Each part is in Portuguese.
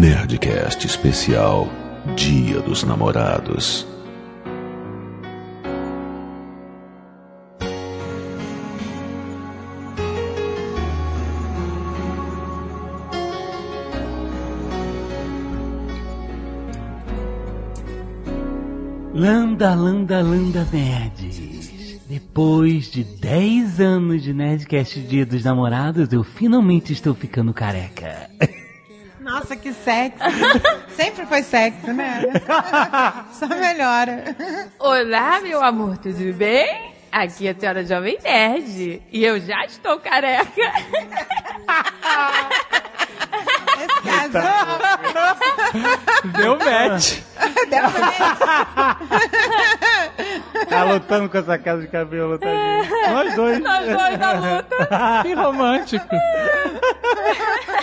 Nerdcast especial Dia dos Namorados. Landa, landa, landa, nerds. Depois de 10 anos de Nerdcast Dia dos Namorados, eu finalmente estou ficando careca. Que sexy. Sempre foi sexy, né? Só melhora. Olá, meu amor, tudo bem? Aqui é a senhora Jovem Nerd. E eu já estou careca. Esse casal. Deu match. Deu pra Tá lutando com essa casa de cabelo, tá, gente? Nós dois. Nós dois na luta. Que romântico.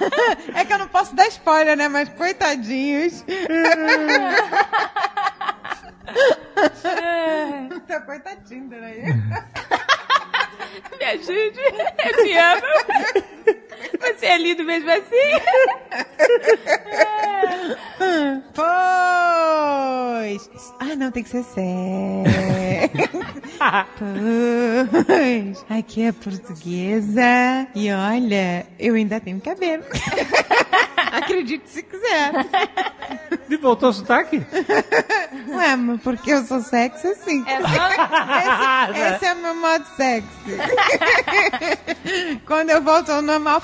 É que eu não posso dar spoiler, né? Mas coitadinhos. Tá coitadinho daí. Me ajude. Eu te amo. Você é lindo mesmo assim? Pois. Ah, não, tem que ser sério. pois. Aqui é portuguesa. E olha, eu ainda tenho cabelo. Acredite se quiser. E voltou o sotaque? Ué, mas porque eu sou sexy assim. É só... Esse, esse é o meu modo sexy. Quando eu volto ao normal,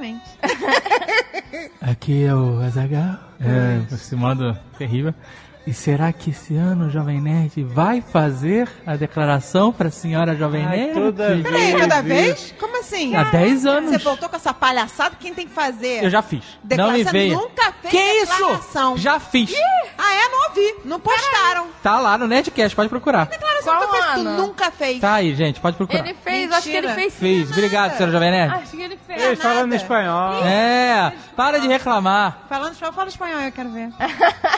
normalmente. Aqui é o Azagal. É, esse modo terrível. E será que esse ano o Jovem Nerd vai fazer a declaração pra senhora Jovem Nerd? toda Peraí, toda vez? Como assim? Há 10 anos. Você voltou com essa palhaçada? Quem tem que fazer? Eu já fiz. Declara- Não me Você veio. nunca fez Que declaração. isso? Já fiz. Ah, é? Não ouvi. Não postaram. Tá lá no Nerdcast, pode procurar. Declaração Qual que eu fiz, tu nunca fez. Tá aí, gente, pode procurar. Ele fez, acho que ele Mentira. fez. Fiz. Obrigado, senhora Jovem Nerd. Acho que ele fez. Eles falando espanhol. É, para de reclamar. Falando espanhol, fala espanhol, eu quero ver.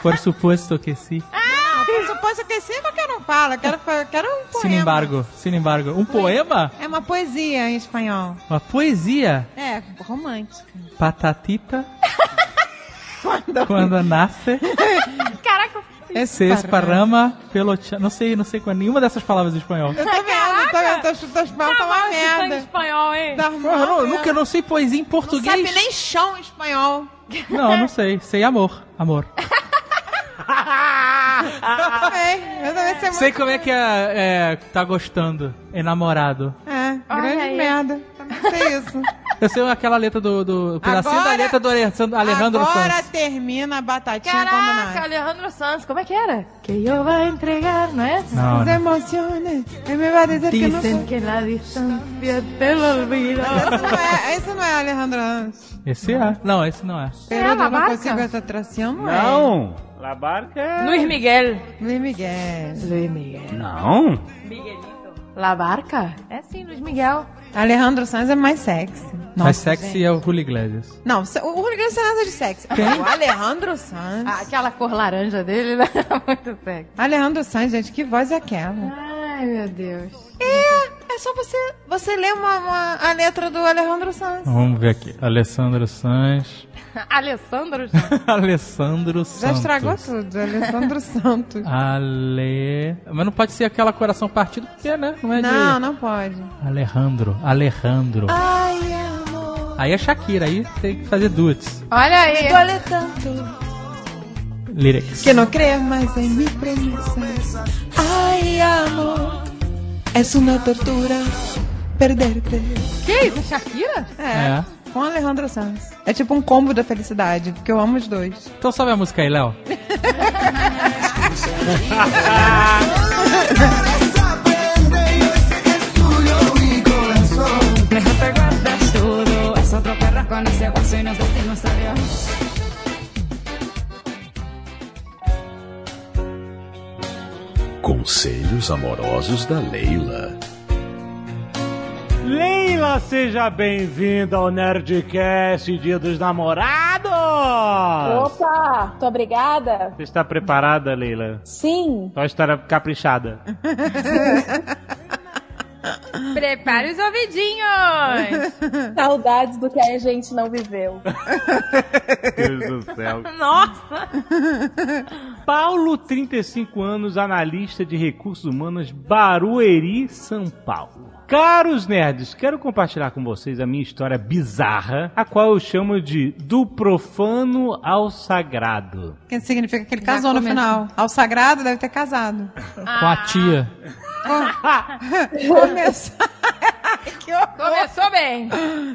Por suposto que sim. Não, por suposto que sim, mas eu não falo. Eu quero, eu quero um poema. Sin embargo, sin embargo. Um poema? É uma poesia em espanhol. Uma poesia? É, romântica. Patatita. Quando nasce, Caraca, se esparrama pelo. Não sei, não sei qual nenhuma dessas palavras em espanhol. Eu tô vendo, tô vendo, tô chutando espanhol, tá uma tá em merda. espanhol, hein? Tá Porra, eu, não, nunca não sei poesia em Não português. sabe nem chão em espanhol. Não, não sei. Sei amor. Amor. Eu também. Eu também sei muito. Sei como é que é, é tá gostando. Enamorado. É, Olha grande aí. merda. Também sei isso. Eu sei aquela letra do. do pedacinho Agora- da letra do Alessandro, Alejandro Agora Sanz. termina a batatinha Caraca. Alejandro Sanz, como é que era? Que eu vou entregar, não é? Não, Os não. emociones. Ele me vai dizer que não sou. que la distancia te lo olvida. Esse não é, esse não é Alejandro Sanz. Esse é. Não, esse não é. Pero eu na não consigo essa atração, não, é? Não. La barca é... Luiz Miguel. Luiz Miguel. Luiz Miguel. Não. La Barca? É sim, Luiz Miguel. Alejandro Sanz é mais sexy. Nossa, Mais sexy gente. é o Julio Iglesias. Não, o Julio Iglesias não é nada de sexy. O Alejandro Sanz. Ah, aquela cor laranja dele né? muito sexy. Alejandro Sanz, gente, que voz é aquela? Ai, meu Deus. É, é só você, você ler uma, uma- a letra do Alejandro Sanz. Vamos ver aqui. Alessandro Sanz. Alessandro Alessandro Já Santos. estragou tudo, Alessandro Santos. Ale. Mas não pode ser aquela coração partido, porque, né? Não é Não, de. não pode. Alejandro. Alejandro. Ai, amor, Aí é Shakira, aí tem que fazer duets. Olha aí. duele tanto Lyrics. que no crees más en mi promesa. Ay, amor, es una tortura perderte. Que isso, Shakira? É, É. com Alejandro Sanz. É tipo um combo da felicidade, porque eu amo os dois. Então sobe a música aí, Léo. Mejor te guardas todo. Es otro perro con ese guaso y nos adiós. Conselhos amorosos da Leila. Leila, seja bem-vinda ao Nerdcast Dia dos Namorados! Opa, muito obrigada. Você está preparada, Leila? Sim, Só estar caprichada. Prepare os ouvidinhos. Saudades do que a gente não viveu. Deus do céu. Nossa. Paulo, 35 anos, analista de recursos humanos, Barueri, São Paulo. Caros nerds, quero compartilhar com vocês a minha história bizarra, a qual eu chamo de do profano ao sagrado. Que significa que ele Já casou no final. Ao sagrado deve ter casado. Com a tia. Começou. Que horror. Começou bem.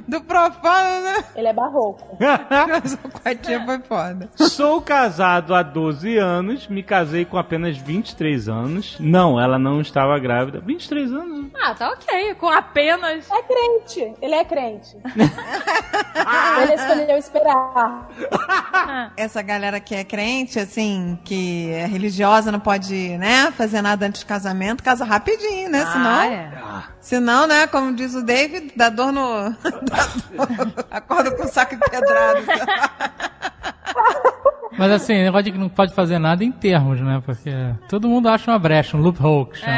Do profano, né? Ele é barroco. Casou com a tia foi foda. Sou casado há 12 anos, me casei com apenas 23 anos. Não, ela não estava grávida. 23 anos? Ah, tá ok. Com apenas. É crente. Ele é crente. Ele escolheu esperar. Essa galera que é crente, assim, que é religiosa, não pode, né, fazer nada antes do casamento, casa rapidinho, né? Senão, Ah, é. senão, né, como diz o David, dá dor no. Acorda com um saco empedrado. Mas assim, negócio de que não pode fazer nada em termos, né? Porque todo mundo acha uma brecha, um loophole que chama.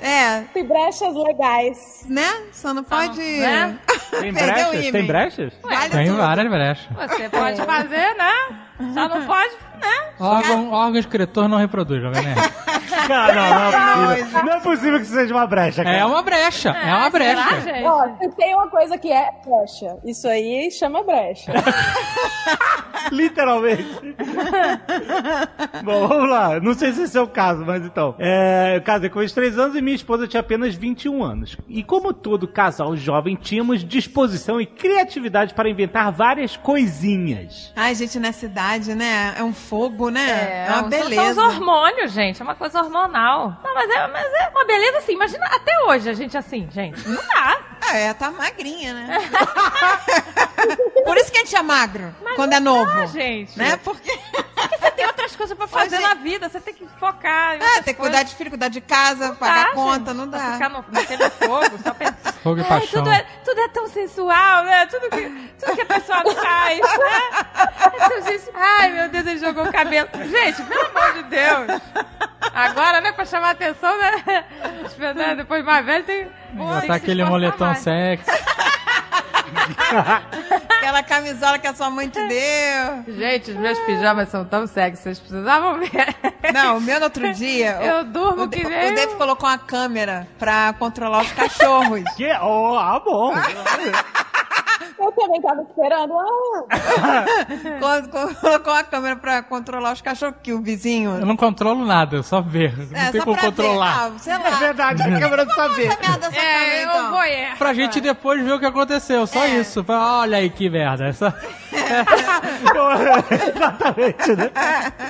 É, Tem brechas legais. né? Só não pode. né? Tem o brechas? Tem brechas? Vale Tem tudo. várias brechas. Você pode fazer, né? Só não pode, né? Órgão, órgão excretor não reproduz, Jovem Nerd. Cara, não, não é possível. Não é possível que isso seja uma brecha, cara. É uma brecha, é uma Será, brecha. gente? Ó, se tem uma coisa que é brecha, isso aí chama brecha. Literalmente. Bom, vamos lá. Não sei se esse é o caso, mas então. É, eu casei com 23 anos e minha esposa tinha apenas 21 anos. E como todo casal jovem, tínhamos disposição e criatividade para inventar várias coisinhas. Ai, gente, nessa idade, né? É um fogo, né? É, uma são- beleza. São os hormônios, gente. É uma coisa hormonal. Não, mas é, mas é uma beleza assim. Imagina até hoje a gente assim, gente. Não dá. Ah, é, tá magrinha, né? Por isso que a gente é magro quando é novo. Ah, gente. Né? Porque. Porque você tem outras coisas pra fazer Hoje- na vida. Você tem que focar. em Ah, outras tem que coisas. cuidar de filho, cuidar de casa, Não pagar dá, conta, gente. não Pra dá. Ficar no, naquele fogo, só pensar. Fogo e Ai, paixão. tudo, é, tudo é tão sensual, né? Tudo que, tudo que a pessoa faz, né? Então, gente, ai, meu Deus, ele jogou o cabelo. Gente, pelo amor de Deus. Agora, né, pra chamar atenção, né? Né, Depois mais velho tem. Botar se aquele moletom mais. sexy. Aquela camisola que a sua mãe te deu. Gente, os meus pijamas são tão sexy, vocês precisavam ver. Não, o meu no outro dia. Eu o- durmo o, que o nem- Dave colocou uma câmera pra controlar os cachorros. Que? Oh, ah, bom. Eu também tava esperando. Ah, Co- co- colocou uma câmera pra controlar os cachorros, que o vizinho. Eu não controlo nada, eu só ver. Não É, tem como controlar. Ver. Ah, sei lá. É verdade, a câmera não saber. Essa merda dessa É, câmera, eu então. vou é. Pra gente depois ver o que aconteceu, só É. isso. Olha aí que merda. Essa... Exatamente, né?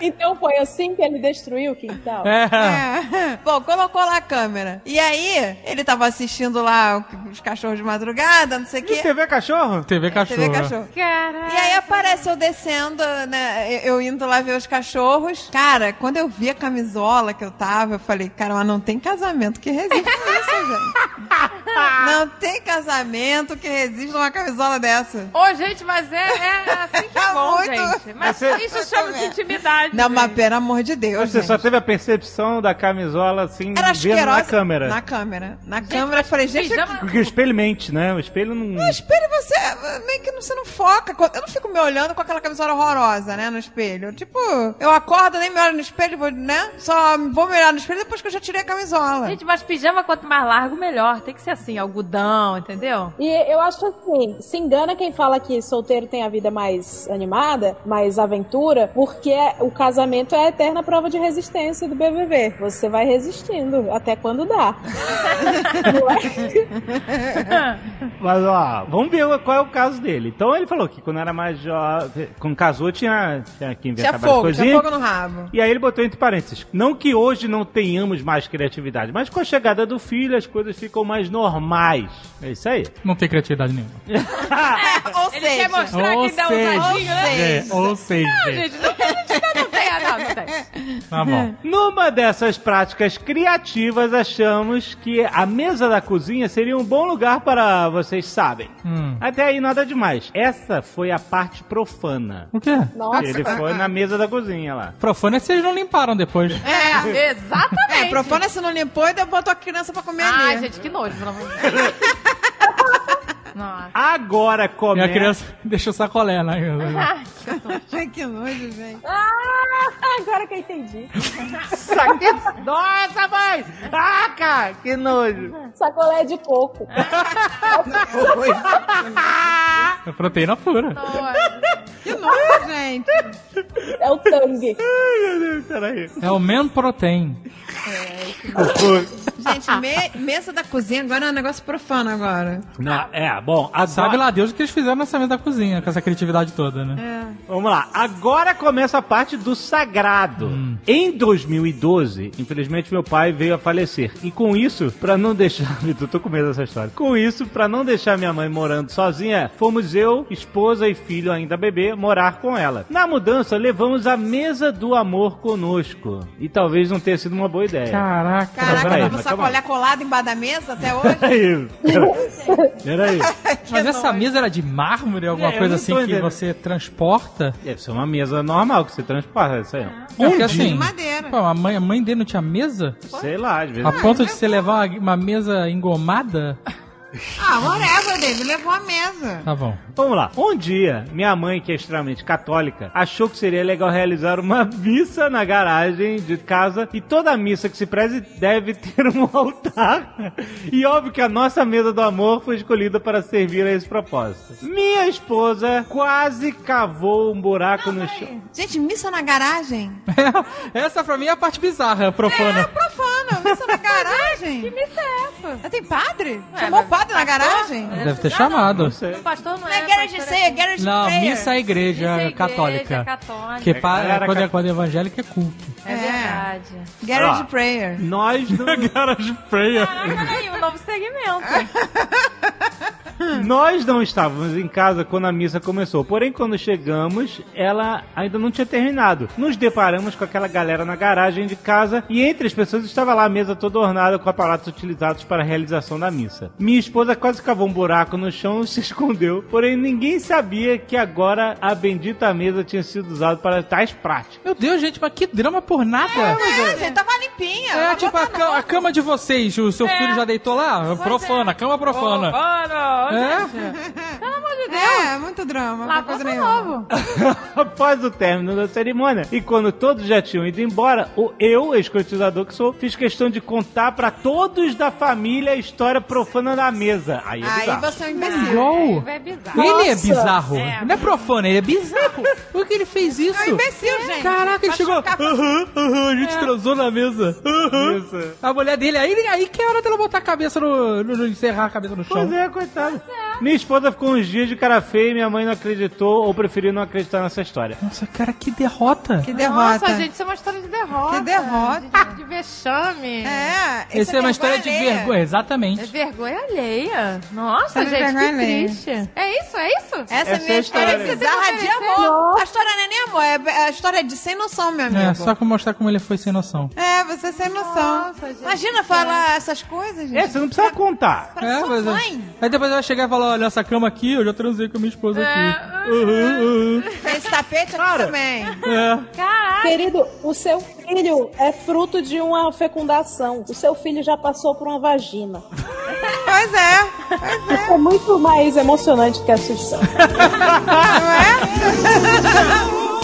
então foi assim que ele destruiu o quintal. É. É. Bom, colocou lá a câmera. E aí, ele tava assistindo lá os cachorros de madrugada, não sei o quê. TV cachorro? TV cachorro. TV cachorro. Caralho. E aí aparece eu descendo, né? Eu indo lá ver os cachorros. Cara, quando eu vi a camisola que eu tava, eu falei, cara, mas não tem casamento que resista a isso, gente. Não tem casamento que resista a uma camisola dessa. Ô, gente, mas é, é assim que é É bom, muito- gente. Mas Você- isso chama-se intimidade. Não, mas gente. pelo amor de Deus, Você gente. só teve a percepção da camisola assim, Era vendo na câmera. Na câmera. Na câmera, eu falei, gente, Pijama- Porque o espelho mente, né? O espelho não. No espelho você meio que você não foca. Eu não fico me olhando com aquela camisola horrorosa, né? No espelho. Tipo, eu acordo, nem me olho no espelho, vou, né? Só vou me olhar no espelho depois que eu já tirei a camisola. Gente, mas pijama quanto mais largo, melhor. Tem que ser assim, algodão, entendeu? E eu acho assim, se engana quem fala que solteiro tem a vida mais animada, mais aventura, porque o casamento é a eterna prova de resistência do BBB. Você vai resistindo até quando dá. É? Mas ó, vamos ver qual é o caso dele. Então ele falou que quando era mais jovem, quando casou, tinha, tinha que inventar Tinha várias fogo, tinha coisinhas. fogo no rabo. E aí ele botou entre parênteses. Não que hoje não tenhamos mais criatividade, mas com a chegada do filho as coisas ficam mais normais. É isso aí. Não tem criatividade nenhuma. Ou Ele quer mostrar Ou que dá seja, ousadinho, né? É, ou seja. Não, gente, não tem, não tem, não, não tem. Tá bom. Numa dessas práticas criativas, achamos que a mesa da cozinha seria um bom lugar para vocês sabem. Hum. Até aí nada demais. Essa foi a parte profana. O quê? Nossa. Ele foi na mesa da cozinha lá. Profano é se vocês não limparam depois. É, Exatamente. é, profana se não limpou e botou a criança pra comer Ai, ali. gente, que nojo, Nossa. Agora E começa. a criança deixa o sacolé, né? Ai, que nojo, gente. Ah, agora que eu entendi. Nossa, mãe! Ah, cara, que nojo! Sacolé de coco. É proteína pura. Nossa. Que nojo, gente. É o tangue. Ai, meu Deus, peraí. É o Man Protein. Gente, me- mesa da cozinha agora é um negócio profano agora. Não, é, bom, agora... Sabe lá Deus o que eles fizeram nessa mesa da cozinha, com essa criatividade toda, né? Vamos lá, agora começa a parte do sagrado. Em 2012, infelizmente meu pai veio a falecer. E com isso, pra não deixar. Eu tô com medo dessa história. Com isso, pra não deixar minha mãe morando sozinha, fomos eu, esposa e filho ainda bebê morar com ela. Na mudança, levamos a mesa do amor conosco. E talvez não tenha sido uma boa ideia. Caraca. Caraca, aí. olhar colado embaixo da mesa até hoje. Peraí, peraí. Mas essa mesa era de mármore, alguma É, coisa assim que entendendo. você transporta? Deve ser uma mesa normal que você transporta, isso aí. É porque assim, De madeira. pô, a mãe, a mãe dele não tinha mesa? Sei lá, às vezes. A ponto de você levar uma, uma mesa engomada? Ah, whatever, David. Levou a mesa. Tá bom. Vamos lá. Um dia, minha mãe, que é extremamente católica, achou que seria legal realizar uma missa na garagem de casa e toda missa que se preze deve ter um altar. E óbvio que a nossa mesa do amor foi escolhida para servir a esse propósito. Minha esposa quase cavou um buraco no chão. Gente, missa na garagem? Essa pra mim é a parte bizarra, profana. Profano, missa na garagem? Que missa é essa? Tem padre? Chamou o mas padre na pastor? garagem? Deve ter chamado. Não sei. O pastor não Não é. é garage say, é garage Não, prayer. missa é igreja, Missa é igreja católica. católica. Que pa- galera quando, é, quando é evangélico é culto. É É. verdade. Garage Ó. prayer. Nós não, Garage prayer. Caraca, aí, um novo segmento. nós não estávamos em casa quando a missa começou. Porém, quando chegamos, ela ainda não tinha terminado. Nos deparamos com aquela galera na garagem de casa e entre as pessoas estava lá a mesa toda ornada com aparatos utilizados para a realização da missa. Minha esposa quase cavou um buraco no chão e se escondeu. Porém, ninguém sabia que agora a bendita mesa tinha sido usada para tais práticas. Meu Deus, gente, mas que drama por nada. É, gente, tava limpinha. É, tipo, a, ca- a cama de vocês, o seu filho já deitou lá? Profana, cama profana. Profano. É? É, muito drama. Lá coisa de nenhuma. novo. Após o término da cerimônia e quando todos já tinham ido embora, o eu, escrotizador que sou, fiz questão de contar pra todos da família a história profana da mesa. Aí é Aí bizarro. você é um imbecil. Igual. É bizarro. Ele é Nossa. bizarro. É. Não é profano, ele é bizarro. Por que ele fez isso? É um imbecil, gente. Caraca, ele Pra chegou. Aham, aham, a gente transou na mesa. Aham. A mulher dele, aí, aí que é hora dela botar a cabeça no. no, no encerrar a cabeça no chão. Pois é, coitado. Yeah. Minha esposa ficou uns dias de cara feia e minha mãe não acreditou ou preferiu não acreditar nessa história. Nossa, cara, que derrota. Que derrota. Nossa, gente, isso é uma história de derrota. Que derrota. De, de vexame. É, Essa isso é uma história de alheia. vergonha, É exatamente. vergonha alheia. Nossa, É gente, vergonha que alheia. triste. É isso, é isso? Essa é Essa a é minha a história bizarra de amor. A história não é nem amor, é a história é de sem noção, meu amigo. É, só pra mostrar como ele foi sem noção. É, você sem noção. Nossa, gente. Imagina falar essas coisas, gente. É, você não precisa contar. Pra É, sua mas é. mãe. Aí depois ela vai chegar e falar, olha, essa cama aqui, eu já transei com a minha esposa É. aqui. Uhum, uhum. Tem esse tapete aqui Cara. também. É. Caraca. Querido, o seu filho é fruto de uma fecundação. O seu filho já passou por uma vagina. Pois é. Pois é. Isso é muito mais emocionante que a. Não é?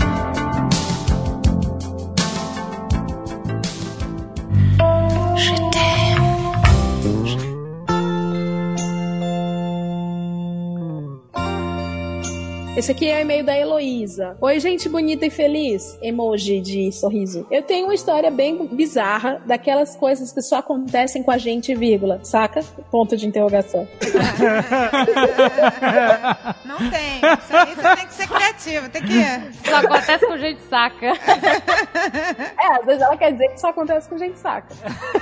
Esse aqui é o e-mail da Heloísa. Oi, gente bonita e feliz. Emoji de sorriso. Eu tenho uma história bem bizarra daquelas coisas que só acontecem com a gente, vírgula. Saca? Ponto de interrogação. Não tem. Isso aí você tem que ser criativo. Tem que. Só acontece com gente saca. É, às vezes ela quer dizer que só acontece com gente saca.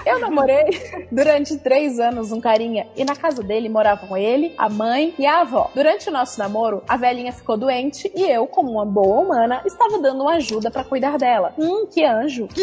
Eu namorei durante três anos um carinha e na casa dele moravam ele, a mãe e a avó. Durante o nosso namoro, a velhinha ficou doente e eu, como uma boa humana, estava dando uma ajuda pra cuidar dela. Hum, que anjo.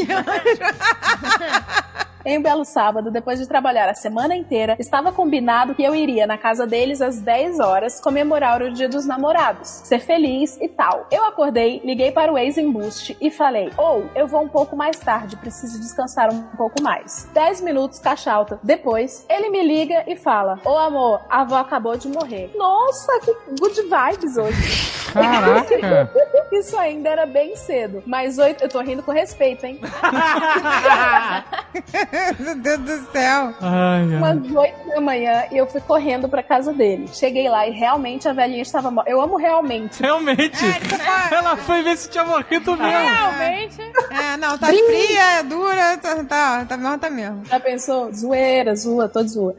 Em um belo sábado, depois de trabalhar a semana inteira, estava combinado que eu iria na casa deles às 10 horas comemorar o dia dos namorados, ser feliz e tal. Eu acordei, liguei para o ex-embuste e falei: Ou, eu vou um pouco mais tarde, preciso descansar um pouco mais. 10 minutos, caixa alta. Depois, ele me liga e fala: Ô amor, a avó acabou de morrer. Nossa, que good vibes hoje. Caraca. Isso ainda era bem cedo. Mas oito, eu tô rindo com respeito, hein? Meu Deus do céu. Ai, ai. Umas oito da manhã e eu fui correndo pra casa dele. Cheguei lá e realmente a velhinha estava morta. Eu amo realmente. Realmente. Ela foi ver se tinha morrido mesmo. Realmente. É, não, tá fria, é dura, tá, tá, tá morta mesmo. Já pensou? Zoeira, zoa, tô zoa.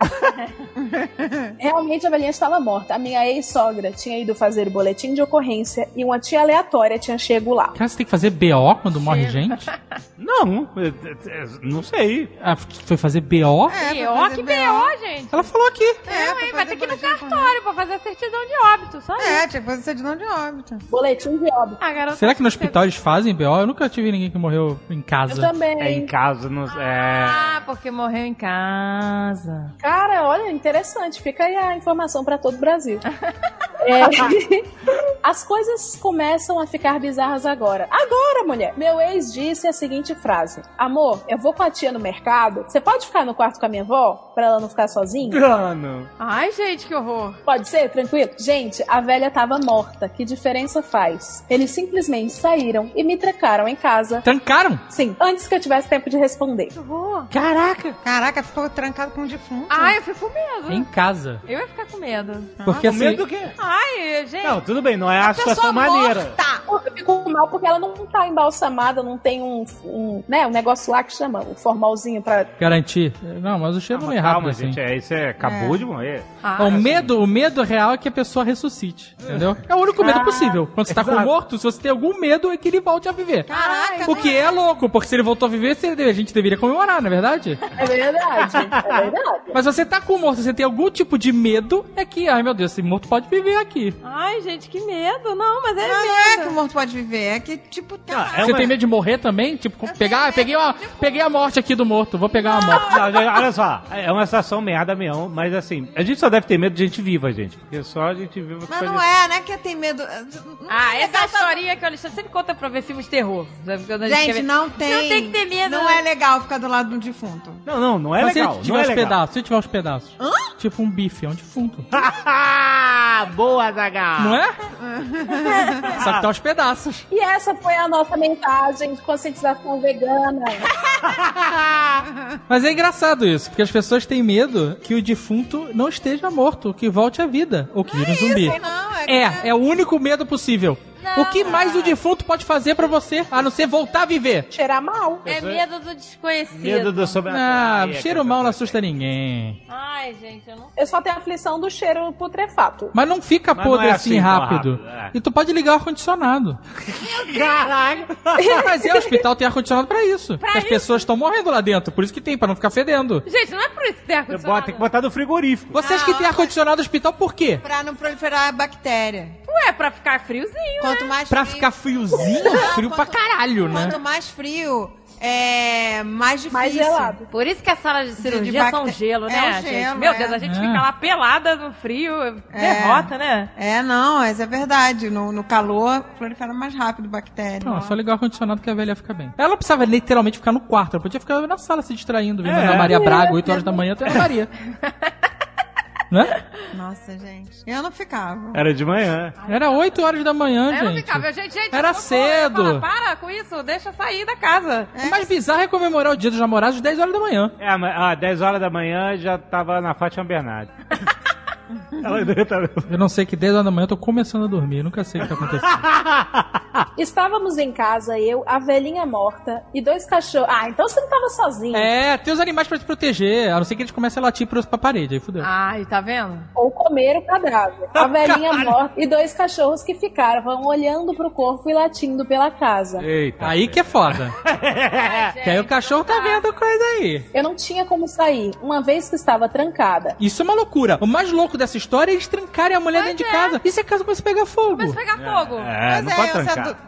Realmente a velhinha estava morta. A minha ex-sogra tinha ido fazer boletim de ocorrência e uma tia aleatória tinha chego lá. Cara, você tem que fazer BO quando morre gente? Não, é, é, é, não sei. Ah, foi fazer BO? É, B.O. fazer Que BO. B.O., gente. Ela falou aqui. É, Não, hein? Vai ter que ir no cartório pra fazer a certidão de óbito, só isso. É, tinha que fazer certidão de óbito. Boletim de óbito. Ah, garota, Será que no hospital eles fazem BO? Eu nunca tive ninguém que morreu em Eu casa. também. É em casa, não, é... Ah, porque morreu em casa. Cara, olha, interessante. Fica aí a informação pra todo o Brasil. É, As coisas começam a ficar bizarras agora. Agora, mulher! Meu ex disse a seguinte frase: Amor, eu vou com a tia no mercado. Você pode ficar no quarto com a minha avó? Pra ela não ficar sozinha? Ah, não. Ai, gente, que horror. Pode ser? Tranquilo? Gente, a velha tava morta. Que diferença faz? Eles simplesmente saíram e me trancaram em casa. Trancaram? Sim, antes que eu tivesse tempo de responder. Que horror. Caraca. Caraca, ficou trancado com um defunto. Ai, eu fico com medo. Em casa. Eu ia ficar com medo. Porque Com medo assim. do quê? Ai, gente. Não, tudo bem, não é a, Pessoa situação maneira. morta. Eu fico mal porque ela não tá embalsamada, não tem um, um, né, um negócio lá que chama o formalzinho pra. Garantir. Não, mas o cheiro não, é rápido Calma, assim. gente, é, isso é, acabou de morrer. Ah, o, medo, o medo real é que a pessoa ressuscite, entendeu? É o único medo possível. Quando você tá com exato. morto, se você tem algum medo, é que ele volte a viver. Caraca, O que é louco, porque se ele voltou a viver, você- a gente deveria comemorar, não é verdade? É verdade, é verdade. Mas você tá com morto, você tem algum tipo de medo, é que, ai meu Deus, esse morto pode viver aqui. Ai, gente, que medo. Não, mas é Não, medo. não é que o morto pode viver, é que, tipo, tá. É você uma- tem medo de morrer também? Tipo, pegar, peguei, uma, peguei a morte aqui do morto, vou pegar uma morte. Não, olha só, é uma situação meada mesmo, mas assim, a gente só deve ter medo de gente viva, gente. Porque só a gente viva Mas pode- não é, né? Que tem medo. Não Ah, é essa legal, historinha que o Alexandre sempre conta pra ver filmes de terror. Gente, ver- não tem. Não tem que ter medo. Não é legal ficar do lado de um defunto. Não, não, não é Mas legal. se ele tiver é os legal. pedaços, se tiver os pedaços. Tipo um bife, é um defunto. Boa, Zagal! Não é? Só que tá os pedaços. E essa foi a nossa mensagem de conscientização vegana. Mas é engraçado isso, porque as pessoas têm medo que o defunto não esteja morto, que volte à vida, ou que vire um zumbi. Não, é. É, é o único medo possível. O que mais o defunto pode fazer pra você, a não ser voltar a viver? Cheirar mal. É medo do desconhecido. Medo do Ah, sobrenatural. cheiro mal não assusta ninguém. Ai, gente, eu não Eu só tenho a aflição do cheiro putrefato. Mas não fica Mas podre não é assim, assim rápido. rápido, é. E tu pode ligar o ar-condicionado. Caralho! Mas é, o hospital tem ar-condicionado pra isso. Porque as pessoas estão morrendo lá dentro, por isso que tem, pra não ficar fedendo. Gente, não é por isso que tem ar-condicionado. bota- Tem que botar no frigorífico. Vocês que têm ar-condicionado no hospital, por quê? Pra não proliferar a bactéria. Ué, pra ficar friozinho, Quanto mais Pra frio, ficar friozinho? Frio pra caralho, né? Quanto mais frio, é mais difícil. Mais gelado. Por isso que as salas de cirurgia bacté- são gelo, É né, um gente? gelo, Meu é. Deus, a gente É. fica lá pelada no frio, derrota, né? É, não, mas é verdade. No, no calor, prolifera mais rápido bactéria. Não, é só ligar o ar-condicionado que a velha fica bem. Ela precisava literalmente ficar no quarto, ela podia ficar na sala se distraindo, vendo É. a Maria Braga, 8 horas da manhã, até a Maria. né? Nossa, gente. Eu não ficava. Era de manhã. Era 8 horas da manhã, Eu não gente. ficava, gente, gente, Era eu cedo. falar, Para com isso, deixa eu sair da casa. O mais bizarro é comemorar o dia dos namorados às 10 horas da manhã. É, ah, 10 horas da manhã já tava na Fátima Bernardes. Ela ainda tá- Eu não sei que 10 horas da manhã eu tô começando a dormir, eu nunca sei o que tá acontecendo. Estávamos em casa, eu, a velhinha morta e dois cachorros. Ah, então você não tava sozinho. é, tem os animais pra te proteger, a não ser que eles comecem a latir pros- pra parede, aí fudeu. Ai, tá vendo? Ou comer o cadáver. A velhinha morta e dois cachorros que ficaram olhando pro corpo e latindo pela casa. Eita. Aí que é foda. que aí o cachorro tá vendo coisa aí. Eu não tinha como sair, uma vez que estava trancada. Isso é uma loucura. O mais louco dessa história é eles trancarem a mulher Pois dentro de é. casa. E se a casa começa a pegar fogo? Começa a pegar fogo. É, Mas não é, pode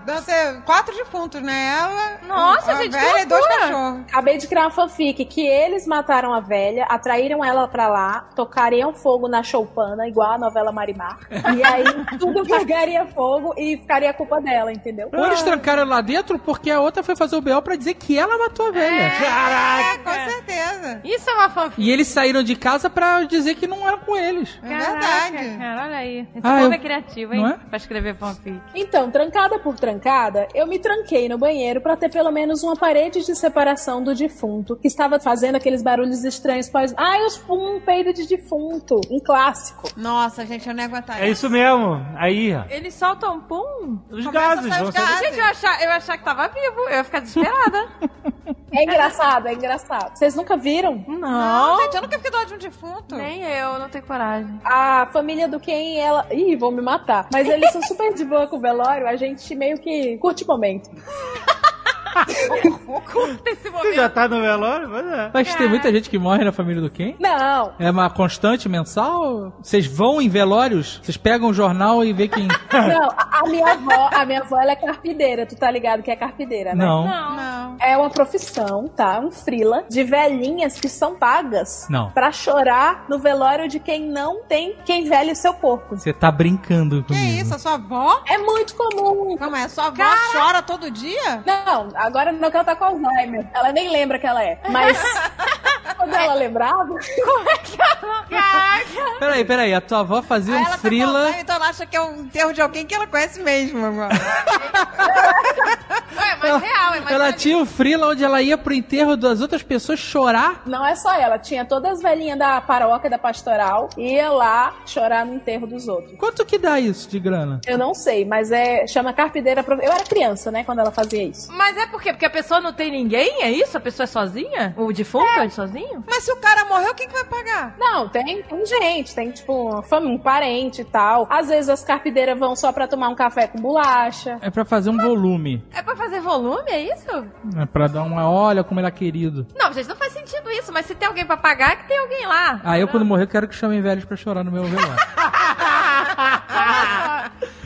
você quatro defuntos, né? Ela, Nossa, a gente, velha e dois cachorros. Acabei de criar uma fanfic que eles mataram a velha, atraíram ela pra lá, tocariam fogo na choupana, igual a novela Marimar. E aí tudo pegaria fogo e ficaria a culpa dela, entendeu? Ou eles trancaram ela lá dentro porque a outra foi fazer o B.O. pra dizer que ela matou a velha. É, com certeza. Isso é uma fanfic. E eles saíram de casa pra dizer que não era com eles. É Caraca, verdade. Cara, olha aí. Esse Ah, povo eu- é criativo, hein? Não é? Pra escrever fanfic. Então, trancada por trancada, eu me tranquei no banheiro pra ter pelo menos uma parede de separação do defunto, que estava fazendo aqueles barulhos estranhos pós. Ai, os pum, peido de defunto. Um clássico. Nossa, gente, eu não aguentaria. É isso mesmo. Aí, ó. Eles soltam pum? Os gases. os gases. Gente, eu ia achar, eu ia achar que tava vivo. Eu ia ficar desesperada. É engraçado, é engraçado. Vocês nunca viram? Não, Não. gente, eu nunca fiquei do lado de um defunto. Nem eu, não tenho coragem. A família do Ken, ela. Ih, vão me matar. Mas eles são super de boa com o velório, a gente meio que curte o momento. Curta esse Você momento. já tá no velório? Pois é. Mas tem muita gente que morre na família do Ken? Não, É uma constante mensal? Vocês vão em velórios? Vocês pegam o jornal e vê quem. não, a, a minha avó, a minha avó ela é carpideira. Tu tá ligado que é carpideira, né? Não. Não. Não. É uma profissão, tá? Um frila de velhinhas que são pagas Não. pra chorar no velório de quem não tem quem velhe seu corpo. Você tá brincando Que comigo. isso, a sua avó? É muito comum. Calma aí, a sua avó chora todo dia? Não, agora não que ela tá com Alzheimer. Ela nem lembra que ela é. Mas quando ela lembrava, Caraca. Peraí, peraí. A tua avó fazia Aí um ela tá com frila. Alzheimer, então ela acha que é um enterro de alguém que ela conhece mesmo agora. Ué, mas real, é mais Ela tinha um frila onde ela ia pro enterro das outras pessoas chorar. não é só ela. Tinha todas as velhinhas da paróquia, da pastoral, ia lá chorar no enterro dos outros. Quanto que dá isso de grana? Eu não sei, mas é chama carpideira. Eu era criança, né, quando ela fazia isso. Mas é por quê? Porque a pessoa não tem ninguém? É isso? A pessoa é sozinha? O defunto é, sozinho? Mas se o cara morreu, quem que vai pagar? Não, tem, tem gente, tem tipo um parente e tal. Às vezes as carpideiras vão só pra tomar um café com bolacha. É pra fazer um volume. É pra fazer volume, é isso? É pra dar uma olha como ele é querido. Não, gente, não faz sentido isso. Mas se tem alguém pra pagar, é que tem alguém lá. Ah, eu quando morrer eu quero que chamem velhos pra chorar no meu velório.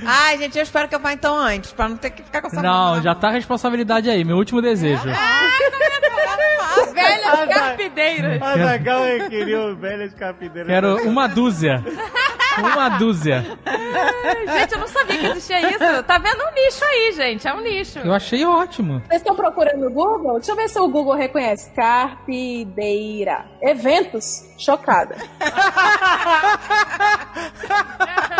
Ai, gente, eu espero que eu vá então antes, pra não ter que ficar com essa Não, mão já tá a responsabilidade aí. Meu último desejo. Velhas carpideiras. A Zagal queria velhas capideiras. Quero uma dúzia. Uma dúzia. Gente, eu não sabia que existia isso. Tá vendo um nicho aí, gente. É um nicho. Eu achei ótimo. Vocês estão procurando no Google? Deixa eu ver se o Google reconhece. Carpideira. Eventos. Chocada.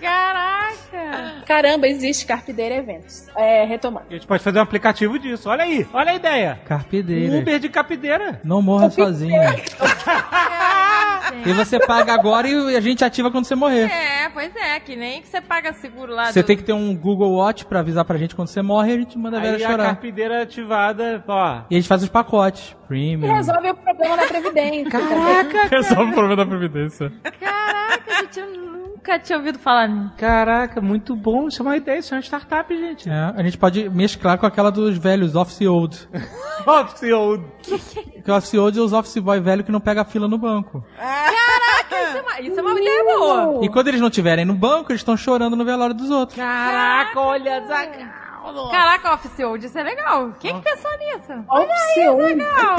Caraca. Caramba, existe Carpideira Eventos. É, retomando. A gente pode fazer um aplicativo disso. Olha aí, olha a ideia. Carpideira. Uber de capideira. Não morra sozinho. E você paga agora e a gente ativa quando você morrer. É, pois é. Que nem que você paga seguro lá. Você do- tem que ter um Google Watch pra avisar pra gente quando você morre e a gente manda a velha Aí a chorar. carpideira ativada, ó. E a gente faz os pacotes. E Premium. resolve o problema da Previdência. Caraca! Resolve o problema da Previdência. Caraca, gente, eu nunca tinha ouvido falar nisso. Caraca, muito bom. Isso é uma ideia, isso é uma startup, gente. É, a gente pode mesclar com aquela dos velhos, Office Old. Office old. Que o Office Old é os Office Boy velho que não pega fila no banco. Isso é uma, isso é uma ideia boa. E quando eles não estiverem no banco, eles estão chorando no velório dos outros. Caraca, olha, Zagal. Caraca, Office Old, isso é legal. Quem que pensou nisso? Office um. Legal.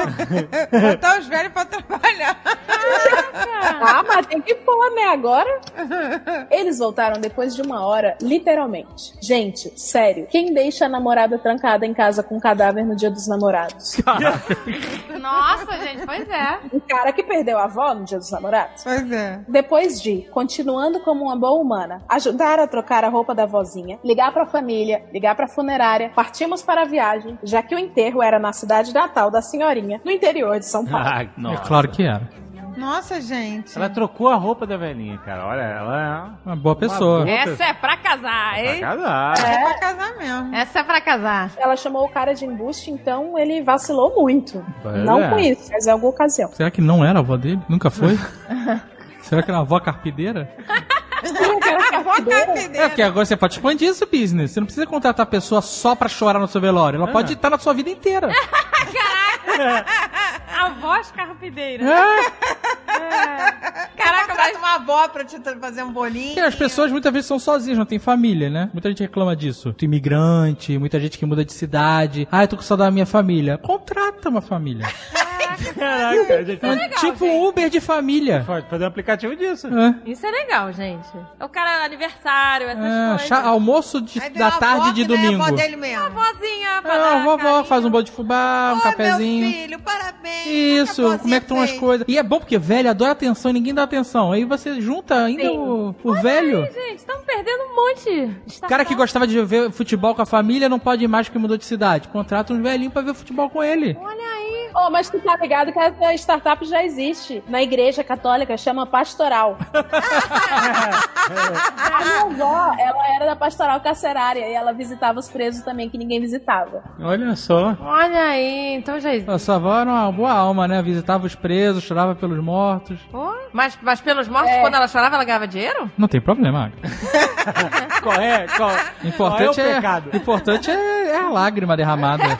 Botar os velhos pra trabalhar. Ah, mas tem que pôr, né? Agora. Eles voltaram depois de uma hora, literalmente. Gente, sério. Quem deixa a namorada trancada em casa com um cadáver no dia dos namorados? Nossa, gente, pois é. Um cara que perdeu a avó no dia dos namorados? Pois é. Depois de, continuando como uma boa humana, ajudar a trocar a roupa da vozinha, ligar pra família, ligar pra funerária, partimos para a viagem, já que o enterro era na cidade natal da senhorinha, no interior de São Paulo. Ah, É claro que era. Nossa, gente. Ela trocou a roupa da velhinha, cara. Olha, ela Uma boa pessoa. boa- Essa é pra casar, é pra hein? casar. É pra casar mesmo. Essa é pra casar. Ela chamou o cara de embuste, então ele vacilou muito. Pois Não é. com isso, mas em alguma ocasião. Será que não era a avó dele? Nunca foi? Será que era a avó carpideira? É, porque agora você pode expandir esse business. Você não precisa contratar a pessoa só pra chorar no seu velório. Ela pode estar na sua vida inteira. A voz carpideira. É. Caraca, mas uma avó pra te fazer um bolinho. Porque as pessoas muitas vezes são sozinhas, não tem família, né? Muita gente reclama disso. Tu imigrante, muita gente que muda de cidade. Ah, eu tô com saudade da minha família. Contrata uma família. Caraca, a gente É pode, tipo um Uber de família. pode fazer um aplicativo disso. É. Isso é legal, gente. O cara aniversário, essas É, coisas. chá- almoço de- Aí da tarde de que nem a domingo. avó dele mesmo. Vozinha, pra É, dar a vovó carinho. faz um bolo de fubá, um cafezinho. meu filho, parabéns. Isso, Olha a como é que estão as coisas. E é bom porque velho adora atenção e ninguém dá atenção. Aí você junta ainda Sim. o, o velho. Ai, gente, estamos perdendo um monte. O cara que gostava de ver futebol com a família não pode ir mais porque mudou de cidade. Contrata uns velhinhos pra ver futebol com ele. Olha aí. Oh, mas tu tá ligado que essa startup já existe. Na igreja católica, chama pastoral. A minha avó, ela era da pastoral carcerária e ela visitava os presos também, que ninguém visitava. Olha só. Olha aí, então já A sua avó era uma boa alma, né? Visitava os presos, chorava pelos mortos. Pô, mas, mas pelos mortos, É. quando ela chorava, ela ganhava dinheiro? Não tem problema. Qual é? Qual, Importante qual é o é, pecado? importante é, é a lágrima derramada.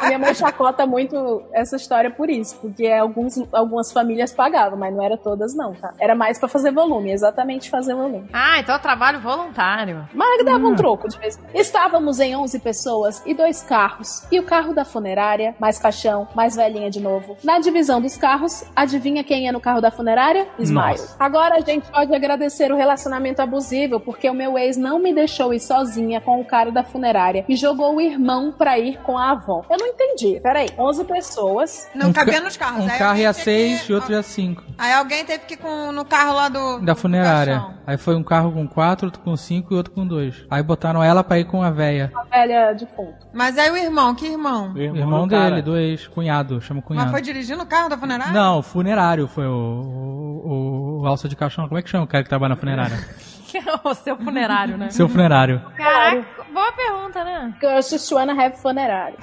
A minha mãe chacota muito essa história por isso, porque alguns, algumas famílias pagavam, mas não era todas não, tá? Era mais pra fazer volume, exatamente fazer volume. Ah, então é trabalho voluntário. Mas dava um troco de vez. em quando. Estávamos em 11 pessoas e dois carros. E o carro da funerária, mais caixão, mais velhinha de novo. Na divisão dos carros, adivinha quem ia no carro da funerária? Smile. Nossa. Agora a gente pode agradecer o relacionamento abusivo, porque o meu ex não me deixou ir sozinha com o cara da funerária e jogou o irmão pra ir com a avó. Eu não entendi. Peraí, 11 pessoas. Não Um cabia ca- nos carros. Um Aí carro ia teve seis que- e outro ia cinco. Aí alguém teve que ir com, no carro lá do... Da do funerária. caixão. Aí foi um carro com quatro, outro com cinco e outro com dois. Aí botaram ela pra ir com a véia. A velha defunto. Mas aí o irmão, que irmão? O O irmão do cara. dele, do ex, cunhado, chama Mas cunhado. foi dirigindo o carro da funerária? Não, o funerário foi o, o, o alça de caixão. Como é que chama o cara que trabalha na funerária? Que é o seu funerário, né? Seu funerário. Caraca, boa pergunta, né? Girls just wanna have funerário.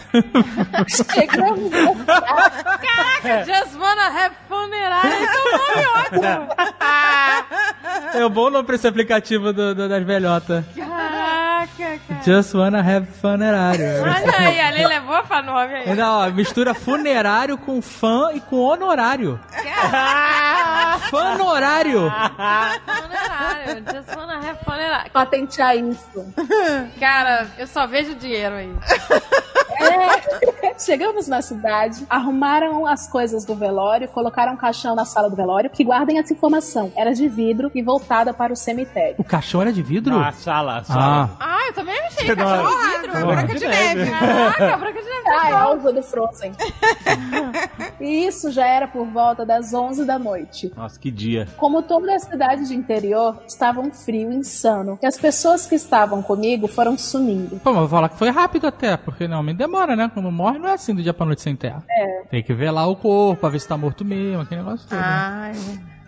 Chegamos. Caraca, just wanna have funerário. Esse é um nome ótimo. É o bom nome pra esse aplicativo do- do- das velhotas. Caraca, cara. Just wanna have funerário. Olha aí, a Leila é boa pra nome aí. Ainda, ó, mistura funerário com fã e com honorário. Fanorário. Funerário, just wanna have funerário. Patentear isso. Cara, eu só vejo dinheiro aí. É. Chegamos na cidade, arrumaram as coisas do velório, colocaram um caixão na sala do velório, que guardem essa informação. Era de vidro e voltada para o cemitério. O caixão era de vidro? Ah, sala, sala. Ah, Ah, eu também achei. Não- de vidro. Ah, branca de neve. Caraca, branca de neve. Ah, é algo do Frozen. e isso já era por volta das 11 da noite. Nossa, que dia. Como toda a cidade de interior, estava um frio insano. E as pessoas que estavam comigo foram sumindo. Pô, mas vou falar que foi rápido até, porque normalmente demora, né? Quando morre não é assim do dia pra noite sem terra. É. Tem que ver lá o corpo, pra ver se tá morto mesmo, aquele negócio todo. né? Ai,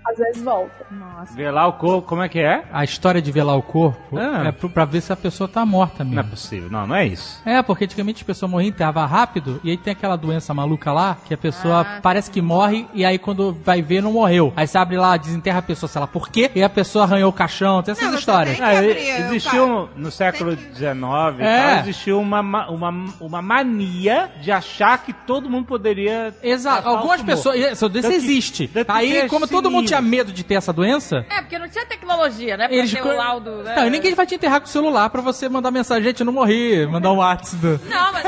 Às vezes volta. nossa. Lá o corpo, como é que é? A história de velar o corpo Ah. é pra ver se a pessoa tá morta Não é mesmo. possível. Não, não é isso. É, porque antigamente as pessoas morriam enterrava rápido, e aí tem aquela doença maluca lá, que a pessoa Ah, parece que morre, e aí quando vai ver não morreu. Aí você abre lá, desenterra a pessoa, sei lá por quê, e a pessoa arranhou o caixão, tem essas Não, histórias. tem- que Ah, existiu no século XIX e É. tal, existiu uma, ma- uma, uma mania de achar que todo mundo poderia. Exato, algumas pessoas. Isso que- existe. que Aí, como todo mundo sinistro. Tinha medo de ter essa doença, É, porque não tinha tecnologia, né? Pra eles. ter o laudo, né? Não, e ninguém vai te enterrar com o celular pra você mandar mensagem, gente, eu não morri, mandar um WhatsApp. Não, mas...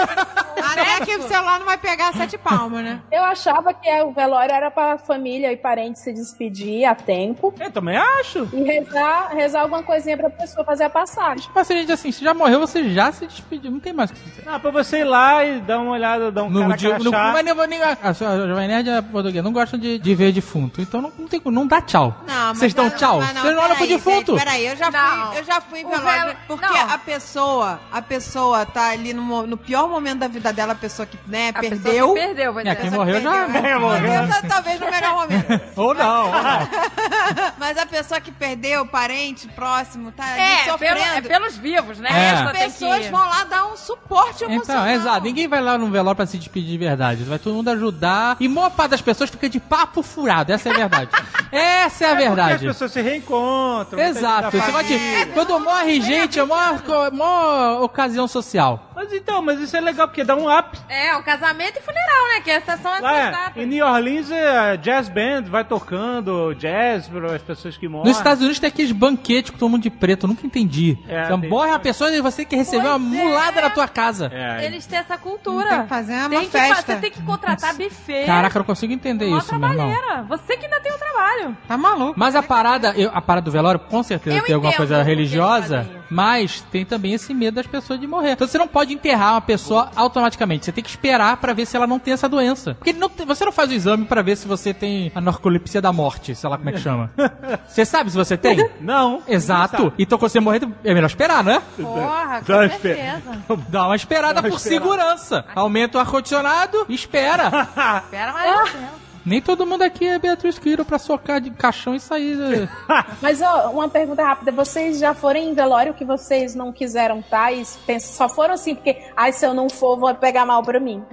Até que o celular não vai pegar sete palmas, né? Eu achava que o velório era para família e parentes se despedir a tempo Eu também acho. e rezar, rezar alguma coisinha pra pessoa fazer a passagem. Mas se a gente assim, se já morreu, você já se despediu, não tem mais o que fazer. Ah, pra você ir lá e dar uma olhada, dar um No, cara dia- no, mas nem, nem, a Jovem Nerd é português, não gostam de, de ver defunto. Então não, não, tem, não dá tchau. Não, mas Vocês dão não, tchau? Vocês não olham pro peraí, defunto? gente, Peraí, eu já Não. fui, eu já fui velório. Porque não. a pessoa, a pessoa tá ali no, no pior momento da vida dela, a pessoa que, né, A pessoa perdeu. que perdeu, vai É, quem Pessoa que morreu já- perdeu. É, morreu. Talvez- Talvez no melhor momento. Ou não, ou não. Mas a pessoa que perdeu, parente, próximo, tá É, sofrendo. pelo, é pelos vivos, né? É. As pessoas que... vão lá dar um suporte emocional. Então, exato. Ninguém vai lá no velório pra se despedir de verdade. Vai todo mundo ajudar. E boa parte das pessoas fica de papo furado. Essa é a verdade. Essa é a Porque verdade. as pessoas se reencontram. Exato. gente da Esse negócio família. de, quando morre gente, é uma, uma ocasião social. Mas então, mas isso é legal, porque dá um swap. É, o casamento e funeral, né? Que essas são essas Lá, é, datas. em New Orleans, é, jazz band vai tocando jazz para as pessoas que morrem. Nos Estados Unidos tem aqueles banquetes com todo mundo de preto, eu nunca entendi. É, Você tem- morre uma pessoa e você tem que receber uma Pois é. mulada na tua casa. É, Eles têm essa cultura. Tem que fazer uma Tem que festa. Você tem que contratar buffet. Caraca, eu não consigo entender Mó isso, meu irmão. trabalheira. Você que ainda tem o trabalho. Tá maluco. Mas a parada, eu- a parada do velório, com certeza Eu tem alguma coisa religiosa. Mas tem também esse medo das pessoas de morrer. Então você não pode enterrar uma pessoa automaticamente. Você tem que esperar pra ver se ela não tem essa doença. Porque não tem- você não faz o exame pra ver se você tem a narcolepsia da morte, sei lá como é que chama. você sabe se você tem? Não. Exato. Então quando você morrer, é melhor esperar, né? Porra, com certeza. Dá uma esperada Dá uma por esperada. segurança. Aumenta o ar-condicionado espera. Espera mais um tempo. Nem todo mundo aqui é Beatriz Quiro pra socar de caixão e sair. né? Mas ó, uma pergunta rápida: vocês já foram em velório que vocês não quiseram estar e pensam, só foram assim, porque, ai, se eu não for, vou pegar mal pra mim.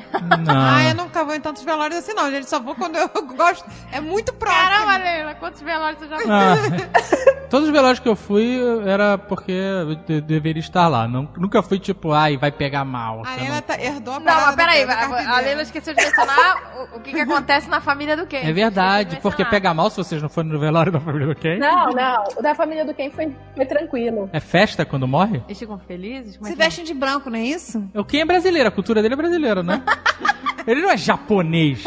Não. Ah, eu nunca vou em tantos velórios assim, não, gente. Só vou quando eu gosto. É muito próximo. Caramba, Leila, quantos velórios você já foi? Ah, todos os velórios que eu fui era porque eu de- deveria estar lá. Não- nunca fui tipo, ai, vai pegar mal. A Leila não- tá, herdou a Não, mas peraí, a, a carteira. Leila esqueceu de mencionar o, o que, que acontece na família do Ken. É verdade, porque pega mal se vocês não forem no velório da família do Ken. Não, não. O da família do Ken foi, foi tranquilo. É festa quando morre? Eles ficam felizes? Como é Se que é? vestem de branco, não é isso? O Ken é brasileiro, a cultura dele é brasileira, né? Ele não é japonês.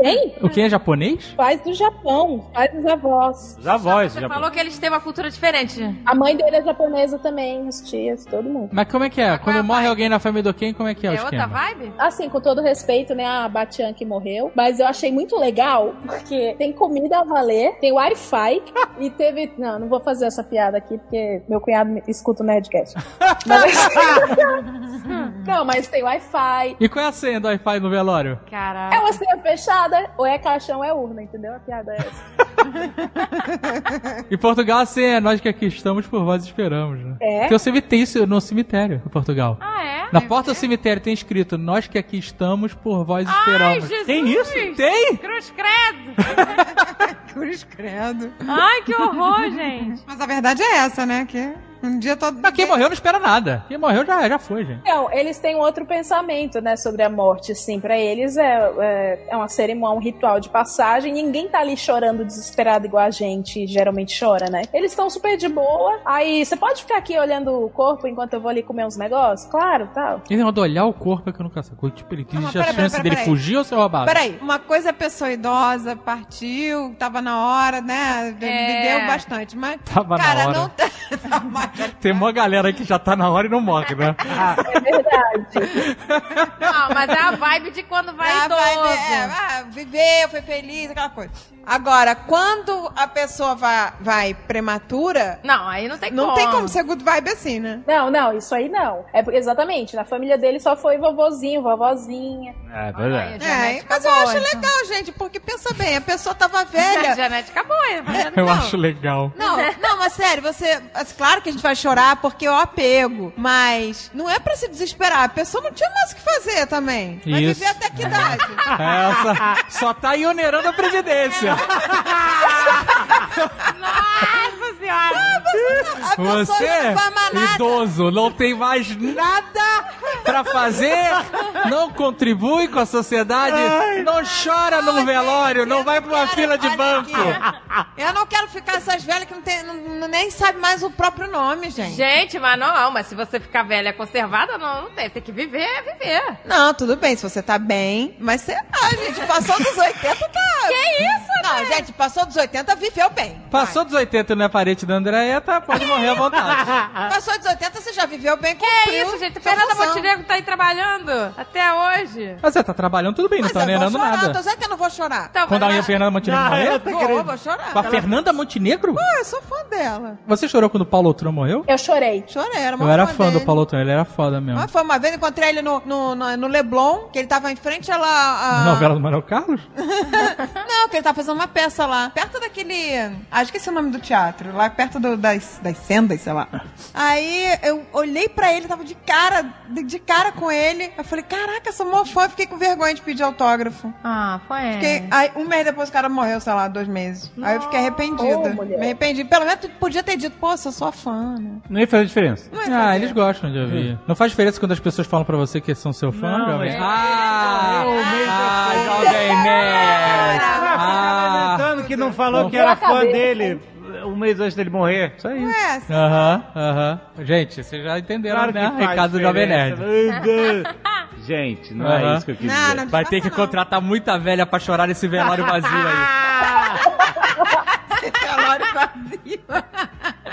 Quem? O Ken é japonês? Pais do Japão, pais dos avós. Os avós. Você falou que eles têm uma cultura diferente. A mãe dele é japonesa também, as tias, todo mundo. Mas como é que é? Quando a morre alguém na família do Ken, como é que é, o É outra esquema? vibe? Assim, com todo respeito, né, a Batian que morreu, mas eu achei muito legal, porque tem comida a valer, tem Wi-Fi, e teve... Não, não vou fazer essa piada aqui, porque meu cunhado escuta o Nerdcast. Mas... não, mas tem Wi-Fi, E qual é a senha do Wi-Fi no velório? Caraca. é uma senha fechada, ou é caixão, ou é urna, entendeu? A piada é essa. Em Portugal, senha é nós que aqui estamos, por vós esperamos, né? É? Tem o cemitério isso no cemitério, em Portugal. Ah, é? Na porta do cemitério tem escrito, nós que aqui estamos, por vós Ai, esperamos. Jesus! Tem isso? Tem? Cruz credo! Cruz credo. Ai, que horror, gente. Mas a verdade é essa, né? Que um dia todo. Mas quem morreu não espera nada. Quem morreu já, já foi, gente. Então, eles têm um outro pensamento, né, sobre a morte, assim, pra eles é, é, é uma cerimônia, um ritual de passagem, ninguém tá ali chorando desesperado igual a gente geralmente chora, né? Eles estão super de boa, aí você pode ficar aqui olhando o corpo enquanto eu vou ali comer uns negócios? Claro, tal. Ele não olhar o corpo é que eu nunca sei. Tipo, ele existe a chance pera, dele pera fugir ou ser roubado? Peraí, uma coisa é a pessoa idosa, partiu, tava na hora, né? É. Viveu bastante. Mas, Tava na cara, hora. não tá. Tem uma galera que já tá na hora e não morre, né? É verdade. Não, mas é a vibe de quando vai Ah, idoso. vai, é, ah, viveu, foi feliz, aquela coisa. Agora, quando a pessoa vai, vai prematura, Não, aí não tem não como. tem como ser good vibe assim, né? Não, não, isso aí não. É porque- exatamente, na família dele só foi vovozinho, vovozinha. É verdade. a É, mas eu boa, acho então. legal, gente, porque pensa bem, a pessoa tava A velha. genética boa. mas- Eu Não. acho legal. Não, não, mas sério, você. Claro que a gente vai chorar porque é o apego. Mas não é pra se desesperar. A pessoa não tinha mais o que fazer também. Vai Isso. viver até que idade? Essa só tá aí onerando a previdência. Nossa senhora. A pessoa Você, não vai nada. idoso, não tem mais nada pra fazer, não contribui com a sociedade, não chora num velório, não vai pra uma Cara, fila de banco. aqui. Eu não quero ficar essas velhas que não tem, não- nem sabe mais o próprio nome, gente. Gente, mas não, mas se você ficar velha conservada, não, não tem. Tem que viver, é viver. Não, tudo bem, se você tá bem, mas sei lá, gente, passou dos 80, tá... Que isso, Não, gente, passou dos 80, viveu bem. Passou dos 80 e não é da Andréia, tá, pode morrer à vontade. Passou dos 80, você já viveu bem, Que cumpriu isso, gente? Fernanda. Montenegro tá aí trabalhando até hoje. Mas você tá trabalhando tudo bem, não Mas tá eu chorar, nada. tô dizendo que eu não vou chorar. Então, Quando a minha Fernanda Montenegro morreu? eu tô Vou, vou chorar. Com a Fernanda Montenegro? Ah, eu sou fã dela. Você chorou quando o Paulo Outram morreu? Eu chorei. Chorei, era uma Eu era fã do. Paulo Outram, ele era foda mesmo. Mas foi uma vez, encontrei ele no, no, no, no Leblon, que ele tava em frente a lá. a- Na novela do Manuel Carlos? Não, que ele tava fazendo uma peça lá, perto daquele. Ah, esqueci o nome do teatro, lá perto do- das, das sendas, sei lá. Aí eu olhei pra ele, tava de cara, de, de cara com ele. Eu falei, caraca, sou mó fã, fiquei com vergonha de pedir autógrafo. Ah, foi. Fiquei, aí, um mês depois o cara morreu, sei lá, dois meses. Aí eu fiquei arrependida. Mulher. Me arrependi. Pelo menos tu podia ter dito, pô, sou sua fã, né? Não ia fazer diferença. Não é Ah, fazer. eles gostam de ouvir. Não faz diferença quando as pessoas falam pra você que são seu fã, Não, é- Ah, ah, depois. Jovem Nerd. Ah, Ah, que não falou que era fã dele um mês antes dele morrer. Só isso. Ué, assim, Aham, aham. Gente, vocês já entenderam, Claro que né? faz Recado do Jovem. Nerd. Gente, não Aham. é isso que eu quis Não, dizer. não- Vai ter que Não. contratar muita velha pra chorar nesse velório vazio aí. velório vazio.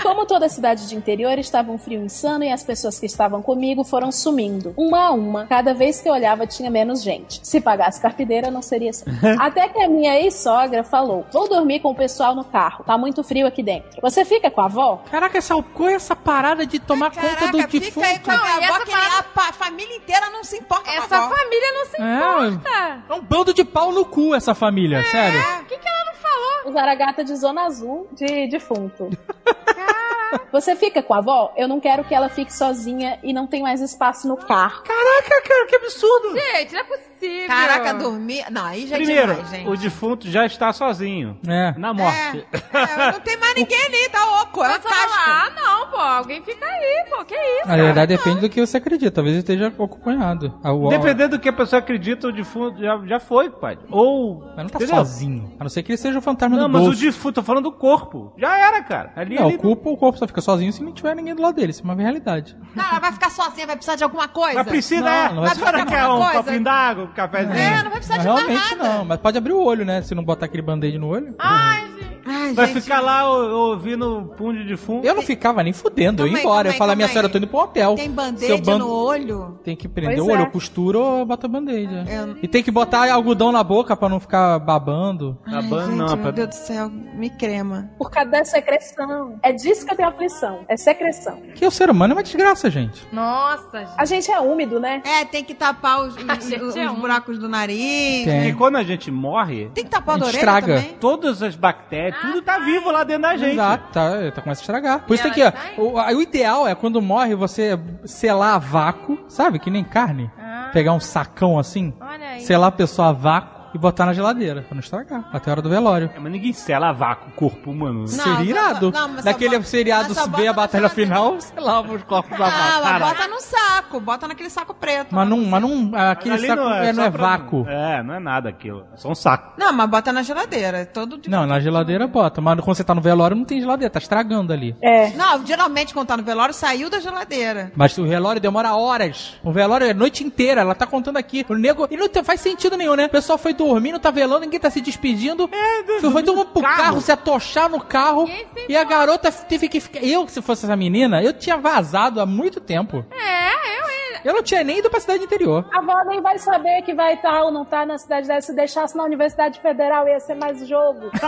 Como toda cidade de interior, estava um frio insano e as pessoas que estavam comigo foram sumindo. Uma a uma. Cada vez que eu olhava, tinha menos gente. Se pagasse carpideira, não seria assim. Até que a minha ex-sogra falou: Vou dormir com o pessoal no carro. Tá muito frio aqui dentro. Você fica com a avó? Caraca, essa, qual é essa parada de tomar conta do Caraca, defunto? fica aí com a Não, avó essa que parada- a, família inteira não se importa com a Essa avó. família não se É, importa. é um bando de pau no cu essa família, sério. O que, que ela não falou? Usar a gata de zona azul de defunto. Você fica com a avó? Eu não quero que ela fique sozinha e não tem mais espaço no carro. Caraca, cara, que absurdo. Gente, não é possível. Caraca, dormir. Não, aí já é Primeiro, demais, gente. o defunto já está sozinho. É. Na morte. É, é, não tem mais ninguém ali, tá oco. É uma Mas casca. ah, não, pô, alguém fica aí, pô, que isso? Na verdade, depende do que você acredita. Talvez ele esteja acompanhado. O- Dependendo do que a pessoa acredita, o defunto já, já foi, pai. Ou. Mas não tá entendeu? sozinho. A não ser que ele seja o fantasma Não, do mas o bolso. defunto, tô falando do corpo. Já era, cara. Ali, Não, ali o corpo, o corpo só fica sozinho se não tiver ninguém do lado dele. Isso é uma realidade. Não, ela vai ficar sozinha, vai precisar de alguma coisa. Mas precisa, Não, é. não vai a ser senhora quer um coisa. copinho d'água, um cafezinho? É, não vai precisar Mas de mais realmente nada. não. Mas pode abrir o olho, né? Se não botar aquele band-aid no olho. Ai, gente. Ai, Vai gente. ficar lá ouvindo o punho de defunto. Eu não ficava nem fudendo, eu ia embora. Eu falava, minha senhora, eu tô indo pro hotel. Tem Seu band-aid ban- no olho? Tem que prender Pois o olho, é. eu costuro ou bota band-aid. é. Eu- E tem que botar algodão na boca pra não ficar babando. Ai, ban- gente, não, meu pra- Deus do céu, me crema. Por causa da secreção. É disso que eu tenho aflição. É secreção. Que o ser humano é uma desgraça, gente. Nossa, gente. A gente é úmido, né? É, tem que tapar os, os- os é um- buracos do nariz. Tem. Porque quando a gente morre, Tem que tapar a A orelha estraga. também. todas as bactérias, tudo tá vivo lá dentro da gente. Exato, tá, tá começa a estragar. Por isso E tem que, ó, o, o ideal é quando morre você selar a vácuo, sabe? Que nem carne. Ah, Pegar um sacão assim, olha aí. selar a pessoa a vácuo e botar na geladeira, pra não estragar, até a hora do velório. É, mas ninguém sela a vácuo o corpo humano. Não, Seria irado. não, mas Daquele bota- seriado mas só ver bota a batalha final, selava os corpos a Ah, mas bota no saco, bota naquele saco preto. Mas lá. não, mas não, aquele Ali saco é, não só é pra- vácuo. É, não é nada aquilo. É só um saco. Não, mas bota na geladeira. Todo de- Não, na geladeira bota, mas quando você tá no velório não tem geladeira, tá estragando ali. É. Não, geralmente quando tá no velório, saiu da geladeira. Mas o velório demora horas. O velório é a noite inteira. Ela tá contando aqui. O nego. E não faz sentido nenhum, né? O pessoal foi dormindo, tá velando, ninguém tá se despedindo. É, foi todo mundo pro carro. carro. se atochar no carro. Se E a garota teve que ficar. Eu, se fosse essa menina, eu tinha vazado há muito tempo. É, eu. Eu não tinha nem ido pra cidade interior. A avó nem vai saber que vai estar ou não tá na cidade dela. Se deixasse na Universidade Federal, ia ser mais jogo.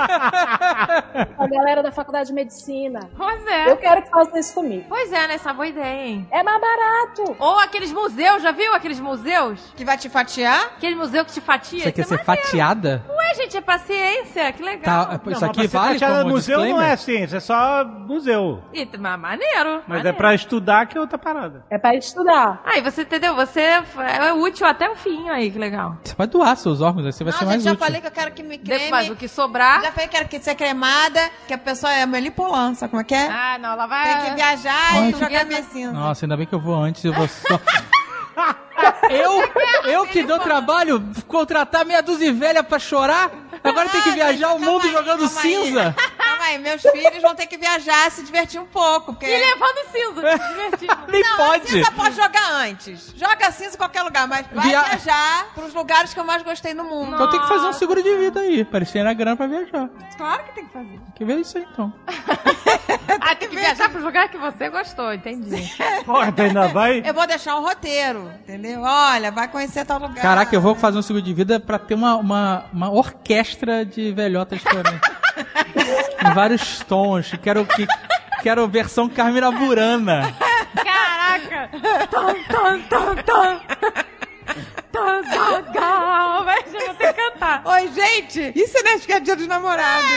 a galera da Faculdade de Medicina. Pois Eu é. quero que faça isso comigo. Pois é, né? Essa boa ideia, hein? É mais barato. Ou aqueles museus, já viu aqueles museus? Que vai te fatiar? Aquele museu que te fatia. Você quer Isso é ser fatiada? maneiro. Ué, gente, é paciência, que legal. Tá, Não, isso mas aqui pra ser vale como museu não disclaimer? é ciência, é só museu. Ih, mas maneiro. Mas maneiro. é pra estudar que é outra parada. É pra estudar. Aí, você entendeu? Você é útil até o fim aí, que legal. Você pode doar seus órgãos, aí você vai não, ser gente, mais já útil. falei que eu quero que me creme. Depois, mas o que sobrar... Já falei que quero que ser cremada, que a pessoa é melipolã, sabe como é que é? Ah, não, ela vai... Tem que viajar Ai, e que- jogar minha cinza. Nossa, ainda bem que eu vou antes, eu vou só. eu, eu que dou trabalho, contratar meia dúzia velha pra chorar, agora tem que viajar o mundo aí, jogando aí. cinza. Calma aí, meus filhos vão ter que viajar, se divertir um pouco. Porque... E levando cinza, se divertindo. Nem Não, a pode. cinza pode jogar antes. Joga cinza em qualquer lugar, mas vai Via- viajar pros lugares que eu mais gostei no mundo. Então tem que fazer um seguro de vida aí, pra terem a grana pra viajar. Claro que tem que fazer. Tem que ver isso aí então. Ah, tem que viajar pro lugar que você gostou, entendi. Porra, tu ainda vai. Eu vou deixar um roteiro, entendeu? Olha, vai conhecer tal lugar. Caraca, eu vou fazer um seguro de vida pra ter uma, uma, uma orquestra de velhotas chorando. Em vários tons. Quero que. Quero versão Carmina Burana. Caraca! Tom, tom, tom, tom. Tom. Vai, já vou ter que cantar. Oi, gente! Isso é Nerdcast Dia dos Namorados.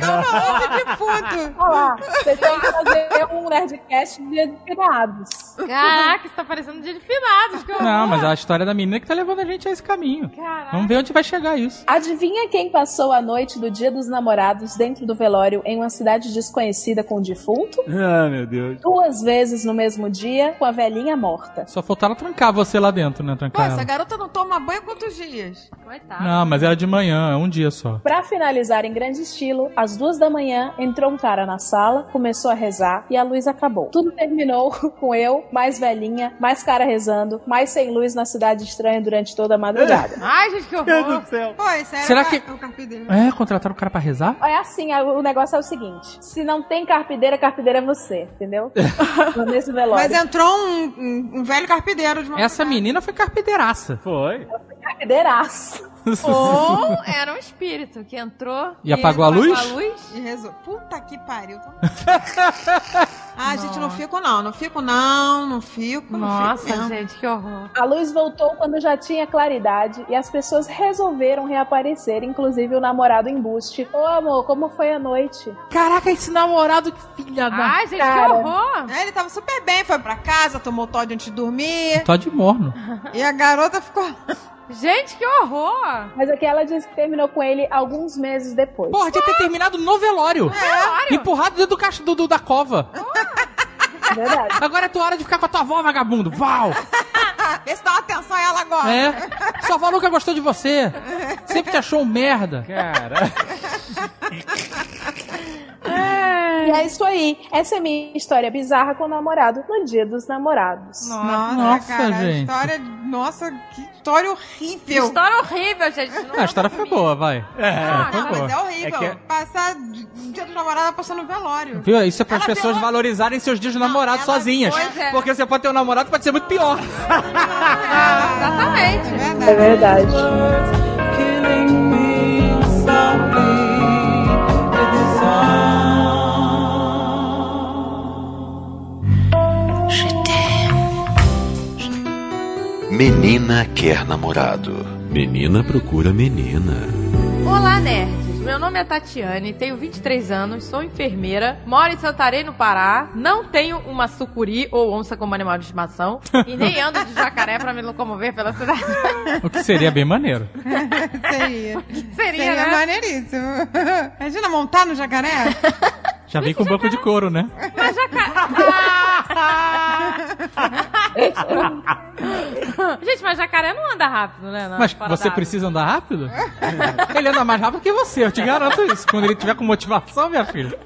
Calma, outro defunto. Olha lá, você tem que fazer um Nerdcast de dia de finados. Caraca, isso tá parecendo dia de finados. Que horror. Não, mas é a história da menina que tá levando a gente a esse caminho. Caraca. Vamos ver onde vai chegar isso. Adivinha quem passou a noite do dia dos namorados dentro do velório em uma cidade desconhecida com o defunto? Ah, meu Deus. Duas vezes no mesmo dia com a velhinha morta. Só faltaram trancar você lá dentro, né? Pô, Trancar essa garota não toma banho há quantos dias? Coitado. Não, mas era de manhã, é um dia só. Pra finalizar em grande estilo, às duas da manhã entrou um cara na sala, começou a rezar e a luz acabou. Tudo terminou com eu, mais velhinha, mais cara rezando, mais sem luz na cidade estranha durante toda a madrugada. Ai, gente, que Meu Deus horror. do céu. Pô, Será o que- o carpideiro. É, contrataram o cara pra rezar? É assim, o negócio é o seguinte: se não tem carpideira, carpideira é você, entendeu? Nesse velório. Mas entrou um, um- um velho carpideiro de uma Essa menina foi carpideiraça. Foi. Carpideiraço. Ou era um espírito que entrou E apagou a luz? apagou a luz. E rezou. Puta que pariu. ah, gente, não fico não. Não fico não. Não fico. Não Nossa, fico gente, que horror. A luz voltou quando já tinha claridade e as pessoas resolveram reaparecer, inclusive o namorado embuste. Ô amor, como foi a noite? Caraca, esse namorado, que filha da... Ai, gente, Cara. que horror. Aí ele tava super bem, foi pra casa, tomou Todd antes de dormir. Tô de morno. E a garota ficou. Gente, que horror. Mas aqui ela disse que terminou com ele alguns meses depois. Porra, tinha que ter terminado no velório. Velório? Empurrado dentro do caixa do, do- da cova. É verdade. Agora é tua hora de ficar com a tua avó, vagabundo. Val! Vê se dá uma atenção a ela agora. É. Sua avó nunca gostou de você. Sempre te achou um merda. Cara. E é isso aí. Essa é minha história bizarra com o namorado no dia dos namorados. Nossa, Nossa, cara, a gente. história. Nossa, que história horrível. História horrível, gente. Não Ah, a história foi boa, vai. Ah, foi não, boa. mas é horrível. É que é- Passar dia do namorado passando no velório. Viu? Isso é para as pessoas pegou- valorizarem seus dias de namorado ela- sozinhas. É. Porque você pode ter um namorado que pode ser muito pior. Exatamente. É É verdade. verdade. Menina quer namorado. Menina procura menina. Olá, nerds. Meu nome é Tatiane, tenho 23 anos, sou enfermeira, moro em Santarém, no Pará, não tenho uma sucuri ou onça como animal de estimação e nem ando de jacaré pra me locomover pela cidade. O que seria bem maneiro. Seria. Seria, Seria né? maneiríssimo. Imagina montar no jacaré? Já vem com banco de couro, né? Mas jacaré... Gente, mas jacaré não anda rápido, né? Mas você precisa andar rápido? Ele anda mais rápido que você, eu te garanto isso. Quando ele tiver com motivação, minha filha.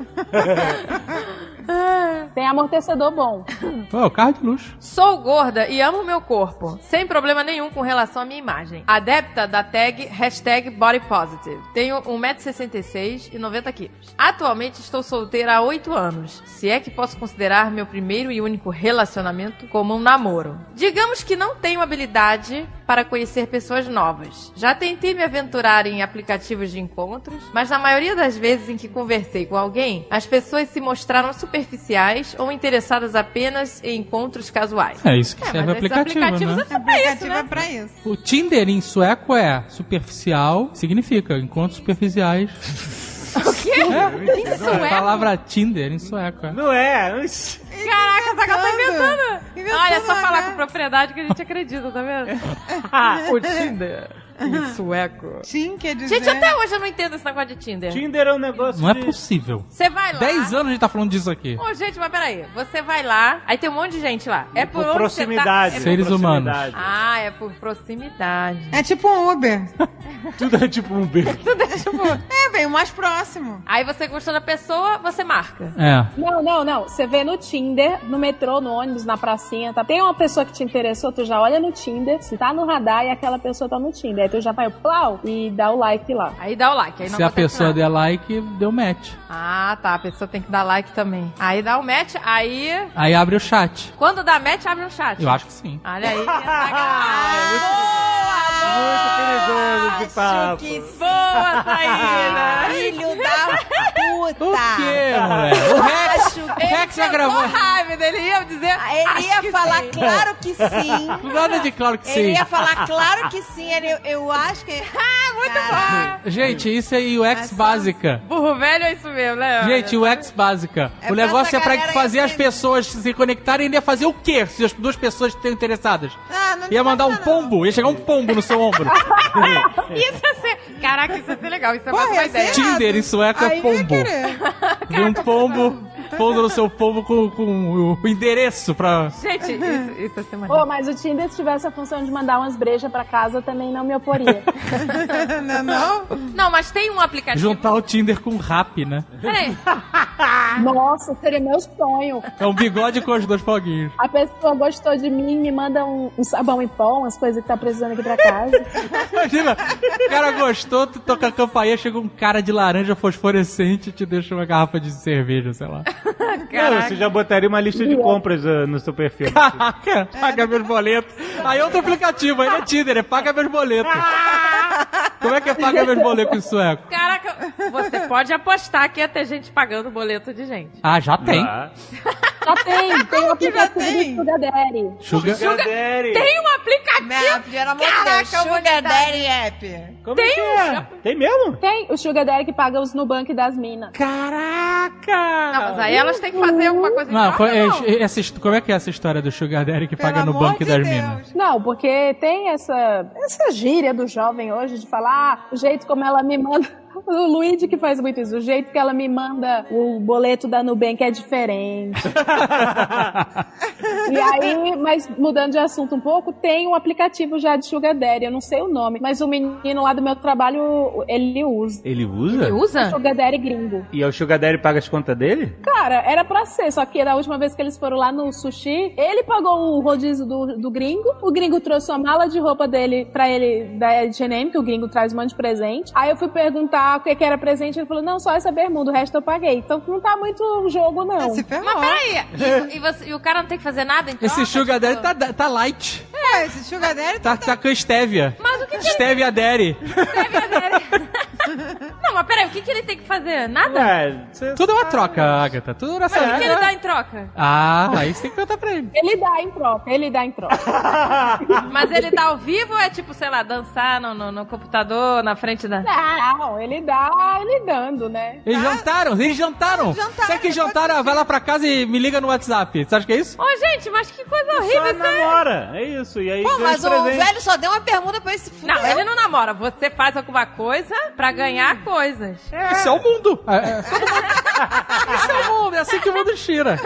Tem amortecedor bom. Pô, é o carro de luxo. Sou gorda e amo meu corpo, sem problema nenhum com relação à minha imagem. Adepta da tag hashtag Body Positive. Tenho 1,66m e 90kg. Atualmente estou solteira há 8 anos, se é que posso considerar meu primeiro e único relacionamento como um namoro. Digamos que não tenho habilidade para conhecer pessoas novas. Já tentei me aventurar em aplicativos de encontros, mas na maioria das vezes em que conversei com alguém, as pessoas se mostraram superficiais ou interessadas apenas em encontros casuais. É isso que É, serve aplicativo, aplicativos né? é só pra isso, aplicativo né? é pra isso. O Tinder em sueco é superficial, significa encontros superficiais. O quê? É, Isso a é? palavra Tinder em sueco é. Não é? Caraca, essa gata tá inventando. Inventando Olha, é só falar com propriedade que a gente acredita, tá vendo? o Tinder em sueco. Tim quer dizer. Gente, até hoje eu não entendo esse negócio de Tinder. Tinder é um negócio Não é de... possível. Você vai lá. 10 anos a gente tá falando disso aqui. Ô, gente, mas peraí. Você vai lá, aí tem um monte de gente lá. É por, por onde proximidade. Tá... Seres por humanos. proximidade. É... Ah, é por proximidade. É tipo um Uber. Tudo é tipo um beijo. É, bem, o mais próximo. Aí você gostou da pessoa, você marca. É. Não, não, não. Você vê no Tinder, no metrô, no ônibus, na pracinha, tá? Tem uma pessoa que te interessou, tu já olha no Tinder, se tá no radar e aquela pessoa tá no Tinder. Aí tu já vai plau e dá o like lá. Aí dá o like. Aí não Se a pessoa nada. der like, deu match. Ah, tá. A pessoa tem que dar like também. Aí dá o match, aí. Aí abre o chat. Quando dá match, abre um chat. Eu acho que sim. Olha aí. Muito perigoso esse papo. Que Boa, é. filho da puta. O quê, moleque? O Acho o que Rex Alex já gravou. Dele ia dizer. Ah, Ele "Acho ia que falar, sim." claro que sim. Nada de claro que Ele sim. ia falar, claro que sim. Ele, eu acho que. Ah, muito bom. Gente, isso é UX só- básica. Burro velho é isso mesmo, né? Gente, UX básica. É o negócio é pra fazer as que- pessoas se conectarem. Ele ia fazer o quê se as duas pessoas estão interessadas? Ah, não Ia mandar um não. pombo, ia chegar um pombo no seu ombro. Isso ia ser. Caraca, isso ia ser legal. Isso é Porra, mais uma ideia. Tinder em sueco é pombo. Vê um pombo, pousa no seu pombo com, com o endereço pra. Gente, isso, isso maneiro. Pô, mas o Tinder, se tivesse a função de mandar umas brejas pra casa, também não me oporia. Não, não. Não, mas tem um aplicativo. Juntar o Tinder com o rap, né? Peraí. Nossa, seria meu sonho. É um bigode com os dois foguinhos. A pessoa gostou de mim, me manda um, um sabão em pó, umas coisas que tá precisando aqui pra casa. Imagina, o cara gostou, tu toca a campainha, chega um cara de laranja fosforescente e te deixa uma garrafa de cerveja, sei lá. Não, você já botaria uma lista de compras ah, no seu perfil. Caraca, paga meus boletos. Aí outro aplicativo, aí é Tinder, é paga meus boletos. Como é que é paga meus boletos em sueco? Caraca, você pode apostar que ia ter gente pagando boleto de gente. Ah, já tem. Ah. Já tem, tem o aplicativo tem? do Sugar Daddy. Sugar... Sugar Daddy. Tem um aplicativo. Meu, pelo amor. Caraca, Sugar. Daddy App. Como é que é? Tem mesmo? Tem o Sugar Daddy que paga os Nubank das minas. Caraca! Não, mas aí elas têm que fazer alguma coisa Não, troca, co- é- não. é- essa como é que é essa história do Sugar Daddy que Pelo paga banco de das Deus. minas? Não, porque tem essa, essa gíria do jovem hoje de falar ah, o jeito como ela me manda. O Luigi que faz muito isso, o jeito que ela me manda o boleto da Nubank é diferente. E aí, mas mudando de assunto um pouco, tem um aplicativo já de Sugar Daddy, eu não sei o nome, mas o menino lá do meu trabalho, ele usa. Ele usa? Ele usa? Sugar Daddy gringo. E é o Sugar Daddy paga as contas dele? Cara, era pra ser, só que da última vez que eles foram lá no sushi, ele pagou o rodízio do, do gringo, o gringo trouxe uma mala de roupa dele pra ele, da H&M, que o gringo traz um monte de presente. Aí eu fui perguntar o que, que era presente, ele falou, não, só essa bermuda, o resto eu paguei. Então não tá muito jogo, não. Ferrou. Mas peraí, e, e você- e o cara não tem que fazer nada em troca? Esse Sugar tipo- Daddy tá, tá light. É, esse Sugar Daddy Tá, tá com Stevia. Mas o que que Stevia Daddy. Não, mas peraí, o que, que ele tem que fazer? Nada? É, você- Tudo é uma troca, Agatha. Tudo nessa O que, que ele dá em troca? Ah, aí você tem que perguntar pra ele. Ele dá em troca, ele dá em troca. Mas ele dá ao vivo ou é tipo, sei lá, dançar no, no, no computador, na frente da. Não, ele dá, ele dando, né? Eles jantaram, eles jantaram. Jantaram, que jantaram? Vai lá pra casa e me liga no WhatsApp. Você acha que é isso? Ô, gente, mas que coisa horrível Só isso é. namora, é isso. E aí Pô, mas o presentes. velho só deu uma pergunta pra esse fuder. Não, ele não namora. Você faz alguma coisa pra ganhar coisas. Isso é o mundo. É, é, todo mundo. Isso é o mundo, é assim que o mundo gira.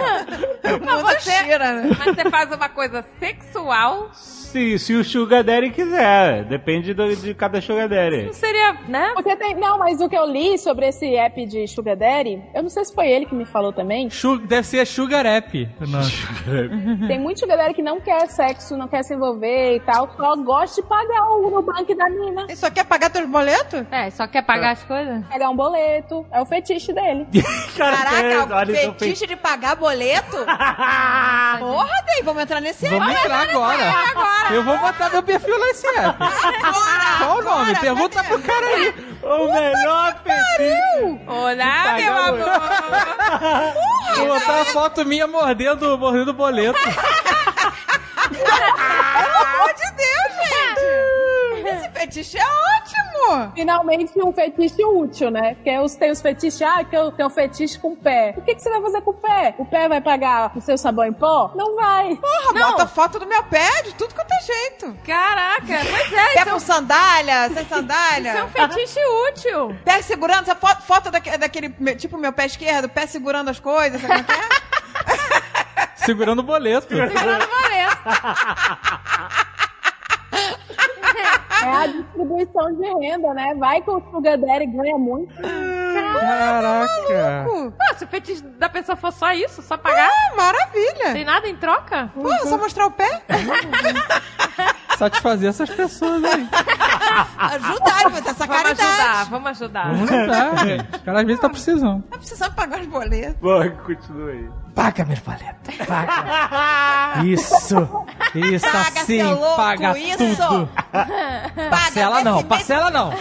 Mas você, Tira, né? mas você faz uma coisa sexual, Se, se o Sugar Daddy quiser. Depende do- de cada Sugar Daddy. não seria, né? Porque tem. Não, mas o que eu li sobre esse app de Sugar Daddy, eu não sei se foi ele que me falou também. Deve ser Sugar App. Não. Tem muito Sugar Daddy que não quer sexo, não quer se envolver e tal, só gosta de pagar o Nubank da mina. Ele só quer pagar teus boletos? É, só quer pagar as coisas? Pagar um boleto. É o fetiche dele. Caraca, o fetiche de pagar boleto? Porra, Dei, vamos entrar nesse Vamos entrar agora. Eu vou botar meu perfil lá nesse app. Qual o nome? Pergunta pro cara aí. O melhor fetiche. Olá, meu amor! Vou botar a foto minha mordendo, mordendo boleto. Pelo amor de Deus, gente! Fetiche é ótimo! Finalmente um fetiche útil, né? Porque os, tem os fetiches, ah, que eu tenho fetiche com o pé. O que, que você vai fazer com o pé? O pé vai pagar o seu sabão em pó? Não vai. Porra, Não. bota foto do meu pé de tudo quanto é jeito. Caraca, pois é, Pé isso, com sandália, sem sandália. isso é um fetiche útil. Pé segurando, essa foto, foto daque- daquele, me- tipo meu pé esquerdo, pé segurando as coisas, sabe como é que é? Segurando o boleto. Segurando o boleto. É a distribuição de renda, né? Vai que o Sugar Daddy ganha muito. Caraca. Pô, se o fetiche da pessoa for só isso, só pagar, Ah, maravilha! tem nada em troca? Pô, só mostrar o pé? Satisfazer essas pessoas aí. Ajudar, mas essa Vamos caridade. ajudar, vamos ajudar. Vamos ajudar, gente. O cara às vezes tá precisando. Tá precisando pagar os boletos. Bom, continua aí. Paga, meu boleto. Paga. Isso. Isso Paga, assim. seu louco, paga isso. tudo. Parcela Paga não, parcela não.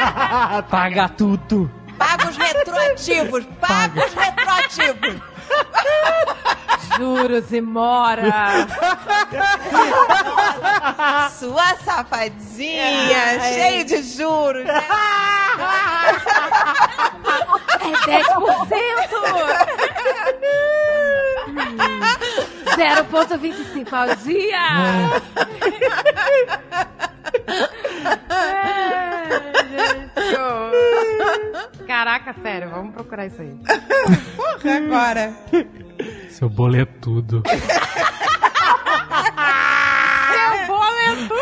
paga tudo. Paga os retroativos. Paga os retroativos. Juros e mora. Sua safadinha, cheio de juros. né? É 10%. 0,25 ao dia. É, gente. Caraca, sério, vamos procurar isso aí. Porra, agora. Seu boletudo. Seu boleto.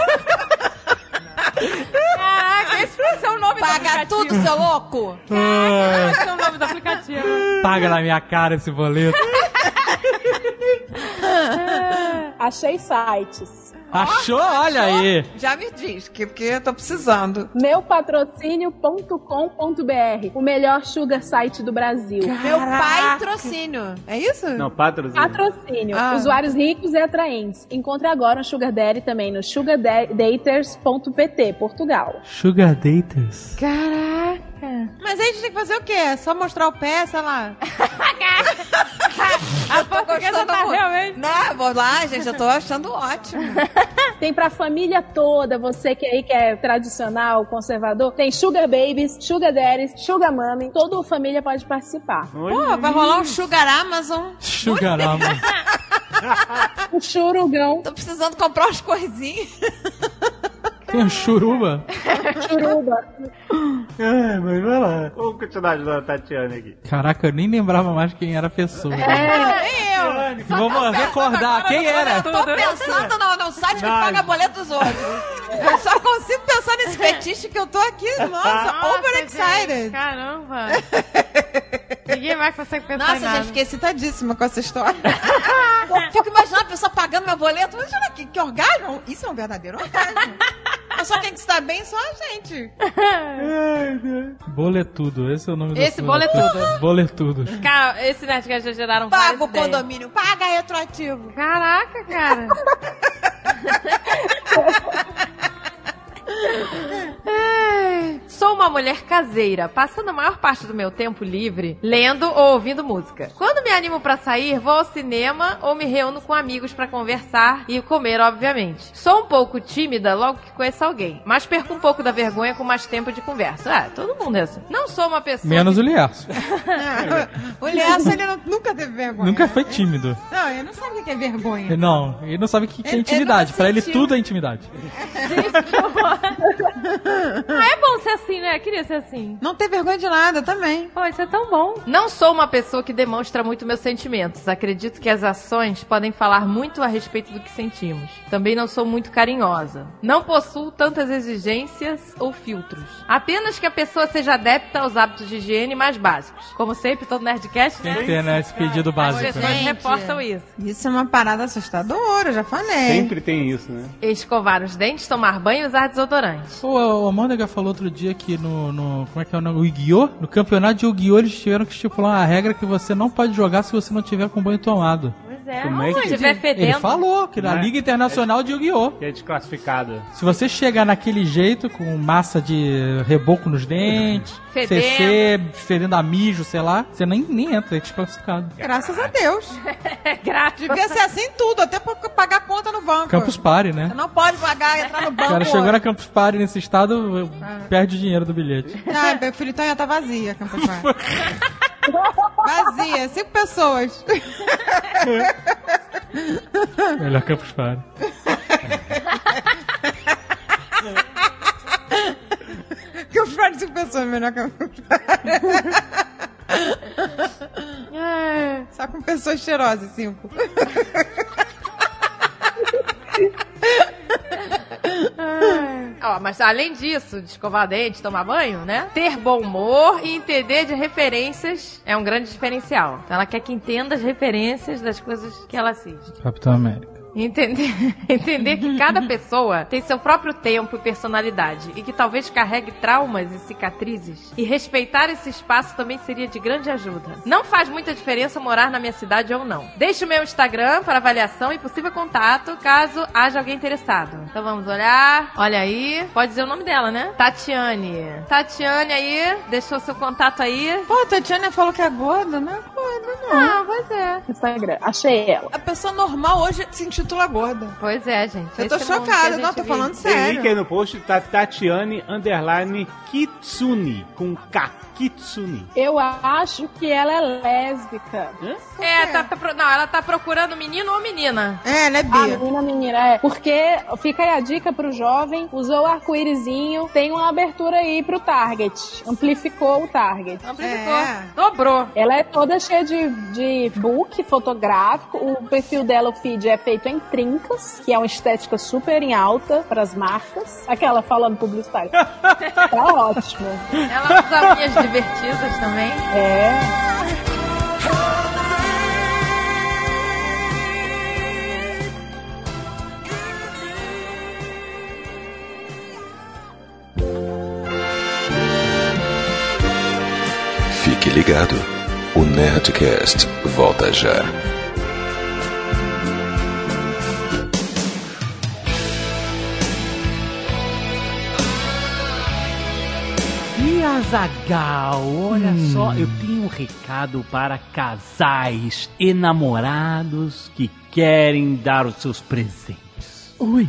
Caraca, esse vai ser o nome do Paga tudo, seu louco. Caraca, esse é o nome do aplicativo. Paga na minha cara esse boleto. Achei sites. Achou? Olha aí. Já me diz, que, porque eu tô precisando. Meupatrocínio.com.br O melhor sugar site do Brasil. Meu pai trocínio. É isso? Não, patrocínio. Patrocínio. Ah. Usuários ricos e atraentes. Encontre agora um Sugar Daddy também no sugardaters.pt, Portugal. Sugar Daters. Caraca. Mas aí a gente tem que fazer o quê? É Só mostrar o pé, sei lá. A portuguesa tá muito. realmente... Não, vou lá, gente, eu tô achando ótimo. Tem pra família toda, você que aí que é tradicional, conservador. Tem Sugar Babies, Sugar Daddies, Sugar Mommy. Toda a família pode participar. Pô, vai rolar um Sugar Amazon. Sugar Amor. O churugão, Tô precisando comprar umas coisinhas. Tem um churuba. churuba. É, mas vai lá. Vamos continuar ajudando a Tatiana aqui. Caraca, eu nem lembrava mais quem era a pessoa. Nem eu. Vamos recordar quem era. Tô pensando no, no site que paga boleto dos outros. Eu só consigo pensar nesse fetiche que eu tô aqui. Nossa, Nossa, overexcited. gente, Caramba. Ninguém mais consegue pensar em Nossa, nada. gente, fiquei excitadíssima com essa história. Fico imaginando a pessoa pagando meu boleto. Imagina que, que orgasmo. Isso é um verdadeiro orgasmo. A pessoa tem que estar bem só a gente. Boletudo, esse é o nome do Esse Boletudo. Boletudo. Cara, esse Nerdcast já geraram Paga várias o ideias. condomínio, paga retroativo. Caraca, cara. Ai, Sou uma mulher caseira, passando a maior parte do meu tempo livre lendo ou ouvindo música. Quando me animo pra sair, vou ao cinema ou me reúno com amigos pra conversar e comer, obviamente. Sou um pouco tímida logo que conheço alguém, mas perco um pouco da vergonha com mais tempo de conversa. Ah, todo mundo é assim. Não sou uma pessoa Menos que... o Lierso. o Liaço, ele não- nunca teve vergonha. Nunca foi tímido. Não, ele não sabe o que é vergonha. Não, ele não sabe o que que é intimidade. Pra ele tudo é intimidade. Ah, é bom ser assim, né? Queria ser assim. Não tem vergonha de nada também. Pô, isso é tão bom. Não sou uma pessoa que demonstra muito meus sentimentos. Acredito que as ações podem falar muito a respeito do que sentimos. Também não sou muito carinhosa. Não possuo tantas exigências ou filtros. Apenas que a pessoa seja adepta aos hábitos de higiene mais básicos. Como sempre, todo Nerdcast, Tem que né? ter, né, esse pedido As básico. pessoas né? Reforçam isso. Isso é uma parada assustadora, eu já falei. Sempre tem isso, né? Escovar os dentes, tomar banho e usar desodorante. Pô, o Mônica falou outro dia que no, no- Como é que é o nome? O Yu-Gi-Oh! No campeonato de Yu-Gi-Oh! eles tiveram que estipular uma regra que você não pode jogar se você não tiver com banho tomado. Pois é, Como é que- se estiver Ele fedendo. falou que na é? Liga Internacional de Yu-Gi-Oh! Que é desclassificado. Se você chegar naquele jeito, com massa de reboco nos dentes, Fedendo. CC, fedendo a mijo, sei lá, você nem, nem entra, é desclassificado. Graças a Deus. É grátis. Devia ser assim tudo, até pra pagar conta no banco. Campus Party, né? Você não pode pagar, entrar no O banco. cara chegou na Campus Party nesse estado, perde o dinheiro do bilhete. Ah, meu filho, então já tá vazia Campus Party. Vazia, cinco pessoas. Melhor Campus Party. Campus Party, cinco pessoas, melhor Campus Party. É. Só com pessoas cheirosas, cinco. Ó, mas além disso, de escovar dente, tomar banho, né? Ter bom humor e entender de referências é um grande diferencial. Então ela quer que entenda as referências das coisas que ela assiste. Capitão América. Entender, entender que cada pessoa tem seu próprio tempo e personalidade e que talvez carregue traumas e cicatrizes. E respeitar esse espaço também seria de grande ajuda. Não faz muita diferença morar na minha cidade ou não. Deixe o meu Instagram para avaliação e possível contato caso haja alguém interessado. Então vamos olhar. Olha aí. Pode dizer o nome dela, né? Tatiane. Tatiane aí, deixou seu contato aí. Pô, a Tatiana falou que é gorda, não é gorda, Ah, pois é. Instagram. Achei ela. A pessoa normal hoje se intitula gorda. Pois é, gente. Eu tô a chocada. Não, tô vive. falando Tem link sério. aí no post, tá Tatiane Underline Kitsune, com K. Kitsune. Eu acho que ela é lésbica. É, tá, tá não, ela tá procurando menino ou menina. É, ela é bi. menina, menina, é. Porque fica aí a dica pro jovem, usou o arco-írisinho, tem uma abertura aí pro target. Amplificou o target. Amplificou. É. Dobrou. Ela é toda cheia de, de book fotográfico. O perfil dela, o feed, é feito em trincas, que é uma estética super em alta pras marcas. Aquela falando publicitário. tá ótimo. Ela usa unhas divertidas também. É. Fique ligado. O Nerdcast volta já. Azagal, olha só, eu tenho um recado para casais e namorados que querem dar os seus presentes. Ui.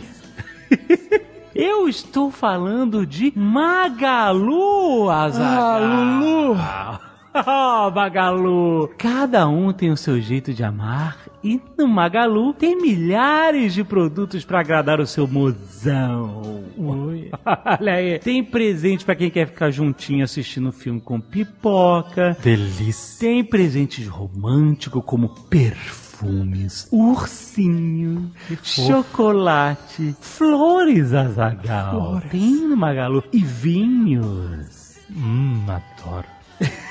Eu estou falando de Magalu, Azagal. Ah, Lulu. Oh, Magalu! Cada um tem o seu jeito de amar e no Magalu tem milhares de produtos para agradar o seu mozão. Ui. Olha aí, tem presente para quem quer ficar juntinho assistindo filme com pipoca. Delícia. Tem presentes românticos como perfumes, ursinho, chocolate, flores Azagal. Tem no Magalu e vinhos. Hum, adoro.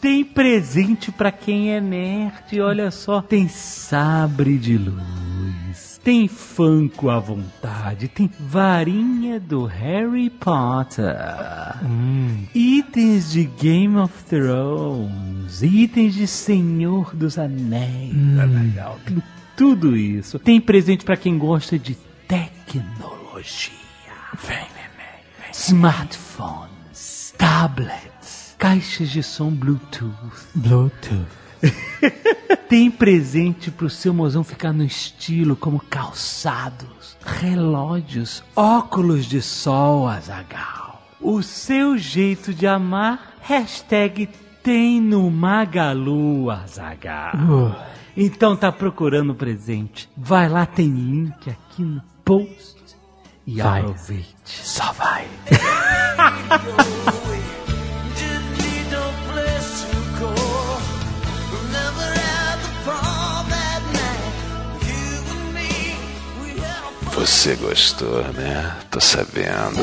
Tem presente pra quem é nerd, olha só. Tem sabre de luz, tem Funko à vontade, tem varinha do Harry Potter, Hum. itens de Game of Thrones, itens de Senhor dos Anéis. Legal, Tem tudo isso. Tem presente pra quem gosta de tecnologia. Vem, vem. Smartphones, tablets, caixas de som Bluetooth. Bluetooth. Tem presente pro seu mozão ficar no estilo, como calçados, relógios, óculos de sol, Azagal. O seu jeito de amar, hashtag tem no Magalu, Azagal. Uh. Então tá procurando presente. Vai lá, tem link aqui no post. E Vai. aproveite. Só vai. Você gostou, né? Tô sabendo.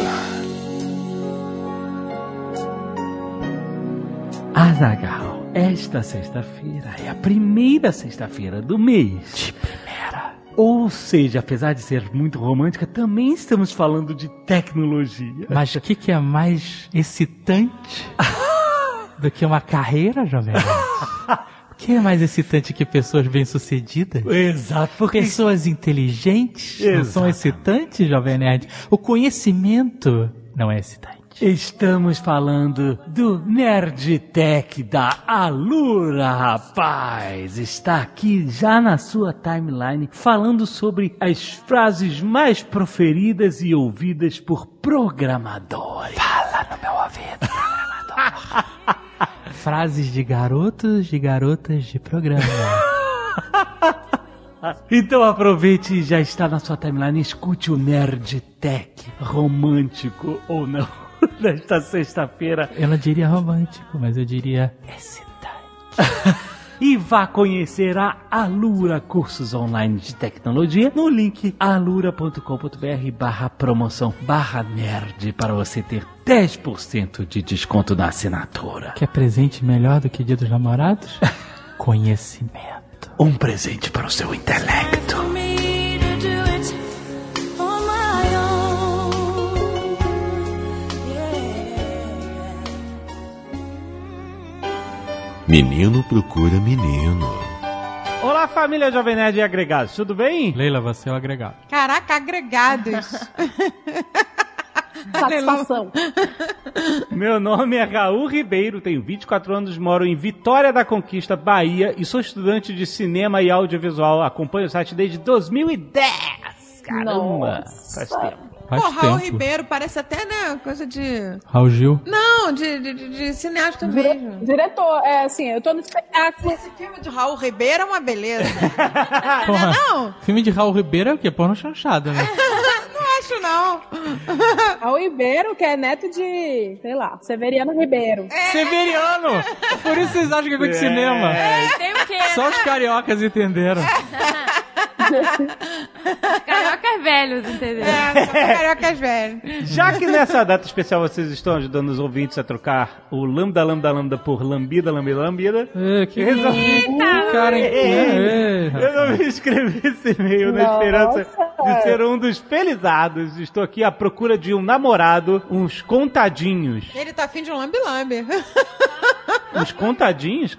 Azagal, esta sexta-feira é a primeira sexta-feira do mês. De primeira. Ou seja, apesar de ser muito romântica, também estamos falando de tecnologia. Mas o que, que é mais excitante do que uma carreira, Jovem que é mais excitante que pessoas bem-sucedidas? Exato, porque Pessoas inteligentes não são excitantes, Jovem Nerd? O conhecimento não é excitante. estamos falando do Nerd Tech da Alura, rapaz. Está aqui já na sua timeline falando sobre as frases mais proferidas e ouvidas por programadores. Fala no meu ouvido, programador. Frases de garotos e garotas de programa. Então aproveite e já está na sua timeline. Escute o Nerd Tech, romântico ou não, desta sexta-feira. Não diria romântico, mas eu diria excitante. E vá conhecer a Alura Cursos Online de Tecnologia no link alura.com.br barra promoção barra nerd para você ter 10% de desconto na assinatura. Quer presente melhor do que Dia dos Namorados? Conhecimento. Um presente para o seu intelecto. Menino procura menino. Olá, família Jovem Nerd e agregados, tudo bem? Leila, você é o agregado. Caraca, agregados. Satisfação. Meu nome é Raul Ribeiro, tenho 24 anos, moro em Vitória da Conquista, Bahia e sou estudante de cinema e audiovisual. Acompanho o site desde 2010. Caramba, Nossa. faz tempo. Faz Pô, Raul tempo. Ribeiro parece até, né, coisa de... Raul Gil. Não, de, de, de, de cineasta Dire- mesmo. diretor, é assim, eu tô no espetáculo. Esse filme de Raul Ribeiro é uma beleza. Porra. não, Filme de Raul Ribeiro é o quê? Porno chanchada, né? não acho não. Raul Ribeiro, que é neto de, sei lá, Severiano Ribeiro. Severiano! Por isso vocês acham que é coisa de cinema. Tem o quê? Só os cariocas entenderam. Cariocas velhos, entendeu? É, só cariocas velhos. Já que nessa data especial vocês estão ajudando os ouvintes a trocar o lambda, lambda, lambda por lambida, lambida, lambida, É, que eu resolvi, cara, hein? É, é. eu resolvi escrever esse e-mail na Nossa. esperança de ser um dos felizados. Estou aqui à procura de um namorado, uns contadinhos. Ele tá afim de um lambe-lambe. Uns contadinhos?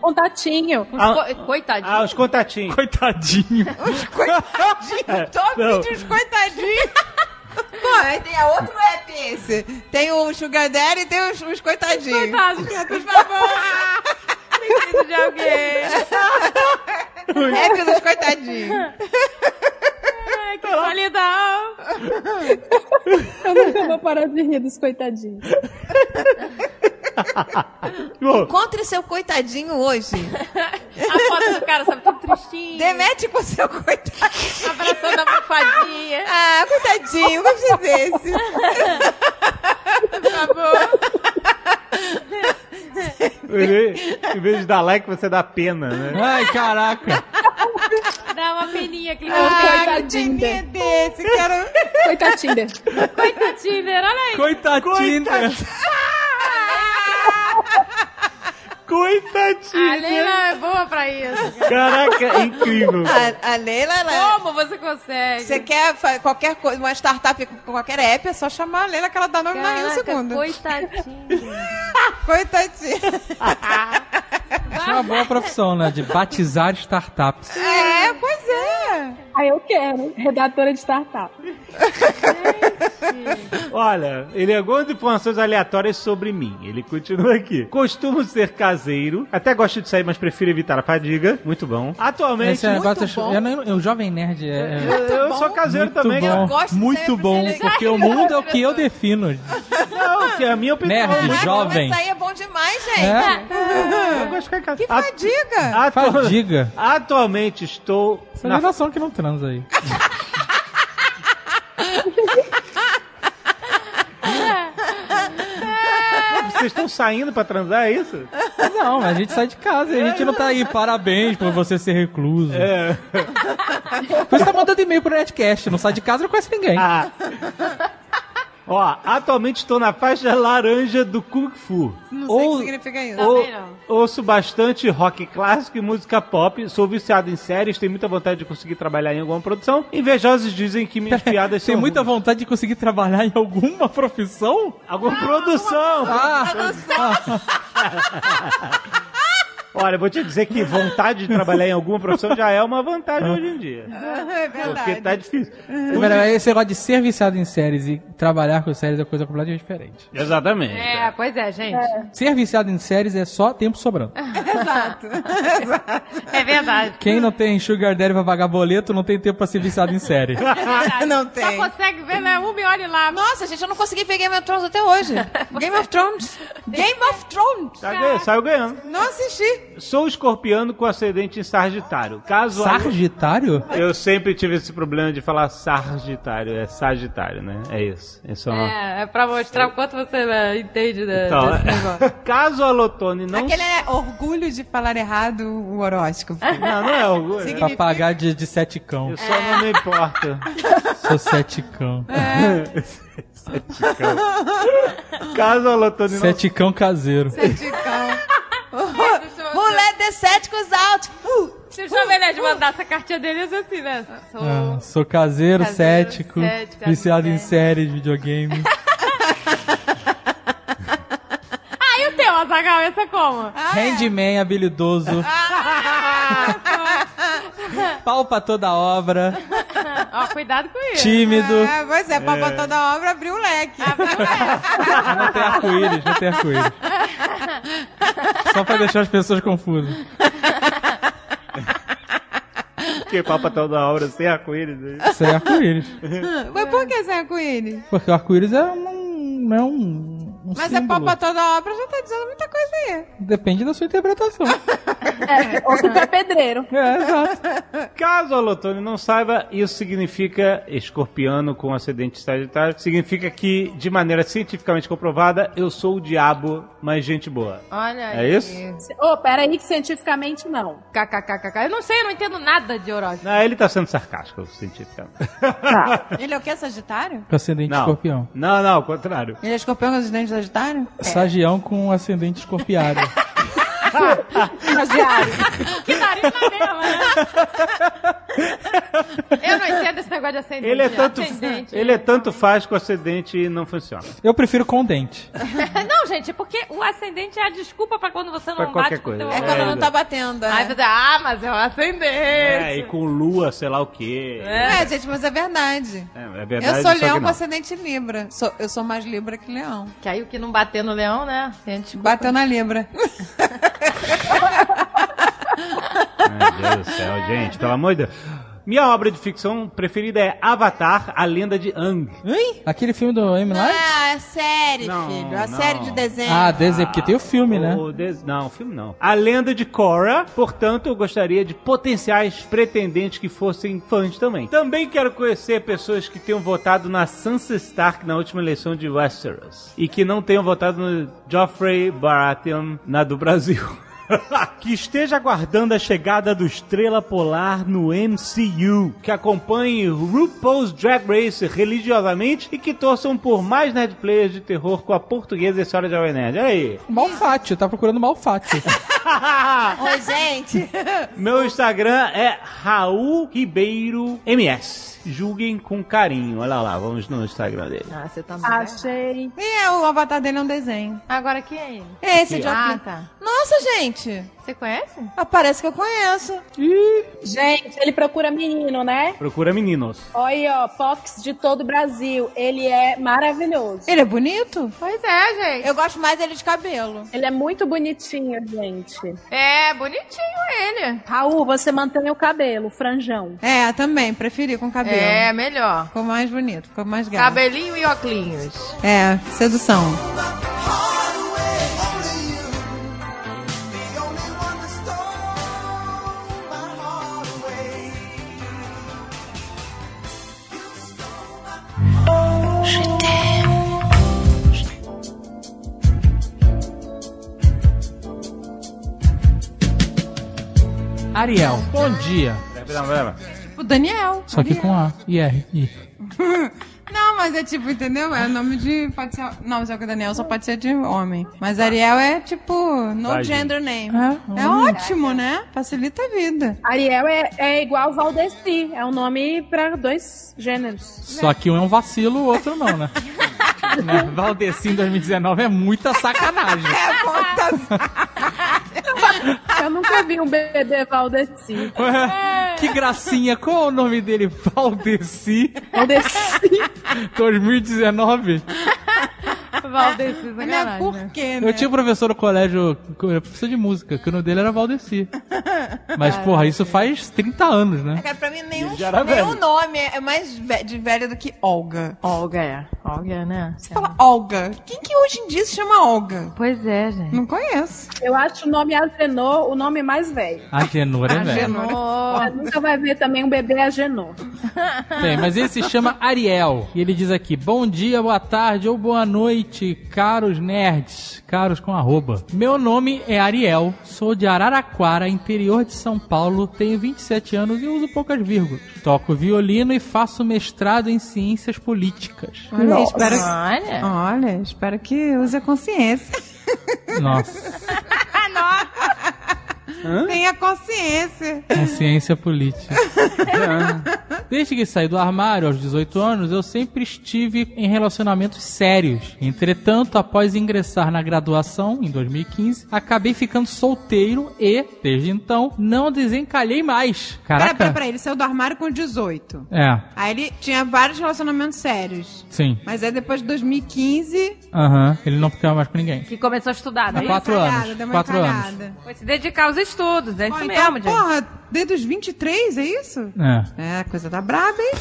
Contatinho. Ah, Co- Coitadinho. ah, os contatinhos. Coitadinho. Coitadinho, tô não. afim de uns coitadinhos. Pô, aí tem a outro app esse. Tem o Sugar Daddy e tem os, os coitadinhos. Coitado, por favor. Preciso de alguém. App dos coitadinhos. Ai, que solidão. Eu nunca vou parar de rir dos coitadinhos. Bom, Encontre seu coitadinho hoje. A foto do cara, sabe, todo tristinho. Demete com seu coitadinho. Abraçando a almofadinha. Ah, coitadinho, gostei desse. Por favor. em vez de dar like, você dá pena, né? Ai, caraca. Dá uma peninha aqui. Ah, coitadinho. desse, quero... Coitadinho. Coitadinho, olha aí. Coitadinho. A Coitadinho. Leila é boa pra isso. Caraca, é incrível. A, a Leila, ela... Como você consegue? Você quer qualquer coisa, uma startup com qualquer app, é só chamar a Leila que ela dá nome na em um Caraca, segundo. Coitadinho. Coitadinho. Isso é uma boa profissão, né? De batizar startups. É, pois é. Aí eu quero. Redatora de startup. Olha, ele é algumas informações aleatórias sobre mim. Ele continua aqui. Costumo ser caseiro. Até gosto de sair, mas prefiro evitar a fadiga. Muito bom. Atualmente. Esse negócio muito bom. eu, não- eu, jovem nerd é, é eu sou caseiro muito também. bom, gosto de muito sair bom, porque o mundo é o que eu defino. Não, que é a minha opinião. Nerd, Mas jovem. Mas aí é bom demais, gente. É? Em casa. Que At- fadiga. atu- Fadiga. Atualmente estou Essa na geração que não transa aí. Vocês estão saindo pra transar, é isso? Não, mas a gente sai de casa e a gente não tá aí. Parabéns por você ser recluso. É. Você tá mandando e-mail pro Netcast, não sai de casa, não conhece ninguém. Ah. Ó, atualmente estou na faixa laranja do Kung Fu. Não sei o que significa isso. Ou- não. ouço bastante rock clássico e música pop. Sou viciado em séries, tenho muita vontade de conseguir trabalhar em alguma produção. Invejosos dizem que minhas piadas Tem são muita ruins. vontade de conseguir trabalhar em alguma profissão? Alguma produção! Ah, Olha, vou te dizer que vontade de trabalhar em alguma profissão já é uma vantagem hoje em dia. É Porque verdade. tá difícil. Pera, esse negócio de ser viciado em séries e trabalhar com séries é coisa completamente diferente. Exatamente. É, pois é, gente. Ser viciado em séries é só tempo sobrando. Exato. É verdade. Quem não tem sugar daddy pra pagar boleto não tem tempo pra ser viciado em série. Não Só tem. consegue ver, né? Um e olhe lá. Nossa, gente, eu não consegui ver Game of Thrones até hoje. Game of Thrones. Game of Thrones. Tá ganhando, saiu ganhando. Não assisti. Sou escorpiano com ascendente em Sagitário. Caso a- Sagitário? Eu sempre tive esse problema de falar Sagitário, é Sagitário, né? É isso. É só... É, é pra mostrar o quanto você né, entende da- Então, desse negócio. caso a Lotone não... Aquele é orgulho de falar errado o horóscopo. Não, não é orgulho. Significa- Pra pagar de, de sete cão. Eu só não me importo. Sou sete cão. Caso a Lotone não... Sete cão caseiro. Seticão. Who let the céticos out? Uh. Se o Jovem Nerd mandasse a cartinha dele, ia ser assim, né? Sou... Ah, sou caseiro, Caseiro, cético, cético, viciado em séries, videogame. Ah, e o teu, Azaghal? Essa como? Handman habilidoso. Pau pra toda obra, Ó, cuidado com isso. tímido. É, pois é, pra toda a obra abriu o leque. Não tem arco-íris, não tem arco-íris. Só pra deixar as pessoas confusas. Que papa toda obra sem arco-íris. aí. Sem arco-íris. Mas por que sem arco-íris? Porque o arco-íris é um. Não é um. Um Mas é símbolo. pau pra toda obra já tá dizendo muita coisa aí. Depende da sua interpretação. É, ou se tu é pedreiro. É, exato. Caso a Lotone não saiba, isso significa, escorpiano com ascendente sagitário, significa que, de maneira cientificamente comprovada, eu sou o diabo, mas gente boa. Olha É aí. isso? Ô, pera aí que cientificamente não. KKKKK. Eu não sei, eu não entendo nada de horóscopo. Não, ele tá sendo sarcástico, cientificamente. Ele é o quê? Sagitário? Com ascendente Não. escorpião. Não, não, ao contrário. Ele é escorpião com acidente sagitário? Sagião com ascendente escorpiário. Estagiário. Que nariz na mesma, né? Eu não entendo esse negócio de ascendente. Ele é tanto, Ascendente. ele é tanto faz que o ascendente e não funciona. Eu prefiro com dente. Não, gente, é porque o ascendente é a desculpa pra quando você Pra não qualquer bate com coisa. teu É quando É, não tá batendo. Aí É. você, ah, mas é o ascendente. É, e com lua, sei lá o quê. É, gente, mas é verdade. É, é verdade. Eu sou leão com ascendente Libra. Sou- eu sou mais Libra que leão. Que aí o que não bater no leão, né? Gente, Bateu na Libra. Meu Deus do céu, gente, pelo amor de Deus. Minha obra de ficção preferida é Avatar, a lenda de Aang. Aquele filme do M. Night? Ah, é série, Não, filho. A não. série de desenho. Ah, desenho, porque tem o filme, né? O des- Não, o filme não. A lenda de Korra, portanto, eu gostaria de potenciais pretendentes que fossem fãs também. Também quero conhecer pessoas que tenham votado na Sansa Stark na última eleição de Westeros e que não tenham votado no Joffrey Baratheon na do Brasil. que esteja aguardando a chegada do Estrela Polar no MCU, que acompanhe RuPaul's Drag Race religiosamente e que torçam por mais nerd players de terror com a portuguesa e a história de Jovem Nerd. Olha aí. Malfátio, tá procurando Malfátio. Oi, gente. Meu Instagram é Raul Ribeiro MS. Julguem com carinho. Olha lá, vamos no Instagram dele. Ah, você tá Achei. E é, o avatar dele é um desenho. Agora quem é ele? Esse de Ah, tá. Nossa, gente. Você conhece? Ah, Parece que eu conheço. Gente, ele procura menino, né? Procura meninos. Olha aí, ó, Fox de todo o Brasil. Ele é maravilhoso. Ele é bonito? Pois é, gente. Eu gosto mais dele de cabelo. Ele é muito bonitinho, gente. É, bonitinho ele. Raul, você mantém o cabelo, o franjão. É, também. Preferi com cabelo. É, melhor. Ficou mais bonito, ficou mais gato. Cabelinho e óculos. É, sedução. Ariel, bom dia. O Daniel. Só que com A e R. I. Não, mas é tipo, entendeu? É nome de. Pode ser. Não, só que o Daniel só pode ser de homem. Mas Ariel é tipo. No Vai, gender name. É, É ótimo, né? Facilita a vida. Ariel é, é igual Valdeci. É um nome pra dois gêneros. Só que um é um vacilo, o outro não, né? né? Valdeci em 2019 é muita sacanagem. Eu nunca vi um bebê Valdeci. Ué, que gracinha, qual é o nome dele? Valdeci Valdeci. 2019? Valdeci, Não é sacanagem, por né? quê, né? Eu tinha um professor no colégio, professor de música, que o nome dele era Valdeci. Mas, porra, isso faz 30 anos, né? Cara, pra mim, nenhum, nenhum nome é mais de velho do que Olga. Olga é. Olga é, né? Você fala Olga. Quem que hoje em dia se chama Olga? Pois é, gente. Não conheço. Eu acho o nome Agenor o nome mais velho. Agenor é velho. Agenor. Você nunca vai ver também um bebê Agenor. Bem, mas ele se chama Ariel. E ele diz aqui: Bom dia, boa tarde ou boa noite, caros nerds. Caros com arroba. Meu nome é Ariel, sou de Araraquara, interior de São Paulo, tenho 27 anos e uso poucas vírgulas. Toco violino e faço mestrado em ciências políticas. Olha, Nossa. espero Olha. Olha, espero que use a consciência. Nossa, Tenha consciência. é ciência política. Desde que saí do armário aos 18 anos, eu sempre estive em relacionamentos sérios. Entretanto, após ingressar na graduação, em 2015, acabei ficando solteiro e, desde então, não desencalhei mais. Caraca. pera, pera, ele saiu do armário com 18. É, Aí ele tinha vários relacionamentos sérios. sim. Mas aí depois de 2015. Aham. Ele não ficava mais com ninguém. Que começou a estudar, não Há é quatro anos. deu uma Quatro anos. encalhada. Foi se dedicar aos estudos, é Pô, isso então, mesmo, gente. porra, desde os 23, é isso? É. É, coisa da braba, hein?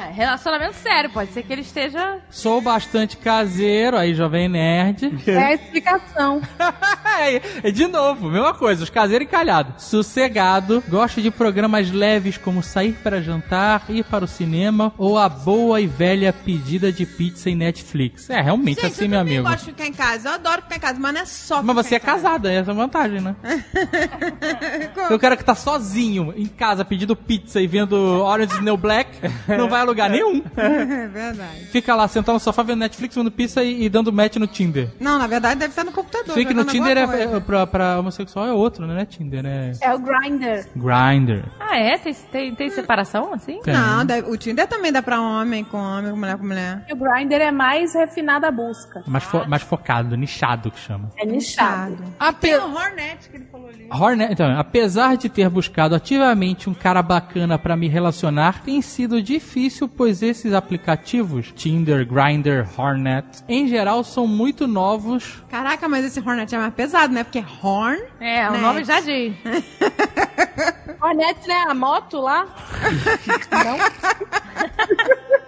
É, relacionamento sério, pode ser que ele esteja. Sou bastante caseiro, aí jovem nerd. É a explicação. é, é de novo, mesma coisa, os caseiros encalhados. Sossegado, gosto de programas leves como sair para jantar, ir para o cinema ou a boa e velha pedida de pizza em Netflix. É, realmente assim, eu meu amigo. gosto de ficar em casa. Eu adoro ficar em casa, mas não é só Mas você é casada, essa é a vantagem, né? o cara que tá sozinho em casa pedindo pizza e vendo Orange New Black não vai lugar nenhum. É verdade. Fica lá sentado no sofá vendo Netflix, vendo pizza e, e dando match no Tinder. Não, na verdade deve estar no computador. Se que no jogando Tinder é, alguma é, pra, pra homossexual é outro, né? Não é Tinder, né? É o Grindr. Grindr. Ah, é? Tem, tem, tem separação assim? Tem. Não, deve- o Tinder também dá pra homem com homem, com mulher com mulher. O Grindr é mais refinada a busca. Mais, fo- mais focado, nichado que chama. É nichado. Ape... Tem o Hornet que ele falou ali. Hornet, então, apesar de ter buscado ativamente um cara bacana pra me relacionar, tem sido difícil, pois esses aplicativos, Tinder, Grindr, Hornet, em geral são muito novos. Caraca, mas esse Hornet é mais pesado, né? Porque é Horn. É, o Net. nome já diz. Hornet, né? A moto lá.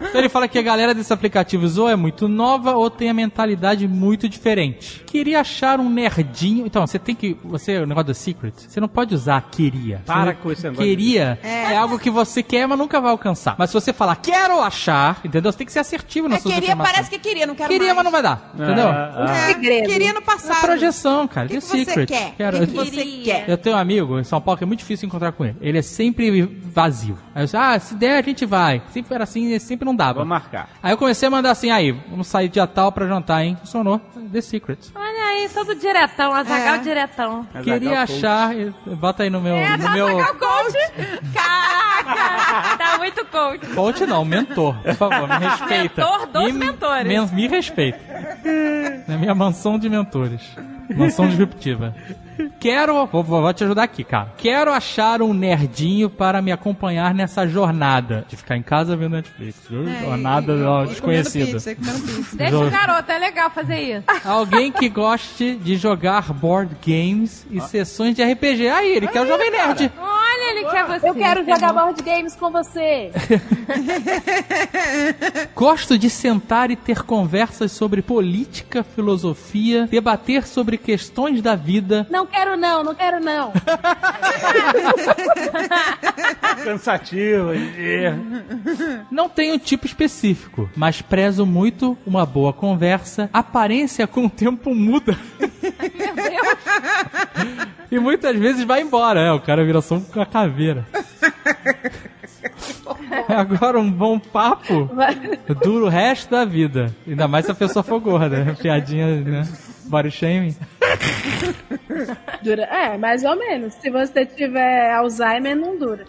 Então ele fala que a galera desses aplicativos ou é muito nova ou tem a mentalidade muito diferente. Queria achar um nerdinho. Então, você tem que. Você, o negócio do Secret, você não pode usar queria. Para Você- com esse negócio. Queria é. algo que você quer, mas nunca vai alcançar. Mas se você falar quero achar, entendeu? Você tem que ser assertivo nas É, suas queria, afirmações. parece que queria, não quero Queria, mas mais. não vai dar. Entendeu? Ah, É, segredo. queria no É passado. projeção, cara. O que, The que você Secret. quer? Quero- O que, que você Queria. quer? Eu tenho um amigo em São Paulo que é muito difícil encontrar com ele. Ele é sempre vazio. Aí eu disse, ah, se der a gente vai. Sempre era assim, sempre não dava. Vou marcar. Aí eu comecei a mandar assim, aí, vamos sair dia tal pra jantar, hein? Funcionou. The Secret. Olha aí, todo diretão, Azagal É. diretão. Queria Coach. achar, bota aí no meu, É, no meu coach. Caraca, tá muito coach. coach não, mentor, por favor, me respeita. Mentor dos me, mentores. Me, me respeita. Na minha mansão de mentores. Mansão disruptiva. Quero, vou, vou te ajudar aqui, cara. Quero achar um nerdinho para me acompanhar nessa jornada de ficar em casa vendo Netflix. viu? jornada É, desconhecida. pizza, pizza. Deixa o garoto, é legal fazer isso. Alguém que goste de jogar board games e sessões de RPG. Aí, ele quer o Jovem Nerd. Olha, ele quer você. Eu quero jogar board games com você. Gosto de sentar e ter conversas sobre política, filosofia, debater sobre questões da vida. Não quero não, não quero não. Cansativo. é. Não tenho tipo específico, mas prezo muito uma boa conversa. Aparência com o tempo muda. e muitas vezes vai embora, é, o cara vira só uma caveira. Agora um bom papo dura o resto da vida. Ainda mais se a pessoa for gorda. Piadinha, né? Body shaming. Dura. É, mais ou menos. Se você tiver Alzheimer, não dura.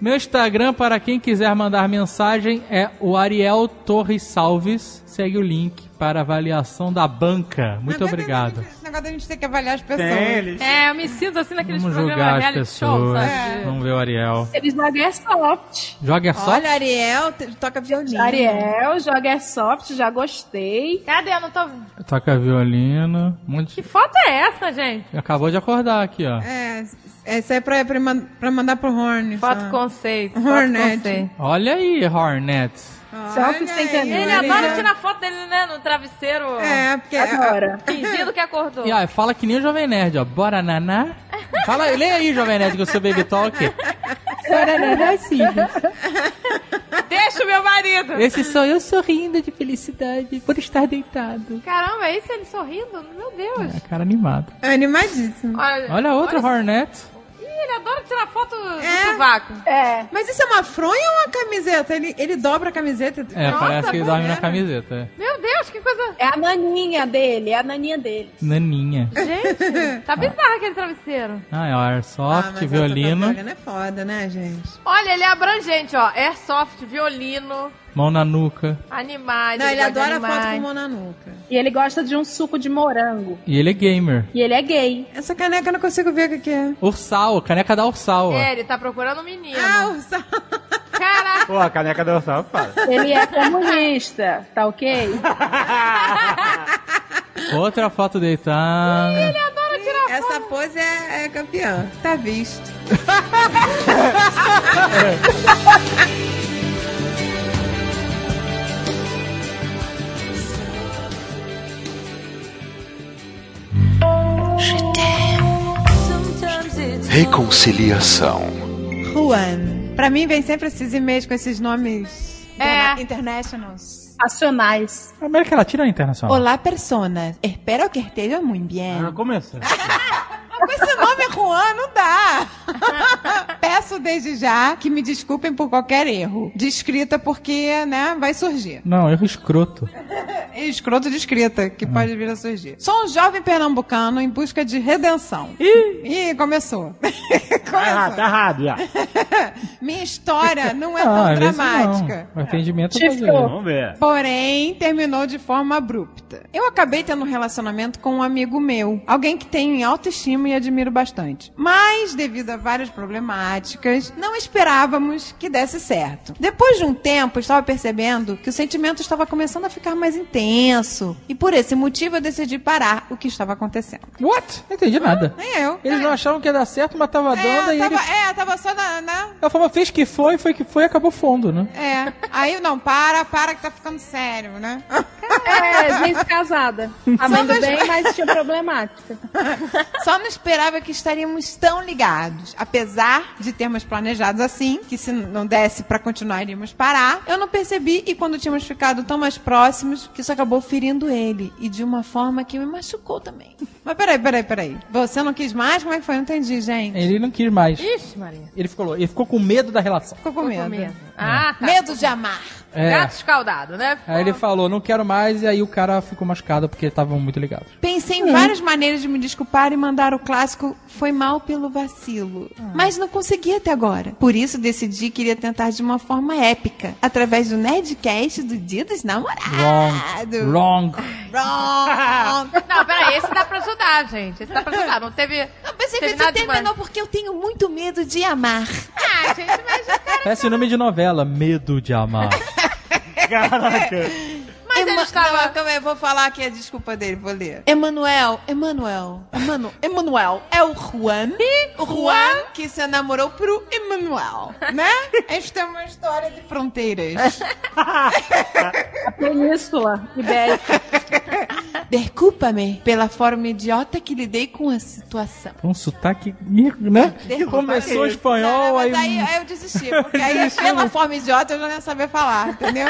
Meu Instagram, para quem quiser mandar mensagem, é o Ariel Torres Salves. Segue o link para avaliação da banca. Muito Mas obrigado. Esse negócio da gente ter que avaliar as pessoas. Tem eles. É, eu me sinto assim naqueles Vamos programas julgar as reality show, pessoas. sabe? Vamos ver o Ariel. Eles jogam Airsoft. Joga só. Olha, Ariel, toca violino. Ariel, joga Airsoft, já gostei. Cadê? Eu não tô vendo. Toca violino. Monte Que foto é essa, gente? Acabou de acordar aqui, ó. É, essa é pra, pra, pra mandar pro Horn. Foto só. conceito. Foto Hornet. conceito. Olha aí, Hornet. Selfie sem aí. camisa. Ele adora tirar foto dele, né, no travesseiro, É, porque... Agora. fingindo que acordou. E ó, fala que nem o Jovem Nerd, ó. Bora naná. Fala, lê aí, Jovem Nerd, com o seu baby talk. Bora naná, sim. Deixa o meu marido! Esse sou eu sorrindo de felicidade por estar deitado. Caramba, é isso ele sorrindo? Meu Deus. É, cara animado. É animadíssimo. Olha, Olha a outra olha- Hornet. Ele adora tirar foto É. do sovaco. É. Mas isso é uma fronha ou uma camiseta? Ele, ele dobra a camiseta. É, Nossa, parece que ele dorme na camiseta. é. Meu Deus, que coisa... É a naninha dele, é a naninha dele. Naninha. Gente, tá bizarro aquele travesseiro. Ah, é o Ah, Airsoft, essa violino, violino é foda, né, gente? Olha, ele é abrangente, ó. Airsoft, violino, mão na nuca. animais. Não, ele de adora foto animais. com mão na nuca. E ele gosta de um suco de morango. E ele é gamer. E ele é gay. Essa caneca eu não consigo ver o que, é. Ursal, caneca da Ursal. ó. É, ele tá procurando um menino. Ah, o sal. Caraca. Pô, a caneca do Ursal, fala. Ele é comunista, tá ok? Outra foto deitada. Essa pose é, é campeã. Tá visto. Reconciliação. Juan. Pra mim vem sempre esses e-mails com esses nomes É. interna- internationals. Racionais. A América Latina é internacional. Olá, personas. Espero que estejam muito bem. Ah, começa. Com esse nome Juan não dá. Peço desde já que me desculpem por qualquer erro de escrita, porque, né, vai surgir. Não, erro escroto. É escroto de escrita, que pode vir a surgir. Sou um jovem pernambucano em busca de redenção. Ih, começou. Tá errado, tá errado já. Minha história não é Ah, tão dramática. não. O atendimento é. Vamos ver. Porém, terminou de forma abrupta. Eu acabei tendo um relacionamento com um amigo meu, alguém que tenho em autoestima e admiro bastante. Mas, devido a várias problemáticas, não esperávamos que desse certo. Depois de um tempo, eu estava percebendo que o sentimento estava começando a ficar mais intenso. E por esse motivo, eu decidi parar o que estava acontecendo. What? Não entendi nada. Nem eu. Eles não achavam que ia dar certo, mas tava dando é, e tava, eles... é, tava só na, na Ela falou, fez que foi, foi que foi e acabou fundo, né? É. Aí, não, para, para que tá ficando sério, né? É, gente casada. Amando bem, mas tinha problemática. Só não esperava que estaríamos tão ligados. Apesar de termos planejado assim, que se não desse pra continuar iríamos parar, eu não percebi e quando tínhamos ficado tão mais próximos, que isso acabou ferindo ele. E de uma forma que me machucou também. Mas peraí, peraí, peraí. Você não quis mais? Como é que foi? Eu não entendi, gente. Ele não quis mais. Ixi, Maria. Ele ficou, ele ficou com medo da relação. Ficou com medo. Medo. Ah, tá. Medo de amar. É. Gato escaldado, né? Aí ele falou, não quero mais, e aí o cara ficou machucado porque estavam muito ligados. Pensei em várias maneiras de me desculpar e mandar o clássico foi mal pelo vacilo. Mas não consegui até agora. Por isso decidi que iria tentar de uma forma épica, através do Nerdcast do Dia dos Namorados. Wrong. Wrong. Wrong. Não, peraí, esse dá pra ajudar, gente. Esse dá pra ajudar. Não teve. Não, mas teve você nada demais. terminou porque eu tenho muito medo de amar. Ah, gente, mas, Parece o nome de novela, Medo de Amar. Caraca. Mas ele Ema- estava. Não, eu vou falar aqui a desculpa dele, vou ler. Emanuel, Emanuel, Emanu, Emanuel é o Juan. O Juan que se namorou pro Emanuel, né? Esta é uma história de fronteiras. A Península Ibérica. Desculpa-me pela forma idiota que lidei com a situação. Um sotaque, né? Desculpa. Começou espanhol, Não, mas aí... aí, aí eu desisti, porque aí pela forma idiota eu já não ia saber falar, entendeu?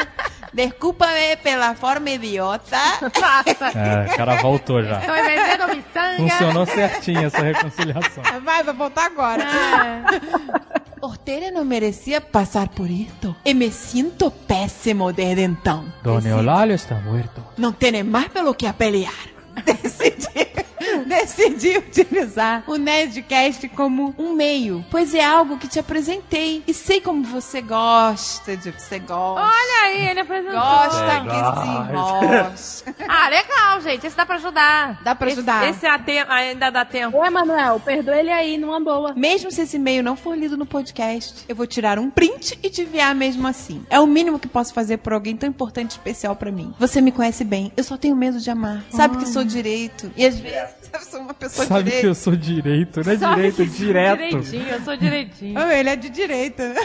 Desculpa-me pela forma idiota. Nossa. É, o cara voltou já. De miçanga. Funcionou certinho essa reconciliação. Vai, vai voltar agora. Ortega não merecia passar por isto. E me sinto péssimo desde então. Don Eulalio está muerto. Não tem mais pelo que a pelear. Decidi, decidi utilizar o Nerdcast como um meio, pois é algo que te apresentei e sei como você gosta de você gosta. Olha aí, ele apresentou. Gosta que sim, gosta. Ah, legal, gente. Esse dá pra ajudar. Dá pra Esse- ajudar. Esse, a tem- ainda dá tempo. Ô, Emanuel, perdoa ele aí numa boa. Mesmo se esse e-mail não for lido no podcast, eu vou tirar um print e te enviar mesmo assim. É o mínimo que posso fazer por alguém tão importante e especial pra mim. Você me conhece bem, eu só tenho medo de amar. Sabe que sou direito. E às vezes eu sou uma pessoa Sabe que direita. eu sou direito, não é Sabe direito, que- direto. Direitinho, eu sou direitinho. Oh, ele é de direita.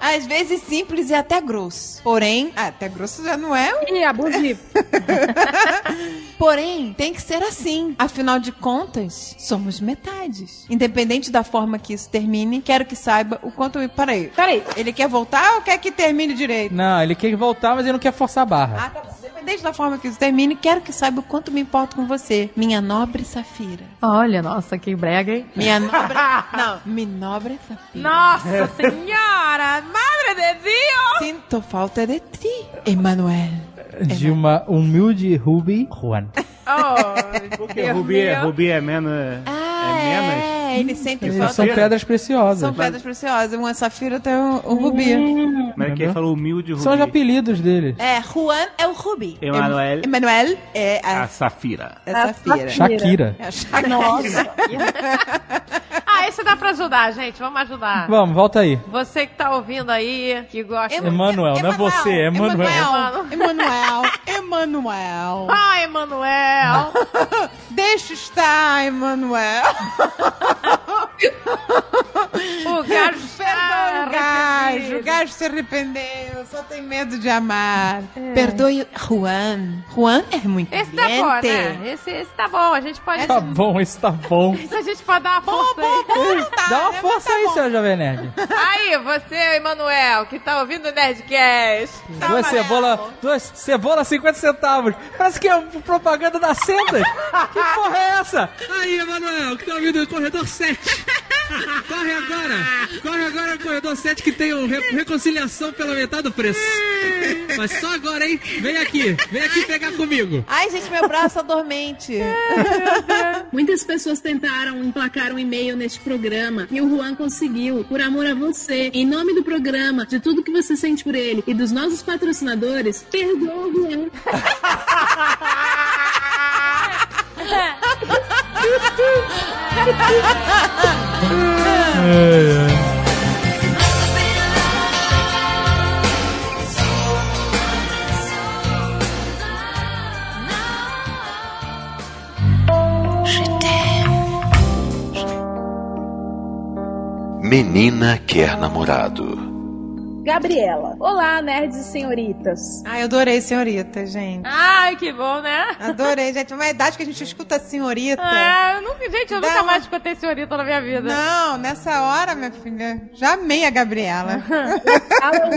Às vezes simples e até grosso. Porém, ah, até grosso já não é. Ih, abusivo. Porém, tem que ser assim. Afinal de contas, somos metades. Independente da forma que isso termine, quero que saiba o quanto. eu- Peraí. Peraí. Ele quer voltar ou quer que termine direito? Não, ele quer voltar, mas ele não quer forçar a barra. Ah, tá bom. Independente independente da forma que isso termine, quero que saiba o quanto me importo com você, minha nobre Safira. Olha, nossa, que brega, hein? Minha nobre. Não, minha nobre Safira. Nossa senhora! Madre de Deus! Sinto falta de ti, Emanuel. De uma humilde Ruby Juan. Oh, Porque Rubi, é-. Rubi é menos. Ah, é menos. é, ele Eles falta. são pedras preciosas. São pedras preciosas. Uma safira tem o, o rubi. Mas é que ele falou humilde Rubi. São os apelidos deles. É, Juan é o rubi. Emanuel. Em- Emanuel é a, A Safira. é a safira. Shakira. É a Shakira. Nossa. Ah, esse dá pra ajudar, gente. Vamos ajudar. Vamos, volta aí. Você que tá ouvindo aí, que gosta... Ema- Emanuel, não é você, é Emanuel. Emanuel. Emanuel. Emanuel. Ai, Emanuel! Deixa estar, Emanuel. o gajo Perdoe o gajo. O gajo se arrependeu. Só tem medo de amar. Perdoe Juan. Juan é muito Esse tá bom, né? Esse, esse tá bom. A gente pode... Tá bom, isso tá bom. Esse a gente pode dar uma força aí. Tá, Dá uma né? força aí, tá bom. seu Jovem Nerd. Aí, você, Emanuel, que tá ouvindo o Nerdcast. Tá duas amarelo. cebola, duas cebola 50 centavos. Parece que é propaganda da Sendas. que porra é essa? Aí, Emanuel, que tá ouvindo o corredor 7. Corre agora! Corre agora no corredor 7 que tem o re- reconciliação pela metade do preço. Mas só agora, hein? Vem aqui, vem aqui pegar comigo. Ai, gente, meu braço é dormente. Muitas pessoas tentaram emplacar um e-mail neste programa e o Juan conseguiu, por amor a você. Em nome do programa, de tudo que você sente por ele e dos nossos patrocinadores, perdoa o Juan. Menina quer namorado. Gabriela. Olá, nerds e senhoritas. Ai, eu adorei senhorita, gente. Ai, que bom, né? Adorei, gente. Uma idade que a gente escuta senhorita. Ah, eu nunca, gente, eu Dá nunca uma- mais escutei senhorita na minha vida. Não, nessa hora, minha filha, já amei a Gabriela.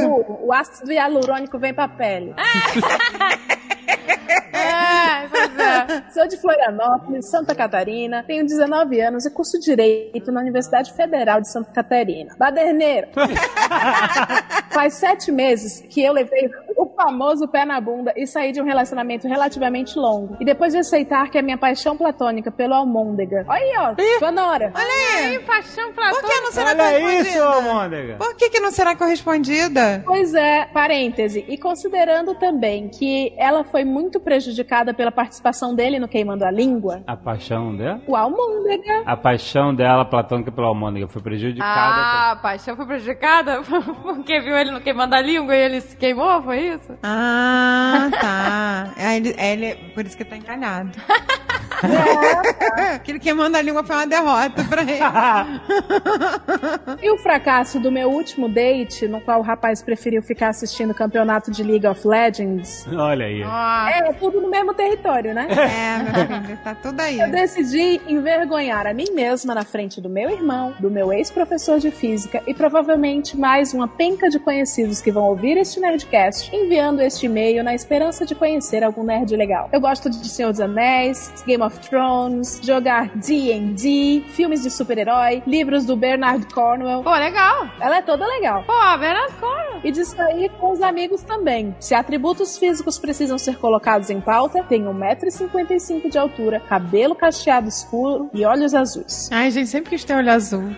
O, o ácido hialurônico vem pra pele. É, pois é. Sou de Florianópolis, Santa Catarina, tenho 19 anos e curso Direito na Universidade Federal de Santa Catarina. Baderneiro! Faz sete meses que eu levei o famoso pé na bunda e saí de um relacionamento relativamente longo. E depois de aceitar que a minha paixão platônica pelo Almôndega. Olha aí, ó, Sonora. Olha Ai, aí. paixão Por que platônica. não será Olha correspondida? isso, Almôndega. Por que, que não será correspondida? Pois é, parêntese. E considerando também que ela foi muito prejudicada pela participação dele no Queimando a Língua, A paixão dela? o Almôndega A paixão dela, platônica pela Almôndega, foi prejudicada. Ah, a paixão foi prejudicada porque viu ele no queimando a língua e ele se queimou, foi isso? Ah, tá. É, ele, é, ele, por isso que tá encalhado. Aquele que manda a língua foi uma derrota pra ele. E o fracasso do meu último date, no qual o rapaz preferiu ficar assistindo o campeonato de League of Legends. Olha aí. Ah, É, tudo no mesmo território, né? É, meu filho, tá tudo aí. Eu decidi envergonhar a mim mesma na frente do meu irmão, do meu ex-professor de física e provavelmente mais uma penca de conhecidos que vão ouvir este Nerdcast, enviando este e-mail na esperança de conhecer algum nerd legal. Eu gosto de Senhor dos Anéis, Game of Thrones, jogar D&D, filmes de super-herói, livros do Bernard Cornwell. Pô, legal. Ela é toda legal. Pô, Bernardo Corno. E de sair com os amigos também. Se atributos físicos precisam ser colocados em pauta, tenho 1,55m de altura, cabelo cacheado escuro e olhos azuis. Ai, gente, sempre quis ter olho azul.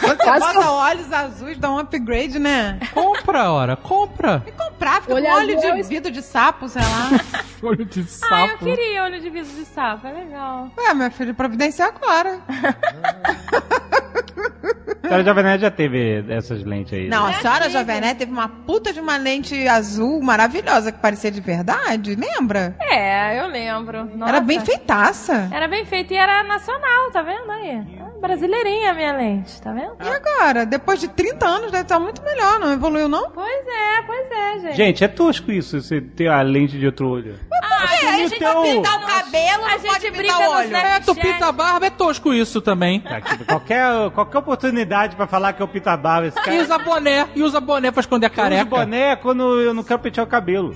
Quando você bota olhos azuis, dá um upgrade, né? Compra, ora, compra. E comprar, fica Olho com olho é de o- vidro de sapo, sei lá. Olho de Ah, eu sapo. queria olho de vidro de sapo, é legal. Ué, meu filho, providencia agora. A senhora Jovem Nerd já teve essas lentes aí. Não, né? a senhora Jovem Nerd teve uma puta de uma lente azul maravilhosa que parecia de verdade, lembra? É, eu lembro. Nossa. Era bem feitaça. Era bem feito e era nacional, tá vendo aí? Ah, Brasileirinha a minha lente, tá vendo? E agora? Depois de 30 anos deve estar muito melhor, não evoluiu não? Pois é, pois é, gente. Gente, é tosco isso, você ter a lente de outro olho. Ah, É, a gente então- vai pintar o cabelo, a gente pode brinca pintar o olho. É, tu pinta a barba, é tosco isso também. Tá, tipo, qualquer, qualquer oportunidade pra falar que eu pinto a barba, esse cara... E usa boné, e usa boné pra esconder a Eu uso careca. boné quando eu não quero pentear o cabelo.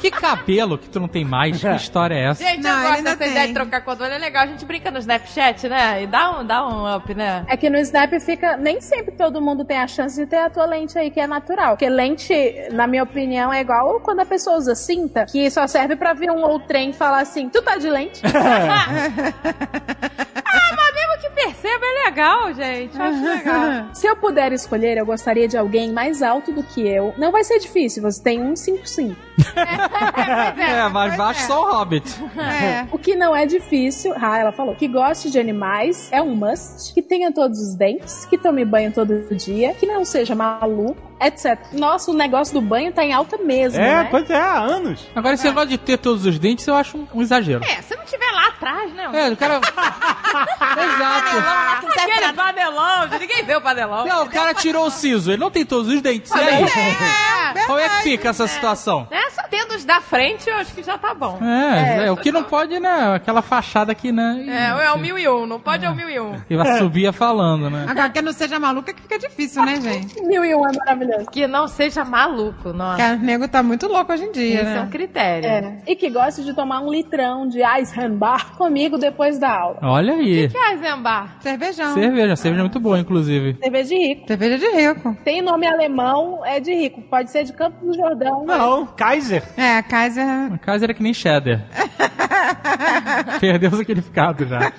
Que cabelo que tu não tem mais? Que história é essa? Gente, Não, eu gosto dessa ideia tem. de trocar olho. É legal, a gente brinca no Snapchat, né? E dá um, dá um up, né? É que no Snap fica. Nem sempre todo mundo tem a chance de ter a tua lente aí, que é natural. Porque lente, na minha opinião, é igual quando a pessoa usa cinta, que só serve pra ver um ou trem e falar assim: tu tá de lente? Ah, mas perceba, é legal, gente. Eu acho legal. Se eu puder escolher, eu gostaria de alguém mais alto do que eu. Não vai ser difícil, você tem 1,55. É, mas baixo só o Hobbit. É. O que não é difícil, ah, ela falou, que goste de animais é um must, que tenha todos os dentes, que tome banho todo dia, que não seja maluco, etc. Nossa, o negócio do banho tá em alta mesmo, É, né? pois é, há anos. Agora, esse negócio de ter todos os dentes, eu acho um, um exagero. É, se não tiver lá atrás, né? É, o cara. Exato. Aquele padelão, ninguém vê o padelão. Não, o cara tirou o siso, ele não tem todos os dentes. E aí? Como é que fica essa situação? É, só tendo os da frente, eu acho que já tá bom. É, é, o que não pode, né? Aquela fachada aqui, né? É, é o mil e um, não pode é o mil e um. E vai subir falando, né? Agora, que não seja maluca que fica difícil, né, gente? Mil e um é maravilhoso. Que não seja maluco, nossa. Porque o nego tá muito louco hoje em dia, Esse é um né? critério. É. E que goste de tomar um litrão de Eisenbach comigo depois da aula. Olha aí. Que é Zembar? Cervejão. Cerveja, cerveja é muito boa, inclusive. Cerveja de rico. Cerveja de rico. Tem nome alemão, é de rico. Pode ser de Campos do Jordão. Não, Kaiser. É, Kaiser. A casa era que nem cheddar. Perdeu o significado já.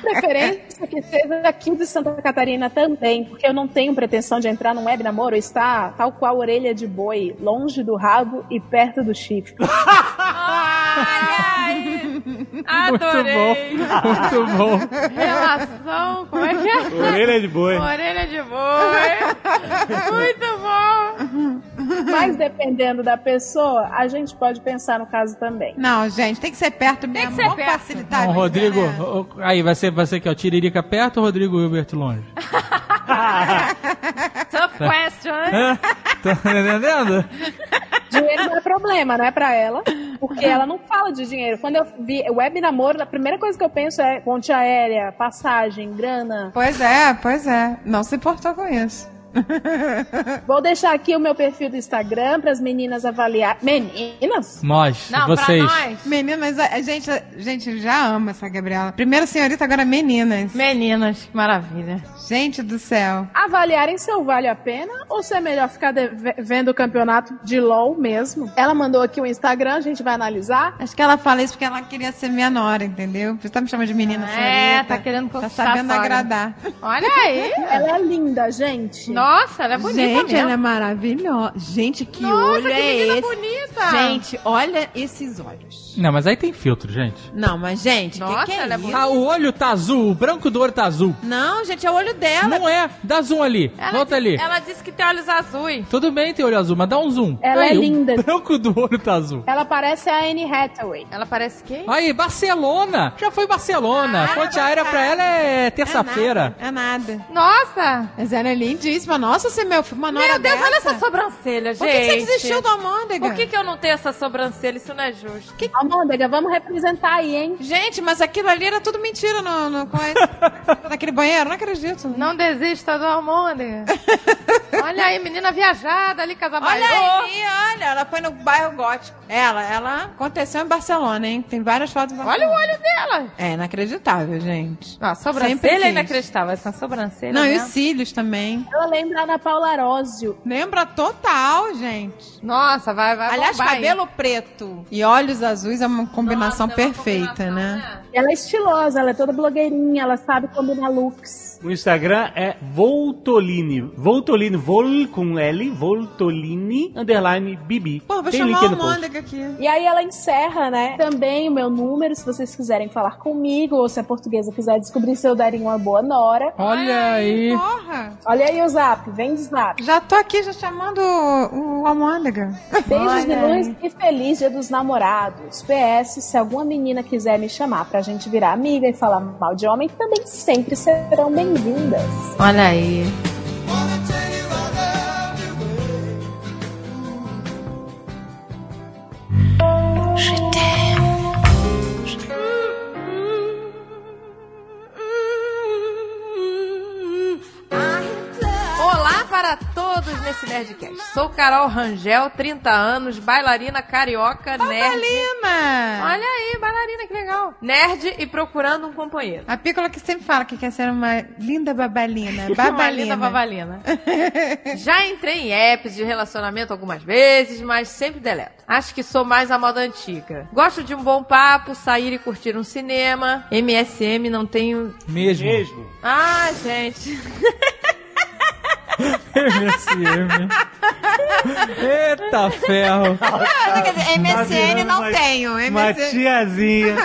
Preferência que seja aqui de Santa Catarina também, porque eu não tenho pretensão de entrar num web namoro, está tal qual orelha de boi, longe do rabo e perto do chifre. Ai, ai. Adorei. Muito bom. Relação, como é que é? Orelha de boi. Orelha de boi. Muito bom. Mas dependendo da pessoa, a gente pode pensar no caso também. Não, gente, tem que ser perto mesmo. que ser Vamos perto. facilitar vida, Rodrigo, né? o- o- aí vai ser, vai ser aqui, ó, Tiririca perto ou Rodrigo Hilbert longe? Tough question, né? Tá entendendo? Dinheiro não é problema, não é pra ela, porque ela não fala de dinheiro. Quando eu vi web namoro, a primeira coisa que eu penso é ponte aérea, passagem, grana. Pois é, pois é. Não se importou com isso. Vou deixar aqui o meu perfil do Instagram para as meninas avaliar. Meninas? Nós, Não, vocês. É pra nós. Meninas, a a gente, a gente já ama essa Gabriela. Primeiro senhorita, agora meninas. Meninas, que maravilha. Gente do céu. Avaliarem se eu vale a pena ou se é melhor ficar vendo o campeonato de LOL mesmo. Ela mandou aqui o Instagram, a gente vai analisar. Acho que ela fala isso porque ela queria ser minha nora, entendeu? Você tá me chamando de menina É, senhorita. tá querendo Tá conquistar sabendo a sogra. agradar. Olha aí. Ela é linda, gente. Nossa, ela é bonita gente, mesmo. ela é maravilhosa. Gente, que Nossa, olho que é menina esse? bonita. Gente, olha esses olhos. Não, mas aí tem filtro, gente. Não, mas gente, Nossa, que, que é ela é isso? bonita. Ah, o olho tá azul, o branco do olho tá azul. Não, gente, é o olho dela. Não é, dá zoom ali, Ela volta ali. Ela disse que tem olhos azuis. Tudo bem ter olho azul, mas dá um zoom. Ela é Aí, linda. O branco do olho tá azul. Ela parece a Anne Hathaway. Ela parece quem? Aí, Barcelona! Já foi Barcelona. Ponte aérea pra ela é terça-feira. É nada. Nossa! Mas ela é lindíssima. Nossa, se meu filho, uma nora Meu Deus, dessa. olha essa sobrancelha, gente. Por que você desistiu do Amôndega? Por que, que eu não tenho essa sobrancelha? Isso não é justo. Almôndega, vamos representar aí, hein? Gente, mas aquilo ali era tudo mentira no, no naquele banheiro, não acredito. Não desista do almôndega. olha aí, menina viajada ali, Olha Casabaiô. aí, olha, ela foi no bairro gótico. Ela, ela aconteceu em Barcelona, hein? Tem várias fotos em Olha o Barcelona. olho dela. É inacreditável, gente. Não, a Sempre sobrancelha é inacreditável. Essa sobrancelha Não, e os cílios também. Ela lembra a Ana Paula Arósio. Lembra total, gente. Nossa, vai, vai Aliás, bombar, hein? cabelo preto e olhos azuis é uma combinação Nossa, é uma perfeita, combinação, né? Ela é estilosa, ela é toda blogueirinha, ela sabe combinar looks. O Instagram é Voltolini. Voltolini, Vol com L, Voltolini, underline Bibi. Pô, vou Tem chamar link o no post. Mônica aqui. E aí ela encerra, né? Também o meu número, se vocês quiserem falar comigo, ou se a portuguesa quiser descobrir se eu daria uma boa nora. Olha aí. Porra! Olha aí o zap, vem de zap. Já tô aqui já chamando o, o Almôndega. Beijos de luz e feliz dia dos namorados. PS, se alguma menina quiser me chamar pra gente virar amiga e falar mal de homem, também sempre serão bem-vindas. Olha aí. Nesse Nerdcast. Sou Carol Rangel, 30 anos, bailarina carioca, nerd. Babalina! Olha aí, bailarina, que legal. Nerd e procurando um companheiro. A Pícola que sempre fala que quer ser uma linda babalina. Uma Babalina. linda babalina. Já entrei em apps de relacionamento algumas vezes, mas sempre deleto. Acho que sou mais a moda antiga. Gosto de um bom papo, sair e curtir um cinema. MSM não tenho. Mesmo. Mesmo. Ah, gente. MSM. Eita ferro. MSN não uma- tenho. Uma MSN... tiazinha.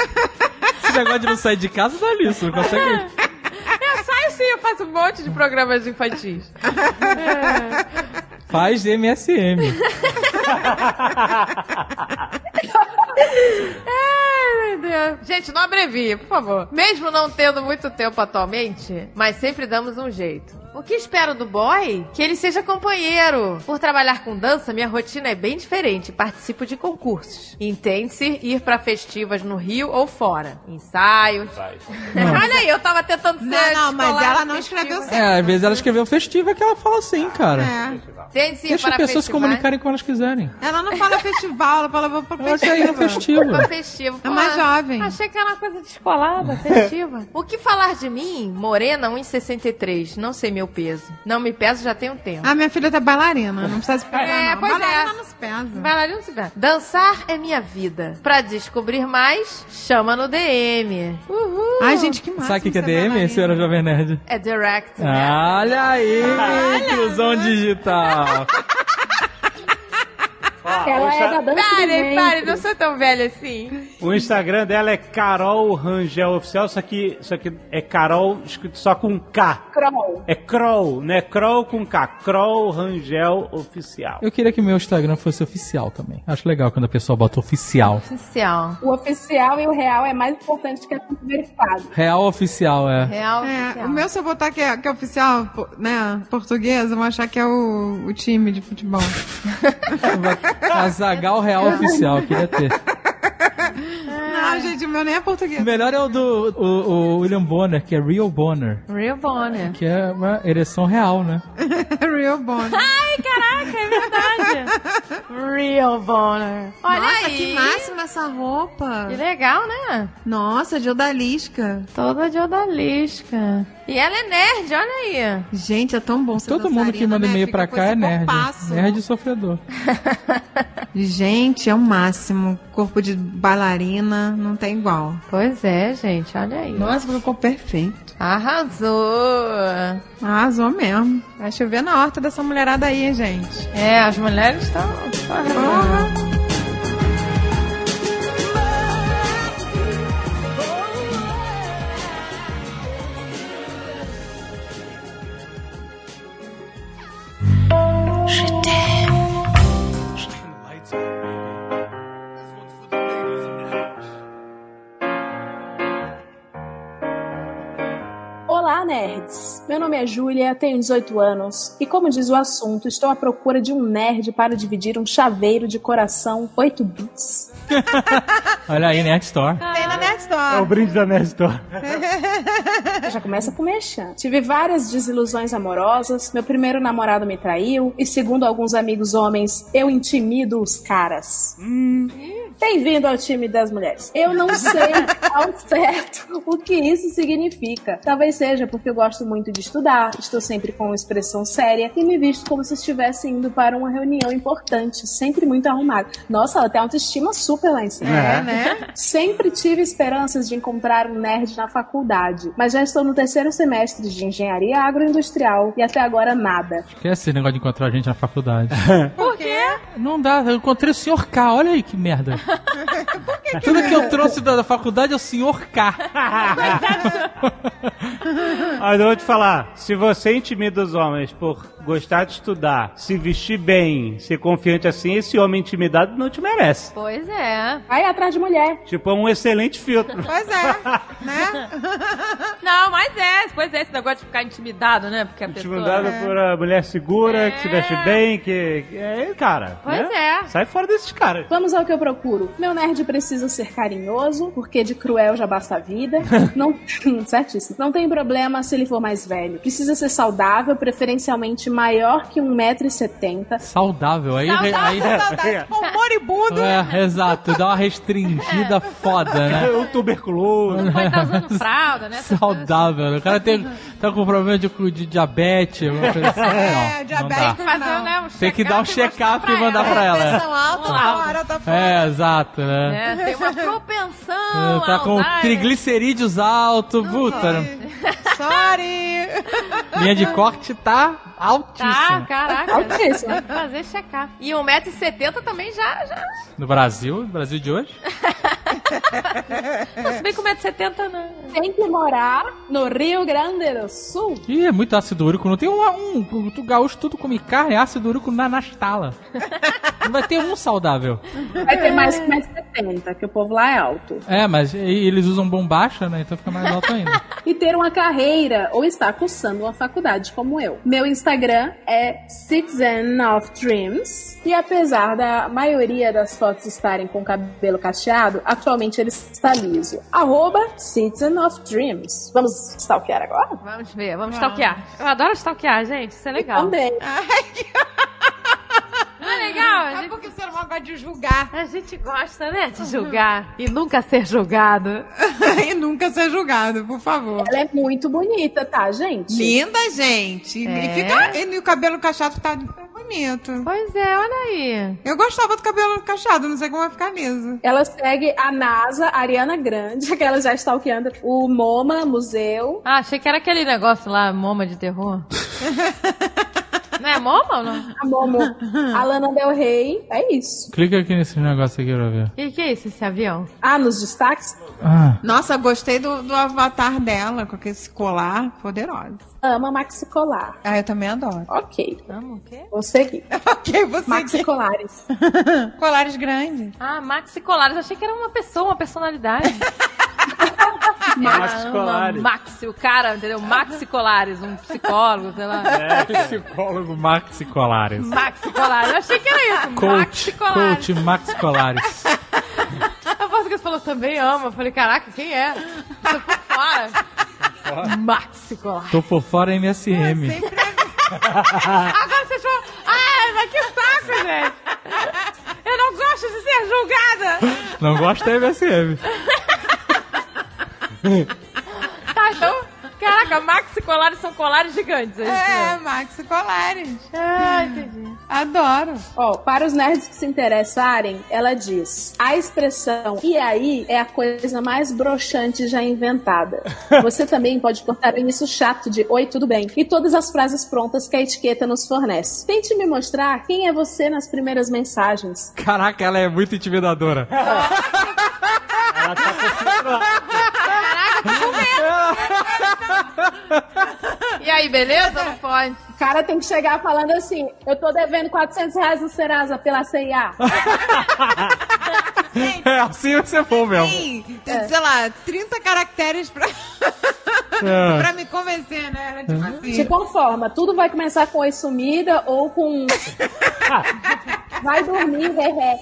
Esse negócio de não sair de casa dá nisso. Não consegue. Eu saio sim, eu faço um monte de programas infantis. Faz MSM. Ai, meu Deus. Gente, não abrevie, por favor. Mesmo não tendo muito tempo atualmente, mas sempre damos um jeito. O que espero do boy? Que ele seja companheiro. Por trabalhar com dança, minha rotina é bem diferente. Participo de concursos. Entende-se ir pra festivas no Rio ou fora. Ensaios. Olha aí, eu tava tentando ser Não, não, mas ela não escreveu certo. É, às vezes ela escreveu festivo é que ela fala assim, cara. É. Entende-se ir Deixa para as pessoas se festivais. comunicarem como elas quiserem. Ela não fala festival, ela fala vou Ela ir no festival. festivo. Pra festivo. É mais Pô, jovem. Achei que era uma coisa descolada, festiva. o que falar de mim? Morena 1,63. Não sei meu peso. Não me peso já tem um tempo. Ah, minha filha tá bailarina, não precisa se pesar, É, não. pois bailarina é. não se pesa. Bailarina não se pesa. Dançar é minha vida. Pra descobrir mais, chama no DM. Uhul. Ai, gente, que massa. Sabe o que, que é ser DM, bailarina. senhora Jovem Nerd? É direct, né? Olha aí, inclusão digital. Ela é da dança Pare, pare, não sou tão velha assim. O Instagram dela é Carol Rangel Oficial, só que, só que é Carol escrito só com K. Kroll. É Kroll, né? Kroll com K. Kroll Rangel Oficial. Eu queria que meu Instagram fosse oficial também. Acho legal quando a pessoa bota oficial. Oficial. O oficial e o real é mais importante que a verificado. Real oficial, é. Real É, oficial. o meu, se eu botar que é, que é oficial, né, português, vão achar que é o, o time de futebol. Azagal Real Oficial, queria ter. Não, gente, o meu nem é O português. melhor é o do o, o William Bonner, que é Real Bonner. Real Bonner. Que é uma ereção real, né? Real Bonner. Ai, caraca, é verdade. Real Bonner. Olha Nossa, aí. que máximo essa roupa. Que legal, né? Nossa, de odalisca. Toda de odalisca. E ela é nerd, olha aí. Gente, é tão bom ser Todo mundo que manda né? e-mail pra com cá é nerd. corpaço. Nerd sofredor. Gente, é o máximo. Corpo de bailarina não tem igual. Pois é, gente, olha aí. Nossa, ficou perfeito. Arrasou. Arrasou mesmo. Vai chover na horta dessa mulherada aí, gente. É, as mulheres estão estão nerds! Meu nome é Júlia, tenho 18 anos e, como diz o assunto, estou à procura de um nerd para dividir um chaveiro de coração 8 bits. Olha aí, Nerd Store. Tem na Nerd É o Store. brinde da Nerd Store. Já começa com mexer. Tive várias desilusões amorosas, meu primeiro namorado me traiu e, segundo alguns amigos homens, eu intimido os caras. Bem-vindo ao time das mulheres. Eu não sei ao certo o que isso significa. Talvez seja porque eu gosto muito de estudar, estou sempre com uma expressão séria e me visto como se estivesse indo para uma reunião importante, sempre muito arrumada. Nossa, ela tem autoestima super lá em cima. É, né? Sempre tive esperanças de encontrar um nerd na faculdade, mas já estou no terceiro semestre de engenharia agroindustrial e até agora nada. Esquece esse negócio de encontrar gente na faculdade. Por quê? Não dá, eu encontrei o Sr. K, olha aí que merda. Tudo que eu trouxe da, da faculdade é o Sr. K. Mas eu vou te falar, se você intimida os homens por gostar de estudar, se vestir bem, ser confiante assim, esse homem intimidado não te merece. Pois é. Vai atrás de mulher. Tipo, é um excelente filtro. Pois é, né? Não, mas é. Pois é, esse negócio de ficar intimidado, né? Porque a Intimidado pessoa... por uma mulher segura, que se É. veste bem, que... que- É, cara. Pois né? é. Sai fora desses caras. Vamos ao que eu procuro. Meu nerd precisa ser carinhoso, porque de cruel já basta a vida. Não, certíssimo. Não tem problema se ele for mais velho. Precisa ser saudável, preferencialmente maior que 1,70m. Saudável. Aí, aí, Saudade, pô, moribundo. é, exato, dá uma restringida foda, né? O tuberculoso. Estar usando fralda, né? Coisas. Saudável. O cara tem, tá com problema de, de diabetes, assim. É, não, não diabético dá. Fazer, não. né, um Tem que dar um check-up e mandar pra ela. é. Pressão alta, uma hora tá. É, exato, né? É, tem uma propensão tá com triglicerídeos altos, puta. Sorry. Linha de corte tá Tá, altíssima. caraca. Altíssimo. Tem que fazer check-up. E 1,70m também já, já. No Brasil, no Brasil de hoje. Não, se bem que 1,70m não. Tem que morar no Rio Grande do Sul. Ih, é muito ácido úrico. Não tem um, um, um gaúcho tudo come carne, ácido úrico na nastala. Não vai ter um saudável. Vai ter mais que 1,70m, que o povo lá é alto. É, mas eles usam bombacha, né? Então fica mais alto ainda. E ter uma carreira ou estar cursando uma faculdade como eu. Meu Instagram é Citizen of Dreams. E apesar da maioria das fotos estarem com cabelo cacheado, atualmente ele está liso. Arroba Citizen of Dreams. Vamos stalkear agora? Vamos ver, vamos stalkear. Eu adoro stalkear, gente. Isso é legal. Também. Não é legal? A É gente, porque o ser humano gosta de julgar a gente gosta, né, de julgar. E nunca ser julgado. e nunca ser julgado, por favor. Ela é muito bonita, tá, gente? Linda, gente. É. E, fica, e o cabelo cacheado tá bonito. Pois é, olha aí. Eu gostava do cabelo cacheado, não sei como vai ficar liso. Ela segue a NASA, a Ariana Grande, que ela já está stalkeando o MoMA, museu. Ah, achei que era aquele negócio lá, Moma de terror. não é Moma ou não? A Momo, a Lana Del Rey. É isso. Clica aqui nesse negócio aqui pra ver. O que, que é isso, esse avião? Ah, nos destaques, Ah, Nossa, gostei do, do avatar dela, com esse colar poderoso. ama Maxi Colar. Ah, eu também adoro. Ok, Amo o quê? vou seguir. ok, você Maxi Colares. Colares grandes. Ah, Maxi Colares. Achei que era uma pessoa, uma personalidade. Maxi Ah, Colares. Maxi, o cara, entendeu? Maxi Colares, um psicólogo, sei lá. é, psicólogo Maxi Colares. Maxi Colares. Eu achei que era isso. Coach, Maxi Colares. coach Maxi Colares. A portuguesa falou também ama. Eu falei, caraca, quem é? Tô por fora. Maxi Colares. Tô por fora MSM. Agora vocês falam, ai, mas que saco, gente. Eu não gosto de ser julgada. Não gosta da MSM. Tá, então, caraca, Maxi Colares são colares gigantes. É, É? Maxi Colares. Ah, entendi. Adoro. Ó, para os nerds que se interessarem, ela diz: a expressão e aí é a coisa mais broxante já inventada. Você também pode cortar o início chato de oi, tudo bem, e todas as frases prontas que a etiqueta nos fornece. Tente me mostrar quem é você nas primeiras mensagens. Caraca, ela é muito intimidadora. Ela tá com E aí, beleza? Não pode. O cara tem que chegar falando assim: eu tô devendo 400 reais no Serasa pela CIA. É assim você for mesmo. Sim, tem, sei lá, 30 caracteres pra, É. pra me convencer, né? Era tipo assim. Se conforma, tudo vai começar com oi sumida ou com. vai dormir, ré.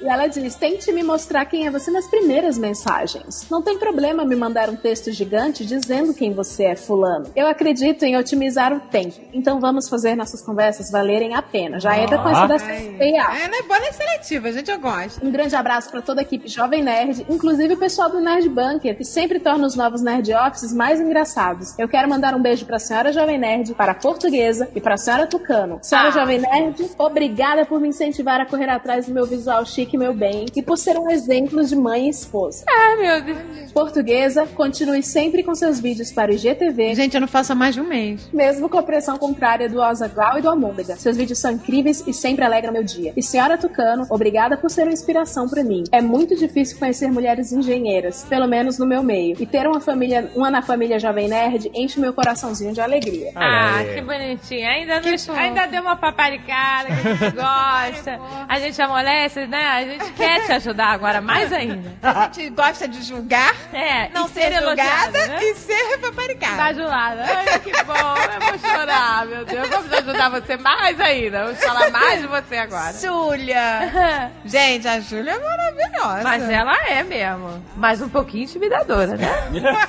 E ela diz: tente me mostrar quem é você nas primeiras mensagens. Não tem problema me mandar um texto gigante dizendo quem você é, Fulano. Eu acredito em otimizar o tempo. Então vamos fazer nossas conversas valerem a pena. Já entra com essa da CIA. É, não é boa nem seletiva, gente, eu gosto. Um grande abraço para toda a equipe Jovem Nerd, inclusive o pessoal do Nerd Bunker, que sempre torna os novos Nerd Offices mais engraçados. Eu quero mandar um beijo para a senhora Jovem Nerd, para a Portuguesa e para a senhora Tucano. Senhora Ah. Jovem Nerd, obrigada por me incentivar a correr atrás do meu visual chique e meu bem, e por ser um exemplo de mãe e esposa. Ai, meu Deus. Portuguesa, continue sempre com seus vídeos para o IGTV, Gente, eu não faço há mais de um mês. mesmo com a pressão contrária do Azaghal e do Almôndega. Seus vídeos são incríveis e sempre alegram meu dia. E senhora Tucano, obrigada por ser uma inspiração para mim. É muito difícil conhecer mulheres engenheiras, pelo menos no meu meio. E ter uma família, uma na família Jovem Nerd, enche meu coraçãozinho de alegria. Ah, que bonitinho. Ainda, nos- ainda deu uma paparicada que a gente gosta. a gente amolece, né? A gente quer te ajudar agora, mais ainda. A gente gosta de julgar, É, não e ser julgada né? e ser paparicada. Bajulada. Ai, que bom. Eu vou chorar, meu Deus. Vamos ajudar você mais ainda. Vamos falar mais de você agora. Júlia! Gente, a Júlia é maravilhosa. Mas ela é mesmo. Mas um pouquinho intimidadora, né?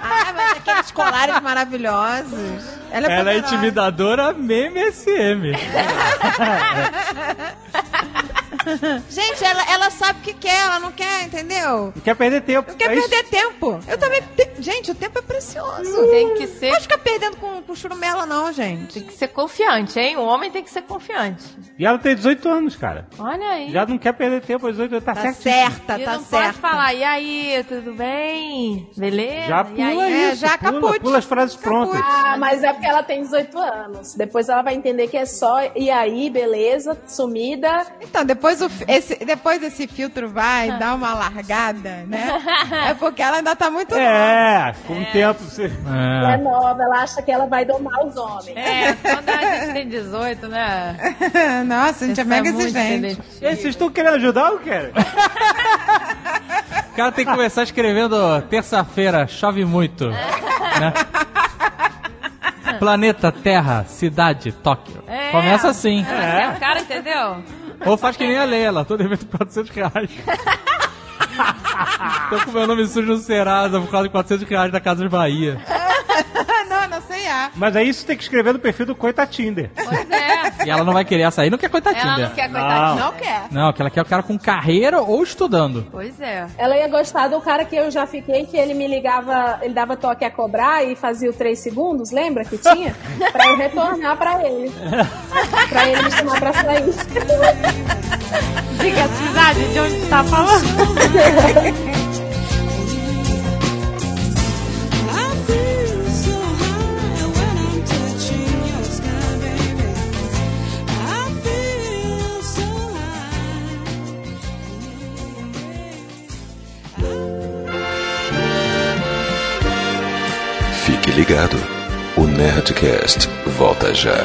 Ah, mas aqueles colares maravilhosos. Ela é, Ela é intimidadora meme SM. Gente, ela, ela sabe o que quer, ela não quer, entendeu? Não quer perder tempo. Não quer É isso. perder tempo. Eu também. te- Gente, o tempo é precioso. Tem que ser, Não pode ficar perdendo com, com churumela, não, gente. tem que ser confiante, hein? O homem tem que ser confiante. E ela tem 18 anos, cara. Olha aí. Já não quer perder tempo aos 18 anos. Tá, Tá certo. certa, e tá não certa. pode falar, e aí, tudo bem? Beleza? Já e pula aí? É, isso. já pula, caput. pula as frases prontas. Ah, mas é porque ela tem 18 anos. Depois ela vai entender que é só e aí, beleza, sumida. Então, depois, o, fi- esse, depois esse filtro vai dar uma largada, né? É porque ela ainda tá muito É, com o tempo você. Ela é nova, ela acha que ela vai domar os homens. É, quando a gente tem 18, né? Nossa, a gente é Isso mega muito exigente. E aí, vocês estão querendo ajudar ou querem? O cara tem que começar escrevendo terça-feira, chove muito. né? Planeta Terra, cidade, Tóquio. É. Começa assim. É. O cara entendeu? Ou faz que nem a Leila, tô devendo 400 reais. Tô com meu nome sujo no Serasa por causa de 400 reais da Casa de Bahia. Não, não. Mas aí isso tem que escrever no perfil do Coita Tinder. Pois é. E ela não vai querer essa aí, não quer coitadinha. Ela não quer, coitadinha. Não quer. Não, que ela quer o cara com carreira ou estudando. Pois é. Ela ia gostar do cara que eu já fiquei, que ele me ligava, ele dava toque a cobrar e fazia o 3 segundos, lembra que tinha? pra eu retornar pra ele. pra ele me chamar pra sair. Diga a cidade de onde tá falando. ligado. O Nerdcast volta já.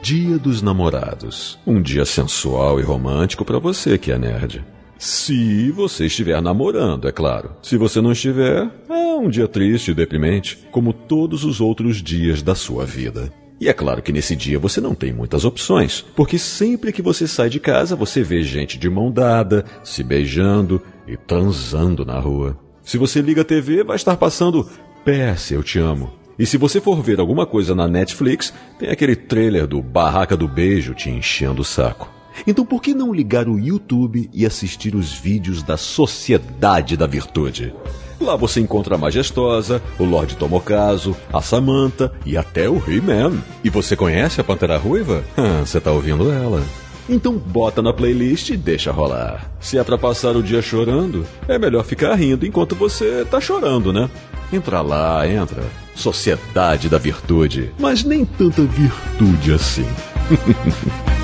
Dia dos Namorados. Um dia sensual e romântico para você que é nerd. Se você estiver namorando, é claro. Se você não estiver, é um dia triste e deprimente, como todos os outros dias da sua vida. E é claro que nesse dia você não tem muitas opções, porque sempre que você sai de casa você vê gente de mão dada, se beijando e transando na rua. Se você liga a TV, vai estar passando PS Eu Te Amo. E se você for ver alguma coisa na Netflix, tem aquele trailer do Barraca do Beijo te enchendo o saco. Então por que não ligar o YouTube e assistir os vídeos da Sociedade da Virtude? Lá você encontra a Majestosa, o Lorde Tomokazo, a Samantha e até o He-Man. E você conhece a Pantera Ruiva? Ah, Você tá ouvindo ela. Então bota na playlist e deixa rolar. Se é pra passar o dia chorando, é melhor ficar rindo enquanto você tá chorando, né? Entra lá, entra. Sociedade da Virtude. Mas nem tanta virtude assim.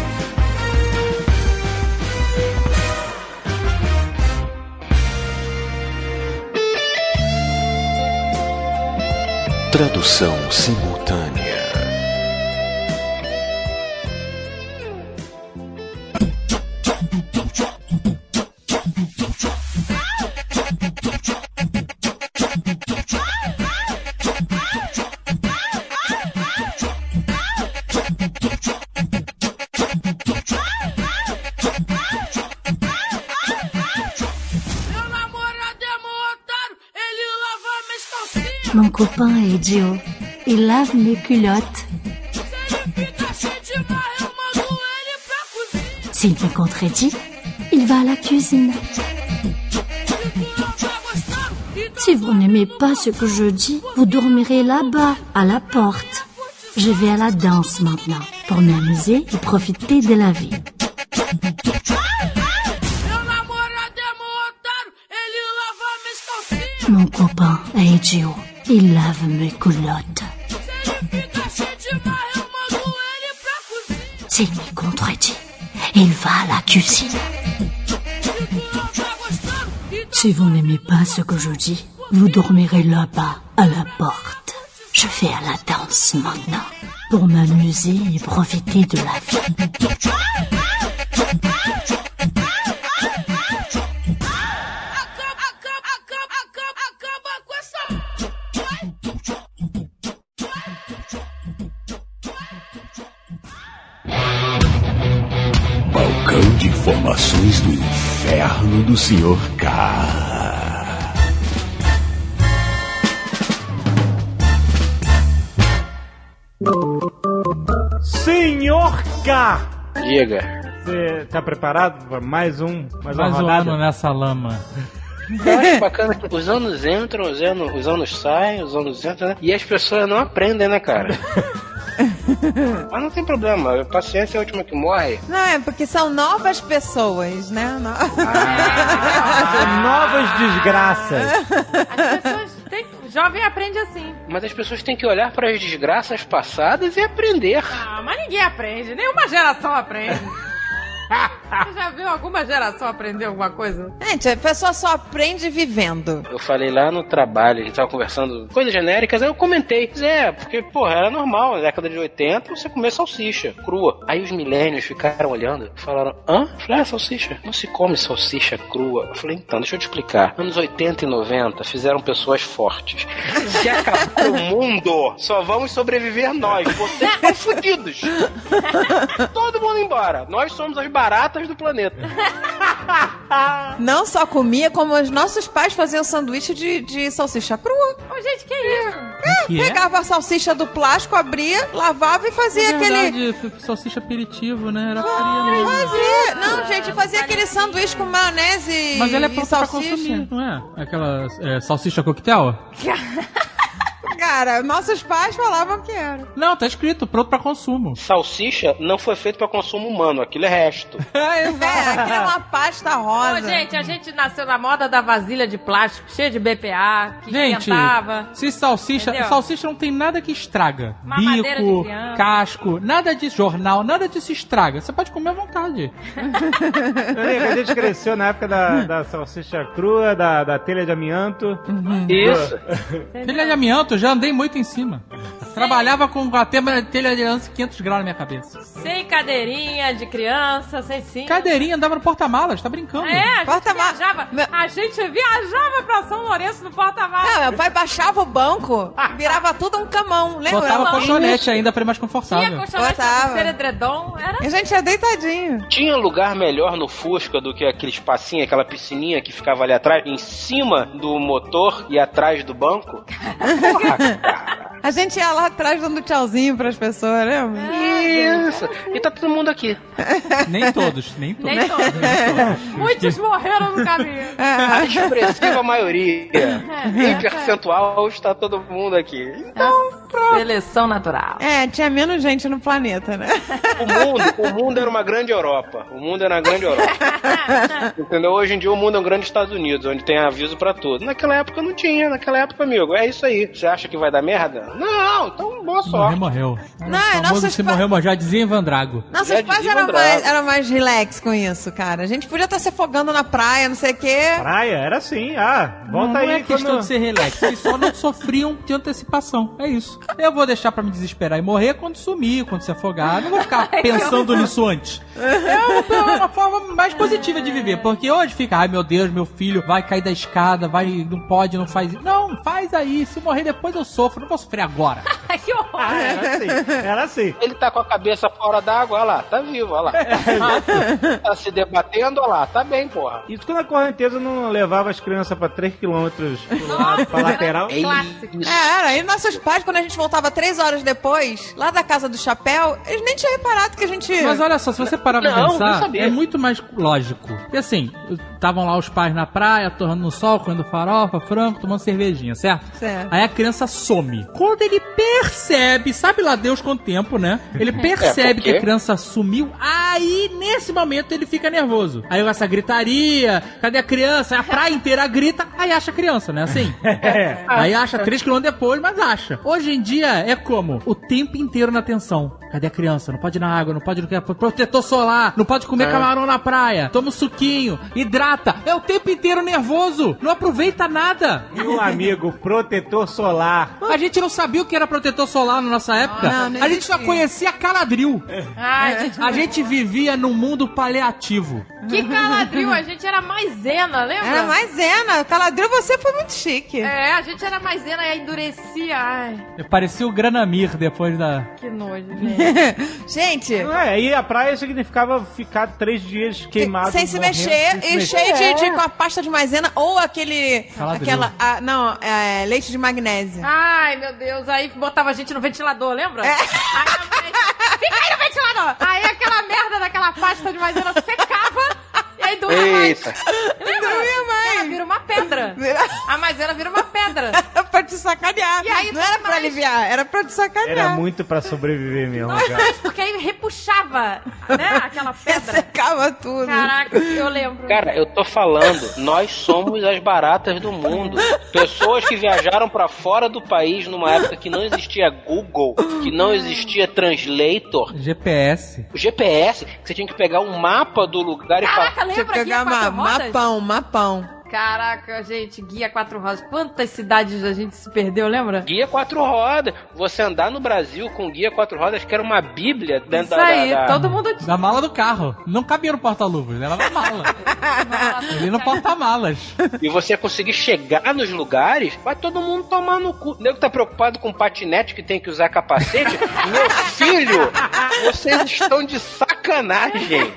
Tradução simultânea. Copain est idiot. Il lave mes culottes. S'il me contredit, il va à la cuisine. Si vous n'aimez pas ce que je dis, vous dormirez là-bas, à la porte. Je vais à la danse maintenant, pour m'amuser et profiter de la vie. Mon copain est idiot. Il lave mes culottes. S'il me contredit, il va à la cuisine. Si vous n'aimez pas ce que je dis, vous dormirez là-bas, à la porte. Je vais à la danse maintenant pour m'amuser et profiter de la vie. Informações do inferno do Sr. K. Senhor K! Diga. Você tá preparado para mais um, mais, uma Mais um ano nessa lama. Eu acho bacana que os anos entram, os anos, os anos saem, os anos entram, né? E as pessoas não aprendem, né, cara? Mas não tem problema, a paciência é a última que morre. Não, é porque são novas pessoas, né? No- Novas desgraças. As pessoas têm... Jovem aprende assim. Mas as pessoas têm que olhar para as desgraças passadas e aprender. Ah, mas ninguém aprende. Nenhuma geração aprende. Você já viu alguma geração aprender alguma coisa? Gente, a pessoa só aprende vivendo. Eu falei lá no trabalho, a gente tava conversando coisas genéricas, aí eu comentei. É, porque, porra, era normal, na década de 80, você comer salsicha crua. Aí os milênios ficaram olhando e falaram, hã? Eu falei, ah, salsicha. Não se come salsicha crua. Eu falei, então, deixa eu te explicar. Anos 80 e 90 fizeram pessoas fortes. Se acabar o mundo, só vamos sobreviver nós. Vocês estão fudidos. Todo mundo embora. Nós somos as baratas do planeta. Não só comia, como os nossos pais faziam sanduíche de, de salsicha crua. Ô, gente, que isso? É, Que é? pegava a salsicha do plástico, abria, lavava e fazia aquele. verdade, f- salsicha aperitivo, né? Era fria mesmo. Fazia. Não, gente, fazia aquele sanduíche com maionese Mas ela é e pronta pra salsicha. consumir, não é? Aquela é, salsicha coquetel? Cara, nossos pais falavam que era. Não, tá escrito, pronto pra consumo. Salsicha não foi feito para consumo humano, aquilo é resto. É, aquilo é uma pasta rosa. Ô, gente, a gente nasceu na moda da vasilha de plástico, cheia de BPA, que Gente, esquentava. se salsicha. Entendeu? Salsicha não tem nada que estraga. Mamadeira de Bico, casco, nada de jornal, nada disso estraga. Você pode comer à vontade. Eu lembro que a gente cresceu na época da, da salsicha crua, da, da telha de amianto. Isso. Telha de amianto, já andei muito em cima. Trabalhava com a telha de amianto 500 graus na minha cabeça. Sem cadeirinha de criança, sem sim. Cadeirinha andava no porta-malas, tá brincando? É, a gente Porta-ma- viajava. Meu- A gente viajava pra São Lourenço no porta-malas. Não, meu pai baixava o banco, virava tudo um camão, lembra? Botava colchonete ainda pra ir mais Tinha confortável. colchonete Botava. de edredom, era A gente é deitadinho. Tinha lugar melhor no Fusca do que aquele espacinho, aquela piscininha que ficava ali atrás, em cima do motor e atrás do banco? Porra, cara. A gente ia lá atrás dando tchauzinho pras pessoas, lembra? Isso. E tá todo mundo aqui. Nem todos, nem todos. Nem todos. Muitos morreram no caminho. A expressiva maioria. Em percentual está todo mundo aqui. Então, Seleção natural. É, tinha menos gente no planeta, né? o mundo, o mundo era uma grande Europa. O mundo era uma grande Europa. Entendeu? Hoje em dia o mundo é um grande Estados Unidos, onde tem aviso pra tudo. Naquela época não tinha, naquela época, amigo. É isso aí. Você acha que vai dar merda? Não, então boa Morreu, sorte. morreu. Não, o famoso nossos se pa- morreu, morreu, já dizia em Vandrago. Nossos Já pais eram mais, eram mais relax com isso, cara. A gente podia estar se afogando na praia, não sei o quê. Praia, era assim. Ah, volta não, aí não é questão quando... de ser relax, eles só não sofriam de antecipação. É isso. Eu vou deixar pra me desesperar e morrer quando sumir, quando se afogar. Não vou ficar pensando nisso antes. É uma, uma forma mais positiva de viver, porque hoje fica, ai meu Deus, meu filho vai cair da escada, vai, não pode, não faz isso. Não, faz aí. Se morrer depois eu sofro, não vou sofrer agora. Que horror. Ah, era assim, era assim. Ele tá com a cabeça fora d'água, olha lá, tá vivo, olha lá. tá se debatendo, olha lá, tá bem, porra. Isso quando a correnteza não levava as crianças pra 3km pro lado, pra lateral. É. É, era. E nossos pais, quando a gente voltava três horas depois, lá da casa do chapéu, eles nem tinham reparado que a gente. Mas olha só, se você parar pra Não, pensar, é muito mais lógico. E assim, estavam lá os pais na praia, torrando no sol, comendo farofa, frango, tomando cervejinha, certo? Certo. Aí a criança some. Quando ele percebe, sabe lá Deus quanto tempo, né? Ele percebe É, que a criança sumiu, Aí, nesse momento, ele fica nervoso. Aí essa gritaria, cadê a criança? A praia inteira grita, aí acha a criança, né? Assim. Aí acha três quilômetros depois, mas acha. Hoje em dia é como? O tempo inteiro na atenção. Cadê a criança? Não pode ir na água, não pode ir no protetor solar, não pode comer É. camarão na praia, toma um suquinho, hidrata. É o tempo inteiro nervoso, não aproveita nada. Meu amigo, protetor solar. A gente não sabia o que era protetor solar na nossa época. Não, nem a gente só conhecia caladril. Ai, gente, A gente vivia num mundo paliativo. que caladril, a gente era maisena, lembra? Era maisena. Caladril, você foi muito chique. É, a gente era maisena e endurecia. Ai, Parecia o Granamir depois da. que nojo, gente. Gente, É, e a praia significava ficar três dias queimado. sem se morrendo, mexer sem se e mexer. cheio de, É. de- com a pasta de maisena ou aquele. Caladril. Aquela. ah, não, é, leite de magnésio. Ai, meu Deus, aí botava a gente no ventilador, lembra? É. Aí a mulher, fica aí no ventilador! Aí aquela merda daquela pasta de maisena secava aí dura Eita. mais. Lembra? Doía mais. Ela vira uma pedra. Vira- A maisena vira uma pedra. Era pra te sacanear. E aí não era tudo pra mais. aliviar, era pra te sacanear. Era muito pra sobreviver mesmo, Nós cara. porque aí repuxava, né? Aquela pedra. Secava tudo. Caraca, eu lembro. Cara, eu tô falando, nós somos as baratas do mundo. Pessoas que viajaram pra fora do país numa época que não existia Google, que não existia Translator, GPS. o GPS, que você tinha que pegar um mapa do lugar e falar. Caraca, Tinha lembra que aqui pegar a quatro ma rodas? mapão, mapão. Caraca, gente, guia quatro rodas. Quantas cidades a gente se perdeu, lembra? Guia quatro rodas. Você andar no Brasil com guia quatro rodas, que era uma bíblia dentro Isso da, aí, da- da- todo mundo. Da mala do carro. Não cabia no porta-luvas, era na mala. Ali no porta-malas. E você conseguir chegar nos lugares, vai todo mundo tomar no cu. O nego tá preocupado com patinete que tem que usar capacete. Meu filho, vocês estão de sacanagem.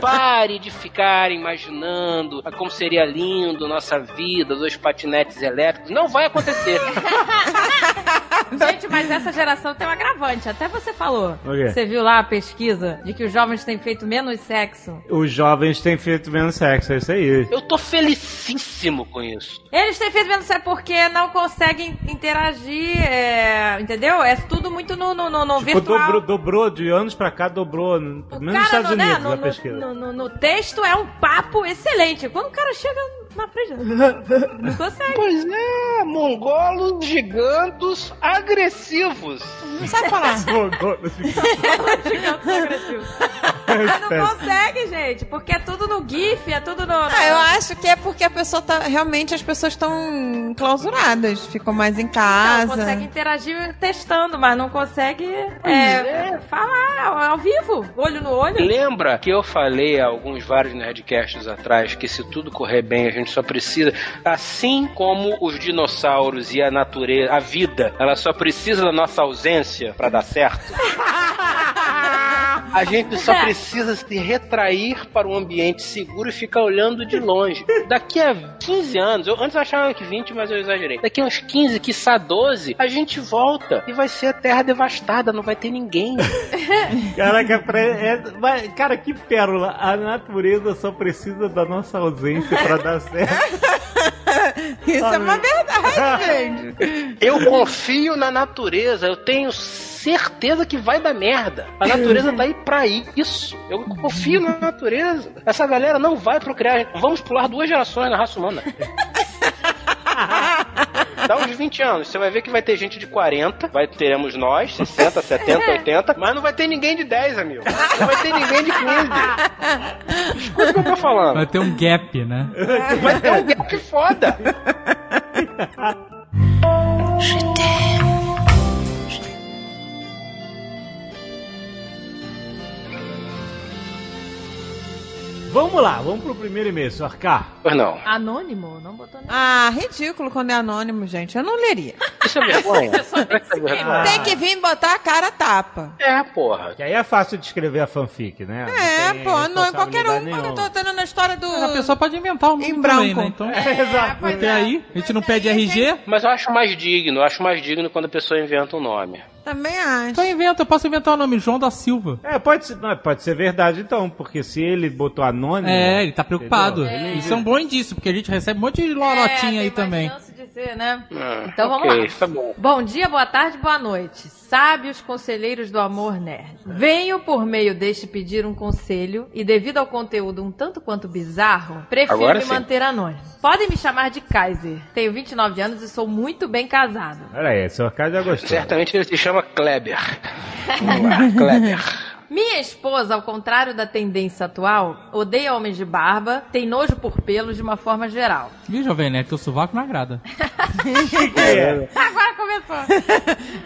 Pare de ficar imaginando como seria lindo nossa vida, dois patinetes elétricos. Não vai acontecer. Gente, mas essa geração tem um agravante. Até você falou. Você viu lá a pesquisa de que os jovens têm feito menos sexo. Os jovens têm feito menos sexo, é isso aí. Eu tô felicíssimo com isso. Eles têm feito menos sexo porque não conseguem interagir, é, entendeu? É tudo muito no, no, no, no Tipo, virtual. dobrou, dobrou, de anos pra cá, dobrou. Menos nos Estados no, né, Unidos, no, a no- pesquisa. no- no- no texto é um papo excelente. Quando o cara chega na frente, não consegue. Pois é, mongolos gigantos agressivos. Não sabe falar. Gigantes agressivos. Mas não consegue, gente, porque é tudo no GIF, é tudo no. Ah, eu acho que é porque a pessoa tá. Realmente as pessoas estão clausuradas, ficam mais em Não, casa. consegue interagir testando, mas não consegue é, falar ao, ao vivo, olho no olho. Lembra que eu falei há alguns vários Nerdcasts atrás que se tudo correr bem, a gente só precisa, assim como os dinossauros e a natureza, a vida, ela só precisa da nossa ausência pra dar certo. A gente só precisa se retrair para um ambiente seguro e ficar olhando de longe. Daqui a 15 anos, eu antes eu achava que 20, mas eu exagerei. Daqui a uns 15, quiçá 12, a gente volta e vai ser a terra devastada, não vai ter ninguém. Caraca, pra- é- mas, cara, que pérola. A natureza só precisa da nossa ausência pra dar certo. Isso é uma verdade, gente. Eu confio na natureza, eu tenho certeza que vai dar merda. A natureza tá aí pra isso. Eu confio na natureza. Essa galera não vai procriar. Vamos pular duas gerações na raça humana. Dá uns 20 anos, você vai ver que vai ter gente de 40, vai teremos nós, 60, 70, 80, mas não vai ter ninguém de 10, amigo. Não vai ter ninguém de 15. Escuta o que eu tô falando. Vai ter um gap, né? Vai ter um gap foda. Vamos lá, vamos pro primeiro e-mail, Sr. K. Pois não. Anônimo? Não botou nada. Ah, ridículo quando é anônimo, gente. Eu não leria. Isso é vergonha? É? Tem que vir botar a cara tapa. É, porra. Que aí é fácil de escrever a fanfic, né? É, tem pô, não, qualquer um. responsabilidade Eu nenhuma. tô tendo na história do. A pessoa pode inventar um Em nome branco. também, né? Então, É, exato. até aí, a gente não pede RG, Mas eu acho mais digno, eu acho mais digno quando a pessoa inventa um nome. Também acho. então inventa, eu posso inventar o nome, João da Silva. É, pode ser, não, pode ser verdade então, porque se ele botou anônimo. É, ele tá preocupado. Ele- Isso é um bom indício, porque a gente recebe um monte de lorotinha É, aí também. Né? Ah, Então vamos ok, lá. tá bom. Bom dia, boa tarde, boa noite. Sábios conselheiros do amor nerd. Venho por meio deste pedir um conselho e devido ao conteúdo um tanto quanto bizarro, prefiro Agora me sim. manter anônimo. Podem me chamar de Kaiser. Tenho 29 anos e sou muito bem casado. Olha aí, seu cara já gostou. Certamente ele se chama Kleber. Vamos lá, Kleber. Minha esposa, ao contrário da tendência atual, odeia homens de barba, tem nojo por pelos de uma forma geral. Viu, Jovem Nerd, teu sovaco não agrada. Agora começou.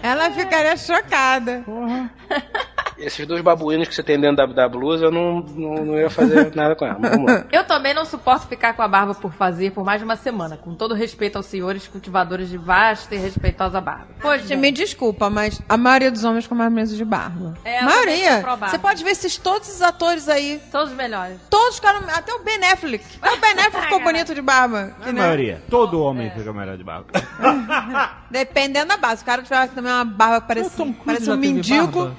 Ela ficaria chocada. Esses dois babuínos que você tem dentro da, da blusa, eu não, não, não ia fazer nada com ela. mas Vamos lá. Eu também não suporto ficar com a barba por fazer por mais de uma semana, com todo respeito aos senhores cultivadores de vasta e respeitosa barba. Pois Gente, me desculpa, mas a maioria dos homens com mais meses de barba. É, maioria. Você pode ver esses todos os atores aí. Todos os melhores. Todos ficaram. Até o Ben Affleck. Até o Ben Affleck ficou bonito de barba. A que, né? maioria. Todo homem fica melhor de barba. Dependendo da base. Se o cara tiver também uma barba parece, parece um mendigo.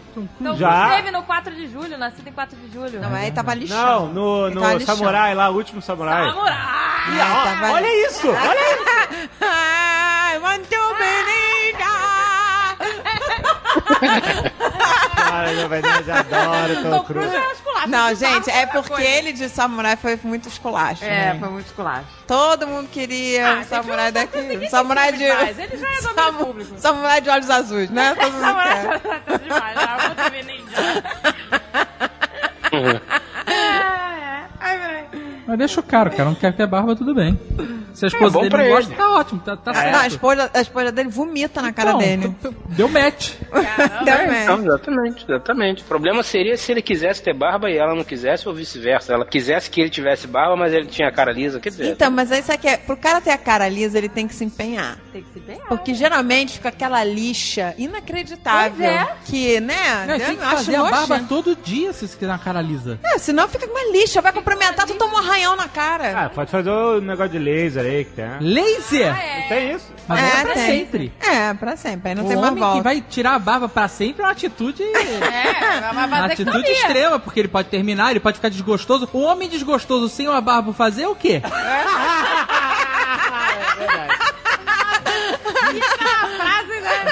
Então, Já? teve no 4 de julho, nascido em 4 de julho. Não, aí tava Não, lixado. no, Ele no. Samurai lá, o último Samurai. Samurai! Ai, tava- Olha isso! Olha! Ai, muito bonita! Cara, meu eu adoro Tom Cruise. Não, gente, é porque ele de samurai foi muito esculacho. É, né? foi muito esculacho. Todo mundo queria um samurai daqui. Samurai de. demais. Ele já é domínio Samu- público. Samurai de olhos azuis, né? Todo mundo Samurai quer. já tá demais. Ah, eu vou também ninja. Mas deixa o cara, o cara não quer ter barba, tudo bem. Se a esposa bom dele não ele. gosta, tá ótimo, tá, tá Não, a certo. esposa, a esposa dele vomita na cara Então, dele. t- t- Deu match. Também. Não, exatamente, exatamente. O problema seria se ele quisesse ter barba e ela não quisesse, ou vice-versa. Ela quisesse que ele tivesse barba, mas ele tinha a cara lisa. Quer dizer, Então, mas aí sabe que é, pro cara ter a cara lisa, ele tem que se empenhar. Tem que se bem. Porque geralmente fica aquela lixa inacreditável. Pois é. Que, né? Não, eu tem que fazer a barba todo dia se você quiser uma cara lisa. É, senão fica com uma lixa. Vai cumprimentar, tu toma um arranhão na cara. Ah, pode fazer o negócio de laser aí que tem. Laser! Ah, Tem isso? Mas é, pra tem. sempre. É, pra sempre. Aí não o tem mais homem que volta. vai tirar a barba pra sempre é uma atitude... É, vai Uma atitude extrema, porque ele pode terminar, ele pode ficar desgostoso. O homem desgostoso sem uma barba fazer é o quê? frase, né?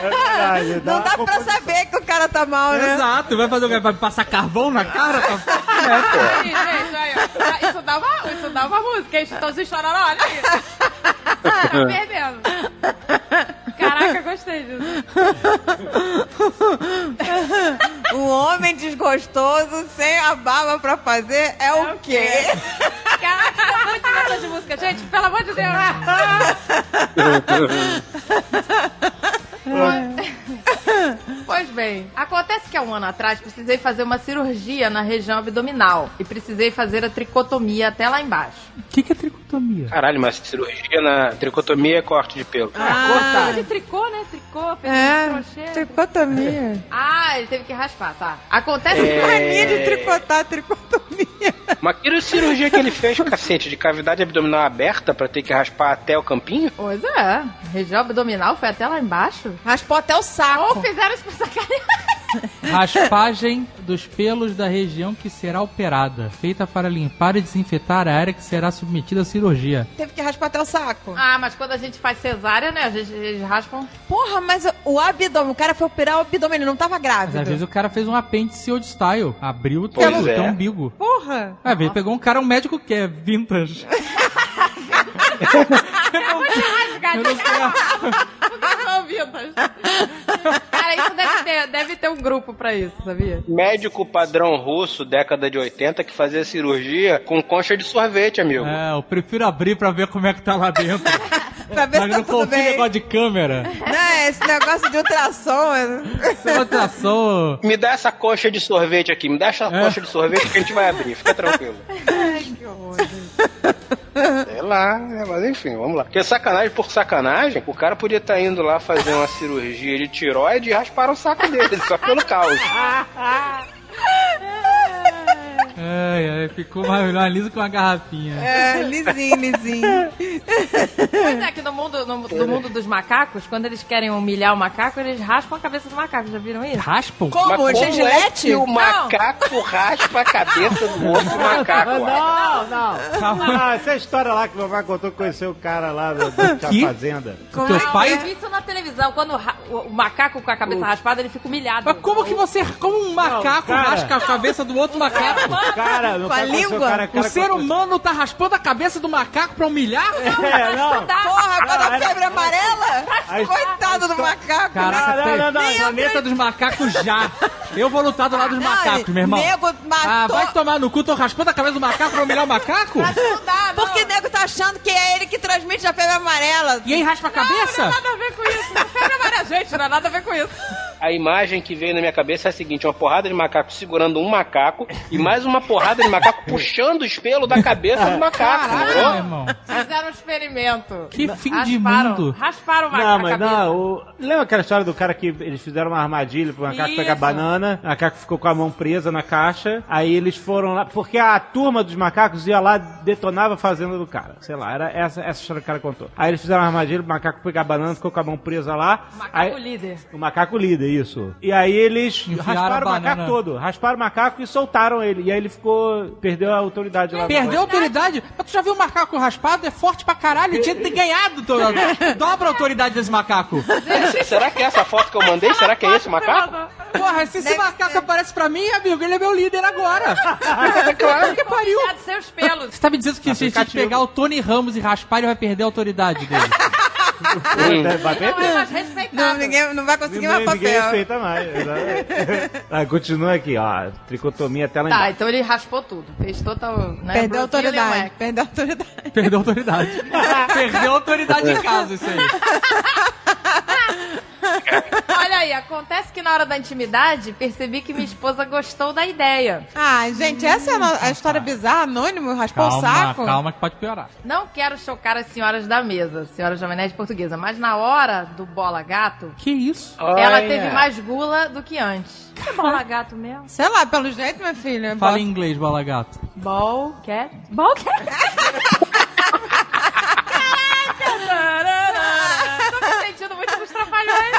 É verdade. Não dá pra saber que o cara tá mal, né? Exato, vai fazer o quê? Vai passar carvão na cara? Pra... Ih, gente, aí, ó. Isso dá uma, isso dá uma música, hein? Estão se chorando, olha aí. Tá perdendo. Caraca, gostei disso. Um homem desgostoso sem a barba pra fazer é, o quê? Caraca, são muito letras de música, gente, pelo amor de Deus. Bueno. Pois bem, acontece que há um ano atrás precisei fazer uma cirurgia na região abdominal e precisei fazer a tricotomia até lá embaixo. O que, que é tricotomia? caralho, mas cirurgia na tricotomia é corte de pelo. Ah, de tricô, né? Tricô, fez É, crochê. tricotomia. Ah, ele teve que raspar, tá. Acontece É. Mania de tricotar, tricotomia. Mas que cirurgia que ele fez, cacete, de cavidade abdominal aberta pra ter que raspar até o campinho? Pois é, região abdominal foi até lá embaixo. Raspou até o saco. Ou fizeram isso pra sacanear. Raspagem dos pelos da região que será operada, feita para limpar e desinfetar a área que será submetida à cirurgia. Teve que raspar até o saco. Ah, mas quando a gente faz cesárea, né? A gente, eles raspam. Porra, mas o abdômen, o cara foi operar o abdômen, ele não tava Mas grávido. às vezes o cara fez um apêndice old style, abriu Pois todo é. o teu umbigo. Porra. Às vezes pegou um cara, um médico que é vintage. Eu não sei. Cara, isso deve ter, deve ter um grupo pra isso, sabia? Médico padrão russo, década de 80, que fazia cirurgia com concha de sorvete, amigo. É, eu prefiro abrir pra ver como é que tá lá dentro. Pra ver se Mas tá não tudo bem. negócio de câmera. Não, esse negócio de ultrassom. é- Essa ultrassom. Me dá essa concha de sorvete aqui, me dá essa É. concha de sorvete que a gente vai abrir, fica tranquilo. Sei lá, né, mas enfim, vamos lá. Porque sacanagem por sacanagem, o cara podia estar indo lá fazer uma cirurgia de tiroide e raspar o saco dele, só pelo caos. É, Ai, ai, ficou mais, mais liso que uma garrafinha. É, lisinho, lisinho. Pois é, que no mundo, no, no mundo dos macacos, quando eles querem humilhar o macaco, eles raspam a cabeça do macaco. Já viram isso? Raspam? Mas Como? como é o macaco raspa a cabeça do outro macaco? ué? Não, não. Ah, essa é a história lá que meu pai contou que conheceu o cara lá do, do Que? da fazenda. Como Teus é pais? Eu vi isso na televisão. Quando o, o- o macaco com a cabeça raspada, ele fica humilhado. Mas como que você, como um macaco cara. rasca a cabeça do outro macaco? O cara, Com a língua? O, cara, O cara ser humano tá raspando a cabeça do macaco pra humilhar? É, não. Porra, quando a Não, febre amarela? A- Coitado do macaco. Caraca, Não, tem- não, não, não. planeta dos macacos já. Eu vou lutar do lado dos Não, macacos, meu irmão. Nego matou. Ah, vai tomar no cu, tô raspando a cabeça do macaco pra humilhar o macaco? Não dá, não. Porque nego tá achando que é ele que transmite a febre amarela. E aí raspa a cabeça? Não tem nada a ver com isso. Não febre amarela, gente. Não é nada a ver com isso. A imagem que veio na minha cabeça é a seguinte: uma porrada de macaco segurando um macaco e mais uma porrada de macaco puxando o espelho da cabeça do macaco. Meu irmão. Fizeram um experimento. Que fim de Rasparam, mundo. rasparam o macaco Não, mas cabeça. não, o... lembra aquela história do cara que eles fizeram uma armadilha pro macaco Isso. pegar banana, o macaco ficou com a mão presa na caixa, aí eles foram lá, porque a turma dos macacos ia lá, detonava a fazenda do cara, sei lá, era essa, essa história que o cara contou. Aí eles fizeram uma armadilha pro macaco pegar banana, ficou com a mão presa lá. Macaco aí, líder. o macaco líder, isso. E aí eles Enfiaram rasparam o macaco todo, rasparam o macaco e soltaram ele, e aí ele ficou, perdeu a autoridade lá. Perdeu a autoridade? Mas tu já viu o macaco raspado? É forte pra caralho. Ele tinha que ter ganhado. to- Dobra a autoridade desse macaco. Será que é essa foto que eu mandei? Será que é esse macaco? Porra, se esse Deve macaco ser. aparece pra mim, amigo, ele é meu líder agora. claro que pariu. Seus pelos. Você tá me dizendo que se a gente pegar o Tony Ramos e raspar, ele vai perder a autoridade dele. Não é mais respeitado. Não, ninguém não vai conseguir Ninguém, mais ninguém papel. respeita mais. ah, continua aqui, ó. Tricotomia até lá Tá, embaixo. então ele raspou tudo. Fez total. Né, Perdeu autoridade. Perdeu autoridade. Perdeu autoridade. Perdeu a autoridade em casa, isso aí. Olha aí, acontece que na hora da intimidade percebi que minha esposa gostou da ideia. Ah, gente, essa é a, a história bizarra, anônimo, raspou o Calma, saco. calma que pode piorar. Não quero chocar as senhoras da mesa, senhoras jovem portuguesa, mas na hora do bola gato, Que isso? ela Olha. teve mais gula do que antes. Que é bola gato mesmo? Sei lá, pelo jeito, minha filha. Fala em inglês, bola gato. Ball cat? Ball cat? Caraca! Tô me sentindo muito trapalhões.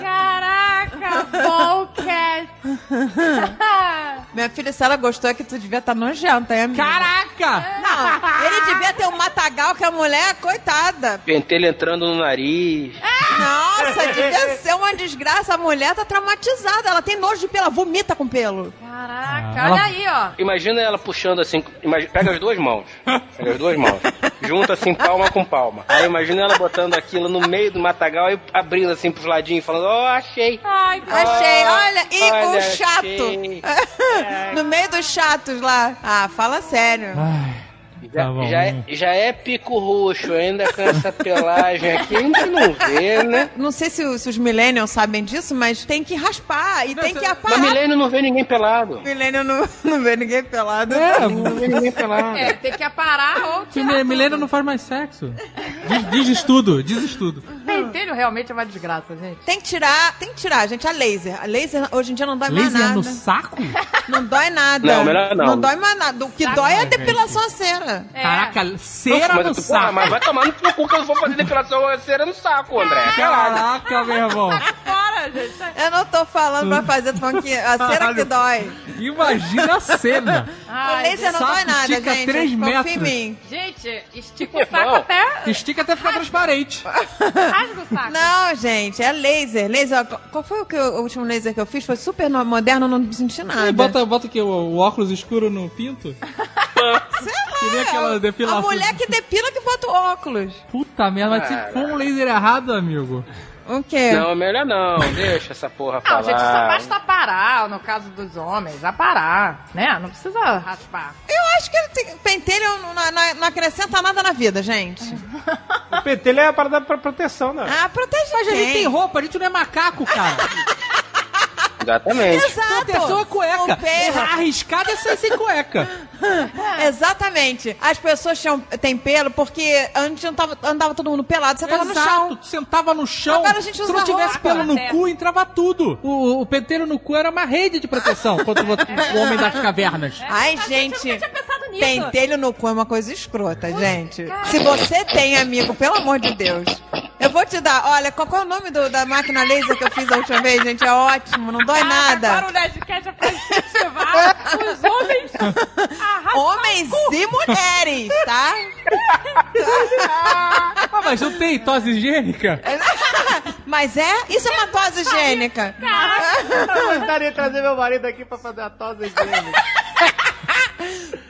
Caraca, ball cat. Filha, se ela gostou, é que tu devia estar nojenta, hein, amiga? Caraca! Não, ele devia ter um matagal que a mulher, coitada. Pentelho entrando no nariz. Nossa, devia ser uma desgraça. A mulher tá traumatizada. Ela tem nojo de pelo, ela vomita com pelo. Caraca, Ah, olha ela- aí, ó. Imagina ela puxando assim, imagi- pega as duas mãos, pega as duas mãos, junta assim palma com palma. Aí imagina ela botando aquilo no meio do matagal e abrindo assim pros ladinhos, falando, ó, achei. Ai, Achei, olha, e Olha, o chato. no meio dos chatos lá. Ah, fala sério. Ai, Já, tá bom. já, é, já é pico roxo, ainda com essa pelagem aqui, a gente não vê, né? Não sei se, os- se os millennials sabem disso, mas tem que raspar e tem que Mas aparar. milênio não vê ninguém pelado. Milênio não, não vê ninguém pelado. Não vê ninguém pelado. É, tem que aparar ou Que tirar tudo. não faz mais sexo. Diz, diz estudo, diz estudo. Pentelho realmente é uma desgraça, gente. Tem que tirar, tem que tirar, gente, a laser. A laser hoje em dia não dói mais Laser nada. no saco? Não dói nada. Não, melhor não. Não dói mais nada. O que dói é a depilação a cera. É. Caraca, cera mas, no porra, saco. mas vai tomar no cu que eu vou fazer depilação a cera no saco, André. Caralho. Caraca, meu irmão. Fora, gente. Eu não tô falando pra fazer, tô falando que a cera que dói. Imagina a cena. O Ai, laser não dói nada, estica gente. três Confia em metros. mim. Gente, estica o saco até. Estica até ficar transparente. Rasga o saco. Não, gente, é laser. Laser, qual foi o, que eu- o último laser que eu fiz? Foi super no- moderno, não senti nada. Bota, bota aqui o, o óculos escuro no pinto. Sei lá, Que nem aquela a- depilação. A mulher que depila que bota o óculos. Puta merda, mas se for um laser errado, amigo. O quê? Não, melhor não. Deixa essa porra pra Não, gente, só basta aparar, no caso dos homens, aparar, né? Não precisa raspar. Eu acho que tem- pentelho não, não- não acrescenta nada na vida, gente. O pentelho é a parada pra proteção, né? Ah, protege Mas a gente quem? tem roupa, a gente não é macaco, cara. Exatamente. Exato. Proteção é cueca. O pelo. Arriscado é sair sem cueca. Exatamente. As pessoas tinham, têm pelo porque antes tava, andava todo mundo pelado, você tava no chão. Tu sentava no chão. Agora a gente Se usa não tivesse roupa. pelo no É. cu, entrava tudo. O, o penteiro no cu era uma rede de proteção contra o, o homem das cavernas. Ai, Mas gente, eu nunca tinha pensado nisso. pentelho no cu é uma coisa escrota, gente. Se você tem amigo, pelo amor de Deus, eu vou te dar. Olha, qual, qual é o nome do- da máquina laser que eu fiz a última vez, gente? É ótimo, não dói Agora nada. o Nerdcast é pra incentivar os homens Homens e mulheres, tá? Ah, mas não tem tosse higiênica? Mas é? Isso é uma tosse higiênica. Eu gostaria de trazer meu marido aqui pra fazer a tosa higiênica.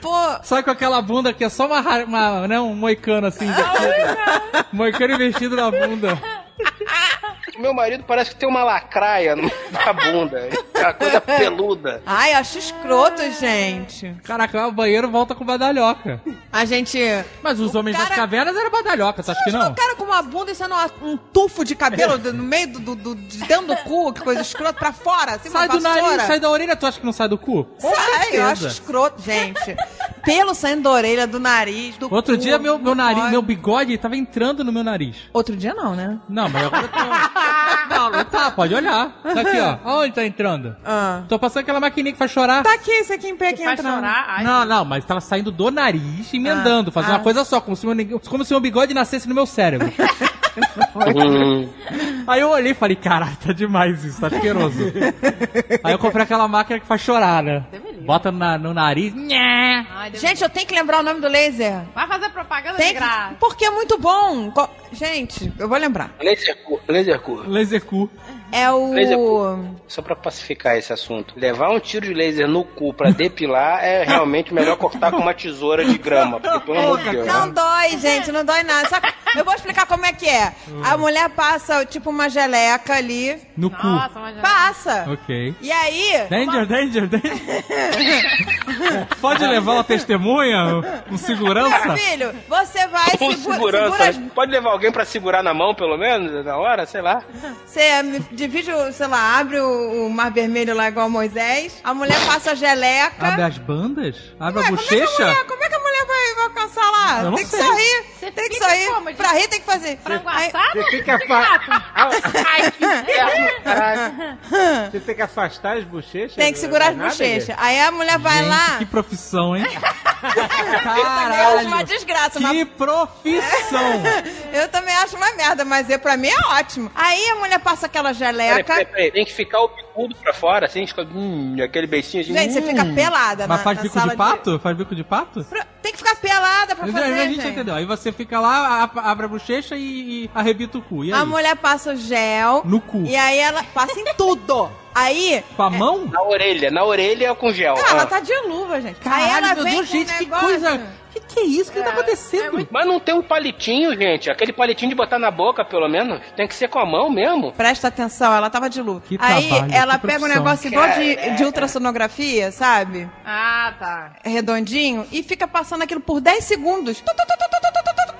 Pô, Sai com aquela bunda que é só uma, uma né, um moicano assim. investido. moicano investido na bunda. O meu marido parece que tem uma lacraia na bunda. É uma coisa peluda. ai, acho escroto, gente. Caraca, ao banheiro volta com badalhoca. A gente. Mas os homens das cara- cavernas eram badalhoca, você acha que não? o cara com uma bunda e sendo um tufo de cabelo do- no meio do, do, do- de dentro do cu, que coisa escrota, pra fora, assim, Sai uma do nariz, sai da orelha, tu acha que não sai do cu? Com Sai, eu certeza. acho escroto, gente. Pelo saindo da orelha, do nariz, do Outro cu, dia meu, meu nariz, bigode. meu bigode tava entrando no meu nariz. Outro dia não, né? Não, mas agora eu tô... Não, não tá, pode olhar. Tá aqui, ó. Aonde tá entrando? Ah. Tô passando aquela maquininha que faz chorar. Tá aqui, esse aqui em pé aqui Faz entrando. chorar. Ai, Não, não, mas tava saindo do nariz e emendando, Ah, fazendo ah. uma coisa só, como se, meu, como se meu bigode nascesse no meu cérebro. Aí eu olhei e falei, caralho, tá demais isso, tá asqueroso. Aí eu comprei aquela máquina que faz chorar, né? Bota na- no nariz. nhé. Ai, Deus Gente, eu tenho que lembrar o nome do laser. Vai fazer propaganda Tem de que... graça. Porque é muito bom. Gente, eu vou lembrar. Laser cu. Laser cu. Laser cu. É o. Laser Só pra pacificar esse assunto. Levar um tiro de laser no cu pra depilar é realmente melhor cortar com uma tesoura de grama. Porque, pelo amor de Deus. Não né? dói, gente, não dói nada. Só que eu vou explicar como é que é. A mulher passa, tipo, uma geleca ali. No cu. Nossa, já... Passa. Ok. E aí. Danger, danger, danger. Pode levar uma testemunha? Um segurança? Filho, você vai Com segura, segurança. segura Pode levar alguém pra segurar na mão, pelo menos, na hora? Sei lá. Você me- divide, o, sei lá, abre o, o mar vermelho lá igual Moisés. A mulher passa a geleca. Abre as bandas? Abre Ué, a como é que a bochecha? mulher, como é que a mulher vai, vai alcançar lá? Eu não tem que sei. sorrir. Você tem que fica sorrir. como? Pra rir tem que fazer. Frango assado? Você tem que, afa... Ai, que inferno, caralho. Você tem que afastar as bochechas? tem que segurar as é bochechas. Aí a mulher vai Gente, lá. que profissão, hein? Eu acho uma Caralho. desgraça, Que profissão. eu também acho uma merda, mas eu, pra mim é ótimo. Aí a mulher passa aquela Peraí, geleca. peraí, peraí. Tem que ficar o bicudo pra fora, assim, fica, hum, aquele beicinho assim. Gente, você hum. fica pelada Mas na, faz na bico sala de pato? Faz bico de pato? Pra- Tem que ficar pelada pra fazer, a gente gente. entendeu. Aí você fica lá, abre a bochecha e, e arrebita o cu. E aí? A mulher passa o gel. No cu. E aí ela passa em tudo. Aí. Com a mão? Na orelha, na orelha com gel. Ah, ela tá de luva, gente. aí Caralho, ela meu vem Deus, com um gente, que negócio. coisa... Que é isso? O que tá acontecendo? Mas não tem um palitinho, gente. Aquele palitinho de botar na boca, pelo menos. Tem que ser com a mão mesmo. Presta atenção, ela tava de luva. Que aí trabalho, ela que pega um negócio igual de, Cara. de ultrassonografia, sabe? Ah, tá. Redondinho, e fica passando aquilo por 10 segundos. Tu, tu, tu,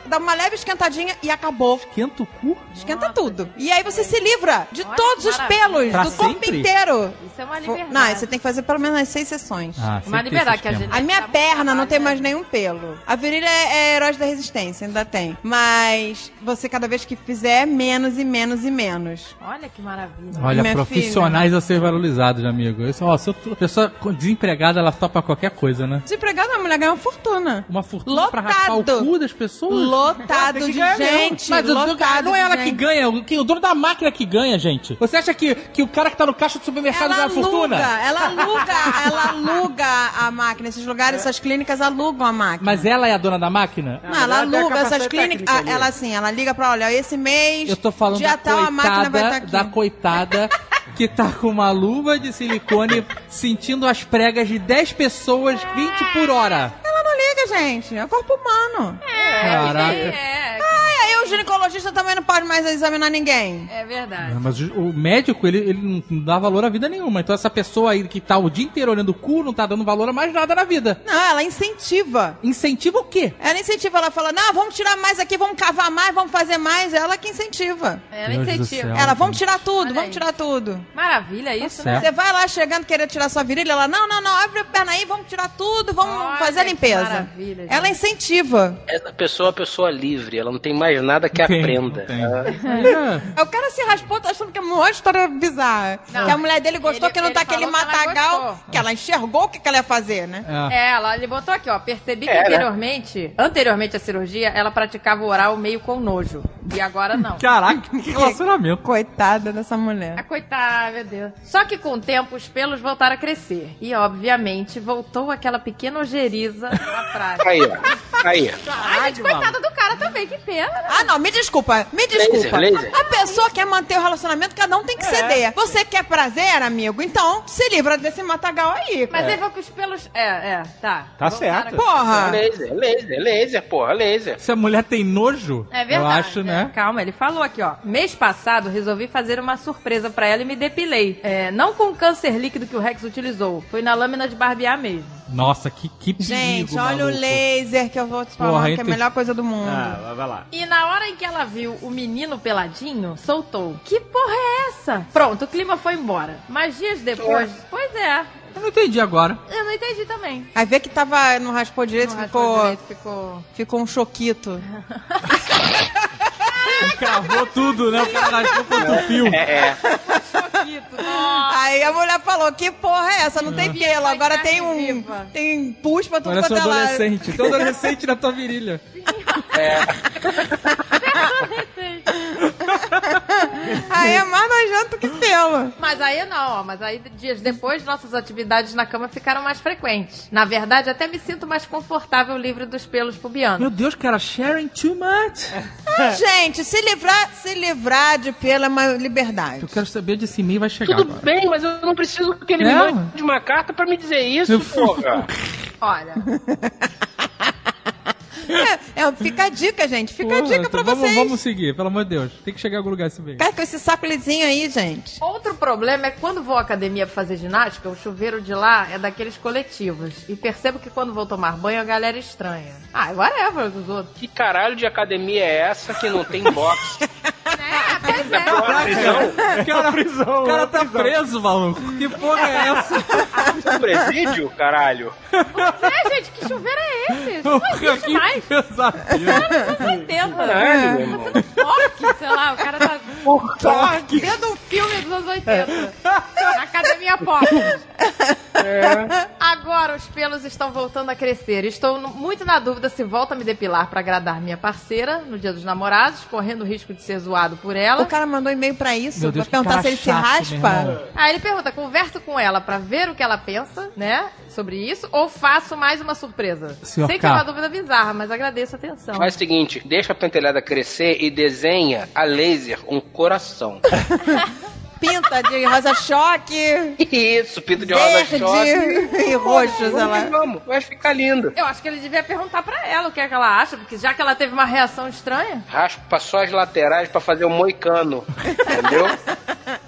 Dá uma leve esquentadinha e acabou. Esquenta o cu? Esquenta tudo. E aí você se livra de Olha todos os pelos Pra do corpo sempre? inteiro. Isso é uma liberdade. Não, você tem que fazer pelo menos as seis sessões. Ah, Uma liberdade que a gente- A minha muito perna não tem né? mais nenhum pelo. A virilha é, é herói da resistência, ainda tem. Mas você, cada vez que fizer, menos e menos e menos. Olha que maravilha. Olha, Minha profissionais a ser valorizados, amigo. Isso, ó, se eu- a pessoa desempregada, ela topa qualquer coisa, né? Desempregada, a mulher ganha uma fortuna. Uma fortuna pra Lotado. raspar o cu das pessoas? Lotado de gente. Mas lotado não é ela que ganha, o, que- o dono da máquina que ganha, gente. Você acha que, que o cara que tá no caixa do supermercado Ela ganha fortuna? aluga, ela aluga, ela aluga a máquina. Esses lugares, essas clínicas alugam a máquina. Mas ela é a dona da máquina? Não, ela Ela a aluga essas clínicas. técnica ah, ela assim, ela liga pra olha, esse mês. Eu tô falando dia da tal, a máquina vai estar coitada, aqui. da coitada que tá com uma luva de silicone sentindo as pregas de 10 pessoas 20 por hora. Não liga, gente. É o corpo humano. É, Caraca. é. Ai, aí o ginecologista também não pode mais examinar ninguém. É verdade. Não, Mas o médico, ele, ele não dá valor à vida nenhuma. Então essa pessoa aí que tá o dia inteiro olhando o cu não tá dando valor a mais nada na vida. Não, ela incentiva. Incentiva o quê? Ela incentiva, ela fala, não, vamos tirar mais aqui, vamos cavar mais, vamos fazer mais. Ela que incentiva. Ela Deus incentiva. céu. Ela, vamos tirar tudo, Olha vamos aí. tirar tudo. Maravilha isso, né? certo. Você vai lá chegando querendo tirar sua virilha, ela, não, não, não, abre a perna aí, vamos tirar tudo, vamos Olha fazer a limpeza. maravilha, gente. ela incentiva. Essa pessoa é uma pessoa livre, ela não tem mais nada que tem, aprenda. tem. Ela- É. O cara se raspou, tá achando que é uma história bizarra. Não. Que a mulher dele gostou Ele- que não tá aquele que matagal, gostou. que ela enxergou o que, que ela ia fazer, né? É. É, ela, ele botou aqui, ó. Percebi que É, né? anteriormente, anteriormente à cirurgia, ela praticava o oral meio com nojo. E agora não. Caraca, que relacionamento. Coitada dessa Ah, mulher. coitada, meu Deus. Só que com o tempo os pelos voltaram a crescer. E, obviamente, voltou aquela pequena ojeriza na prática. Aí, ó. Aí. Ai, gente, coitada do cara também, que pena, né? Ah, não, me desculpa, me desculpa. laser. A pessoa quer manter o relacionamento, cada um tem que ceder. Você quer prazer, amigo? Então se livra desse matagal aí. Mas aí foi que os pelos. É, é, tá. Tá Voltaram certo. Porra! Laser, laser, laser, porra, laser. Se a mulher tem nojo, É verdade. eu acho, né? Calma, ele falou aqui, ó. Mês passado resolvi fazer uma surpresa pra ela e me depilei. É, não com o câncer líquido que o Rex utilizou. Foi na lâmina de barbear mesmo. Nossa, que, que perigo, Gente, olha o maluco. laser que eu vou te falar, Porra, que é a melhor coisa do mundo. Ah, vai- lá. E na hora em que ela viu o menino peladinho, soltou. Que porra é essa? Pronto, o clima foi embora. Mas dias depois. Pois é. Eu não entendi agora. Eu não entendi também. Aí vê que tava, não raspou direito, Não ficou, raspou direito, ficou. ficou um choquito. Cravou tudo, né? O cara raspou quanto fio. É, Aí a mulher falou, que porra é essa? Não tem pelo, agora tem um... viva. Tem pus pra tudo Parece um quanto é adolescente. Tem um adolescente na tua virilha. Aí é mais nojento que pelo. Mas aí não, ó, mas aí dias depois nossas atividades na cama ficaram mais frequentes. Na verdade, até me sinto mais confortável livre dos pelos pubianos. Meu Deus, cara, sharing too much. Gente, se livrar, se livrar de pelo é uma liberdade. Eu quero saber de esse e-mail vai chegar tudo agora. bem, mas eu não preciso que ele me mande uma carta pra me dizer isso, porra. Olha, É, é, fica a dica, gente. Fica a dica pra então vamos, vocês. vamos seguir, pelo amor de Deus. Tem que chegar em algum lugar esse e-mail. Cara, com esse sacolezinho aí, gente. outro problema é que quando vou à academia pra fazer ginástica, o chuveiro de lá é daqueles coletivos. E percebo que quando vou tomar banho, a galera é estranha. Ah, whatever dos outros. Que caralho de academia é essa que não tem box? É, pois é. Porra, prisão? Cara, prisão, o cara é tá prisão. preso, maluco. Que porra é essa? Um presídio, caralho? É, gente, que chuveiro é esse? Não existe que mais. Pesadelo. Anos 80. Caralho, meu irmão. Porque, sei lá, o cara tá dentro de um filme dos anos 80. Na academia pop. Agora os pelos estão voltando a crescer. Estou muito na dúvida se volto a me depilar pra agradar minha parceira no dia dos namorados, correndo o risco de ser zoado por ela. O cara mandou e-mail pra isso, Meu Deus, pra perguntar cara se ele se chato, raspa. Aí ele pergunta: converso com ela pra ver o que ela pensa, né? Sobre isso, ou faço mais uma surpresa? Senhor Sei que é K. uma dúvida bizarra, mas agradeço a atenção. Faz o seguinte, deixa a pentelhada crescer e desenha a laser um coração. Pinta de rosa choque, Isso, pinto de rosa verde choque. e roxo, sei Vamos, lá. que vamos, vai ficar lindo. Eu acho que ele devia perguntar pra ela o que é que ela acha, porque já que ela teve uma reação estranha. Raspa só as laterais pra fazer o moicano. Entendeu?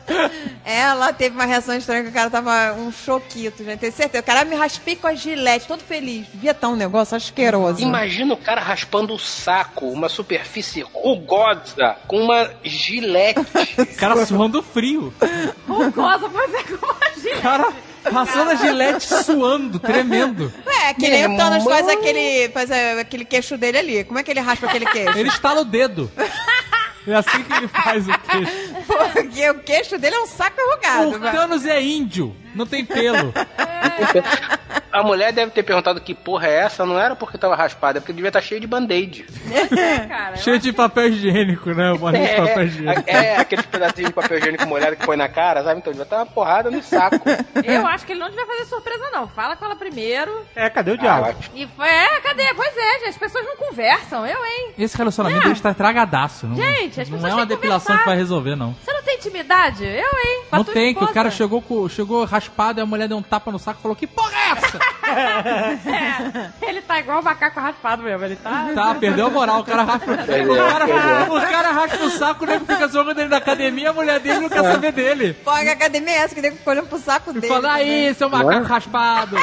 Ela teve uma reação estranha que o cara tava um choquito, gente. Tenho certeza. O cara me raspei com a gilete, todo feliz. Via tão um negócio asqueroso. Imagina o cara raspando o saco, uma superfície rugosa, com uma gilete. O cara suando frio. Rugosa, pois é, como. O cara passando a gilete suando, tremendo. É, que nem o Thanos faz aquele, faz é, aquele queixo dele ali. Como é que ele raspa aquele queixo? Ele estala o dedo. É assim que ele faz o queixo. Porque o queixo dele é um saco enrugado. O. Thanos é índio, não tem pelo. A mulher deve ter perguntado que porra é essa, não era porque tava raspada, é porque devia estar cheio de band-aid. Cara, Cheio de papel higiênico, né? O boné de papel higiênico. É, é, aqueles pedacinhos de papel higiênico molhado que põe na cara, sabe? Então devia estar uma porrada no saco. eu acho que ele não devia fazer surpresa, não. Fala com ela primeiro. É, cadê o Ah, diálogo? ótimo. E foi, é, cadê? Pois é, gente, as pessoas não conversam, eu, hein? Esse relacionamento É. está tragadaço. Não, Gente, as não pessoas é uma depilação conversar. que vai resolver, não. Você não tem intimidade? Eu, hein? Não tem, que o esposa. cara chegou, chegou raspado e a mulher deu um tapa no saco e falou: Que porra é graça. É, ele tá igual o macaco raspado mesmo, ele tá... Tá, perdeu a moral. O cara raspa, o cara, o cara raspa o saco, o nego fica zoando ele na academia, a mulher dele não quer saber dele. Pô, que academia é essa que nego fica olhando pro saco dele? fala, aí, seu macaco raspado.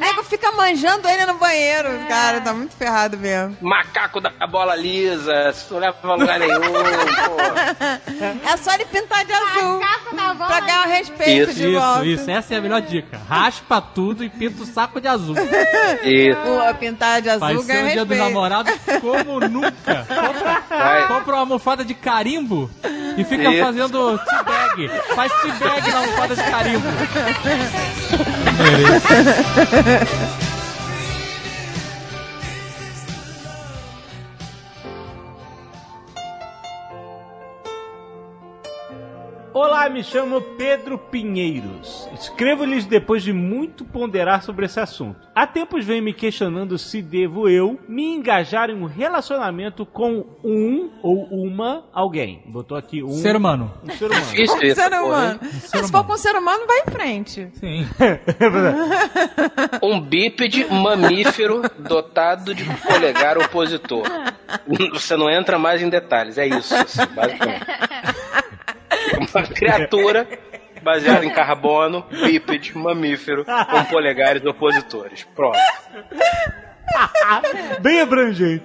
Nego fica manjando ele no banheiro, cara. Tá muito ferrado mesmo. Macaco da bola lisa, isso não leva pra lugar nenhum, pô. É só ele pintar de azul. Pra ganhar o respeito de Isso, volta. isso, essa é a melhor dica. Raspa tudo e pinta o saco de azul. Isso. Pô, pintar de azul Vai ser ganha o dia dos namorados como nunca. Compra, Vai. compra uma almofada de carimbo e fica Isso. fazendo teabag. Faz teabag na almofada de carimbo. です。Olá, me chamo Pedro Pinheiros. Escrevo-lhes depois de muito ponderar sobre esse assunto. Há tempos venho me questionando se devo eu me engajar em um relacionamento com um ou uma alguém. Botou aqui um Ser humano. Um ser humano. Difícil Um isso, ser humano. hein? Ah, se for com um ser humano, vai em frente. Sim. Um bípede mamífero dotado de polegar opositor. Você não entra mais em detalhes, é isso, assim, basicamente. Uma criatura baseada em carbono, bípede, mamífero, com polegares opositores. Pronto. Bem abrangente.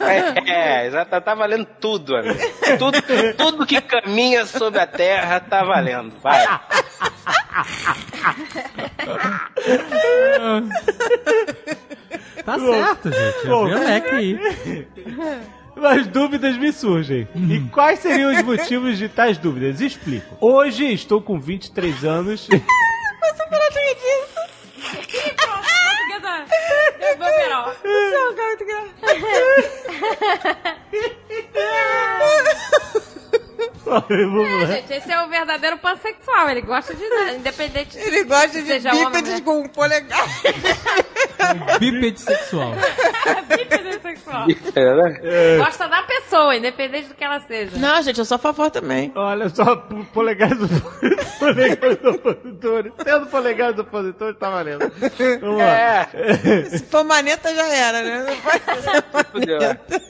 É, é exato, tá valendo tudo, amigo. Tudo, tudo que caminha sobre a terra tá valendo. Vai. Tá certo, gente. Bom. Vê o leque aí. Mas dúvidas me surgem. E quais seriam os motivos de tais dúvidas? Explico. Hoje estou com 23 anos. Eu vou virar. Isso é um cara muito. Vamos É, lá. gente, esse é o verdadeiro pansexual. Ele gosta de independente Ele gosta de bípedes né? com um polegar. Bípede sexual. Bípede sexual. É, né? Gosta da pessoa, independente do que ela seja. Não, gente, eu sou a favor também. Olha só, po- polegares do polegares. Tendo polegares opositores, tá valendo. Vamos lá. É, Se for maneta, já era, né? Não pode ser maneta.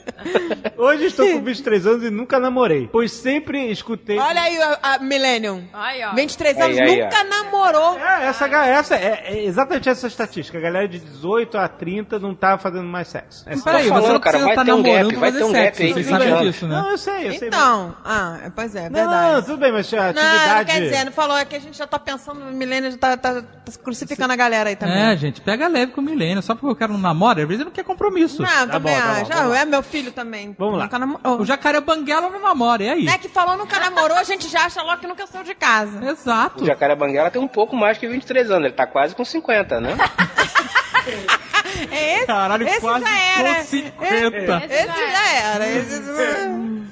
Hoje estou com 23 anos e nunca namorei, pois sempre escutei. Olha aí a, a Millennium. Aí, ó. 23 Aí, anos, aí, nunca namorou. É, essa, essa é, é exatamente essa estatística. A galera de 18 a 30 não tá fazendo mais sexo. É peraí, falando, você não cara, vai estar ter um namorando gap, vai ter um sexo. gap aí Vocês de sabem 20 disso, né? Não, eu sei, eu sei. Então, ah, pois é, Não, verdade. não, tudo bem, mas a Não, atividade. não quer dizer, não falou, é que a gente já tá pensando, o milênio já tá, tá- tá crucificando a galera aí também. É, gente, pega leve com o milênio. Só porque o cara não namora, às vezes ele não quer compromisso. Não, Tá também bom, tá bom, tá. Ah, é meu filho também. Vamos lá. O jacaré banguela não namora, e aí? Não é que falou nunca namorou, a gente já acha logo que nunca saiu de casa. Exato. O Jacaré Banguela tem um pouco mais que 23 anos, ele tá quase com 50, né? É esse, Caralho, esse quase já era. com 50. Esse já era. Esse...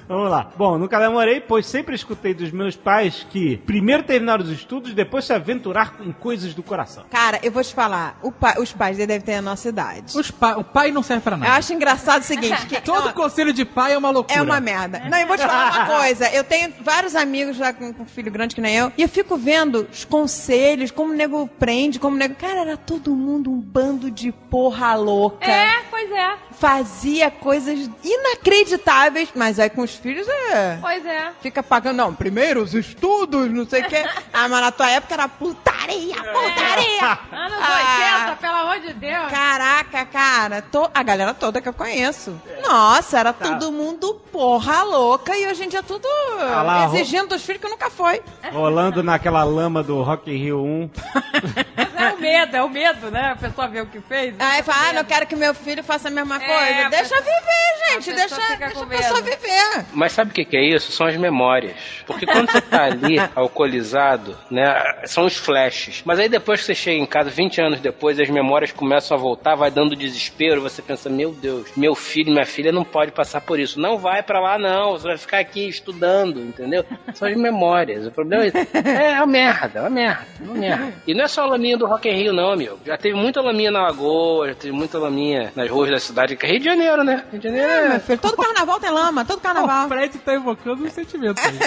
Vamos lá. Bom, nunca namorei, pois sempre escutei dos meus pais que primeiro terminar os estudos e depois se aventurar em coisas do coração. Cara, eu vou te falar, o pa- os pais dele devem ter a nossa idade. Os pa- O pai não serve pra Eu nada. acho engraçado o seguinte, que Todo não, conselho de pai é uma loucura. é uma merda. Não, eu vou te falar uma coisa. Eu tenho vários amigos já com, com filho grande que nem eu, e eu fico vendo os conselhos, como o nego prende, como o nego. Cara, era todo mundo um bando de porra louca. É, pois é. Fazia coisas inacreditáveis, mas aí com os filhos é. Pois é. Fica pagando, não, primeiro os estudos, não sei o quê. Ah, mas na tua época era putaria, putaria. Anos Ah. 80, pelo amor de Deus. Caraca, cara, to- a galera toda que eu conheço. Nossa, era todo mundo porra louca e hoje em dia é tudo lá, exigindo dos filhos que nunca foi. Rolando naquela lama do Rock in Rio 1. Mas é o medo, é o medo, né? A pessoa vê o que fez. Aí fala, ah, não quero que meu filho faça a mesma É, coisa. a Deixa pessoa- viver, a gente. pessoa Deixa, deixa a pessoa viver. Mas sabe o que, que é isso? São as memórias. Porque quando você tá ali, alcoolizado, né, são os flashes. Mas aí depois que você chega em casa, 20 anos depois, as memórias começam a voltar, vai dando desespero, você pensa, meu Deus, meu filho, minha filha não pode passar por isso. Não vai pra lá não, você vai ficar aqui estudando, entendeu? São as memórias. O problema é, é uma merda, é uma merda, é uma merda. E não é só o laminho do Rock in Rio, não, amigo. Já teve muita laminha na lagoa, já teve muita laminha nas ruas da cidade, é Rio de Janeiro, né? Rio de Janeiro É, é. meu filho, todo carnaval tem lama, todo carnaval. O Fred tá evocando um sentimento aí.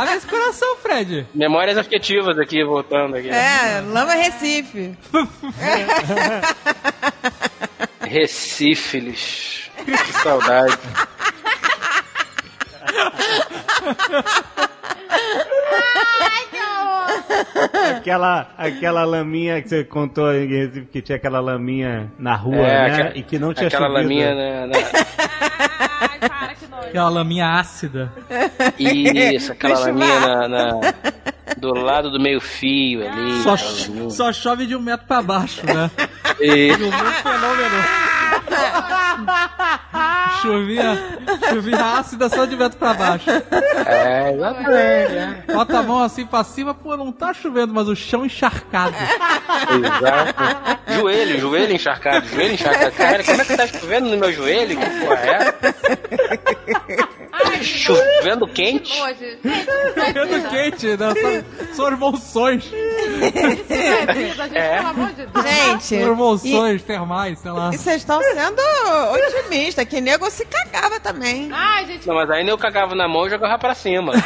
Abre esse coração, Fred. Memórias afetivas aqui, voltando aqui. É, lama Recife. Recífilis. Que saudade. Aquela, aquela laminha que você contou em Recife, que tinha aquela laminha na rua, É, né? e que não tinha Aquela chovido. laminha né, na, na- Aquela laminha ácida. Isso, aquela laminha na, na- do lado do meio fio ali. Só, laminha. só chove de um metro pra baixo, né? E- Um fenômeno. Chovia, chovia ácida só de metro pra baixo. É, exatamente. é. Bota a mão assim pra cima, pô, não tá chovendo, mas o chão encharcado. Exato. Joelho, joelho encharcado, joelho encharcado. Cara, como é que tá chovendo no meu joelho? Que porra é? Chovendo quente? Chovendo quente, né? São, são as monções. É. Gente, São as monções termais, sei lá. e vocês estão sendo otimistas, que nego se cagava também. Ai, gente. Não, mas aí eu cagava na mão e jogava pra cima.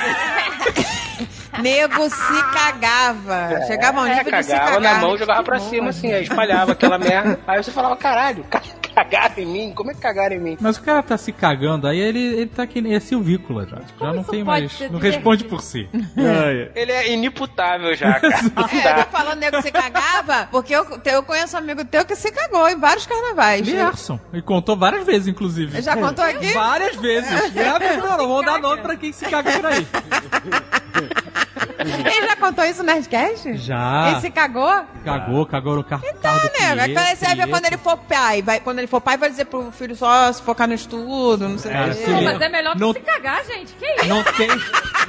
Nego se cagava. Chegava ao É, nível de se cagava cagar. na mão e jogava pra cima, assim, aí espalhava aquela merda. Aí você falava, caralho, ca- cagaram em mim? Como é que cagaram em mim? Mas o cara tá se cagando, aí ele, ele tá que nem é silvícola já. já não tem mais. Não responde por si. Ele é inimputável já, cara. É, tô falando nego que se cagava, porque eu, eu conheço um amigo teu que se cagou em vários carnavais. Gerson. E contou várias vezes, inclusive. Já contou aqui? Várias vezes. É, não, não vamos dar nome pra quem se caga por aí. Ele já contou isso no Nerdcast? Já. Ele se cagou? Cagou, cagou no carro. Então, né? Aí quando ele for pai, vai, quando ele for pai, vai dizer pro filho só se focar no estudo, não sei o quê. ele- Mas é melhor Não- que se cagar, gente. Que isso? Não tem,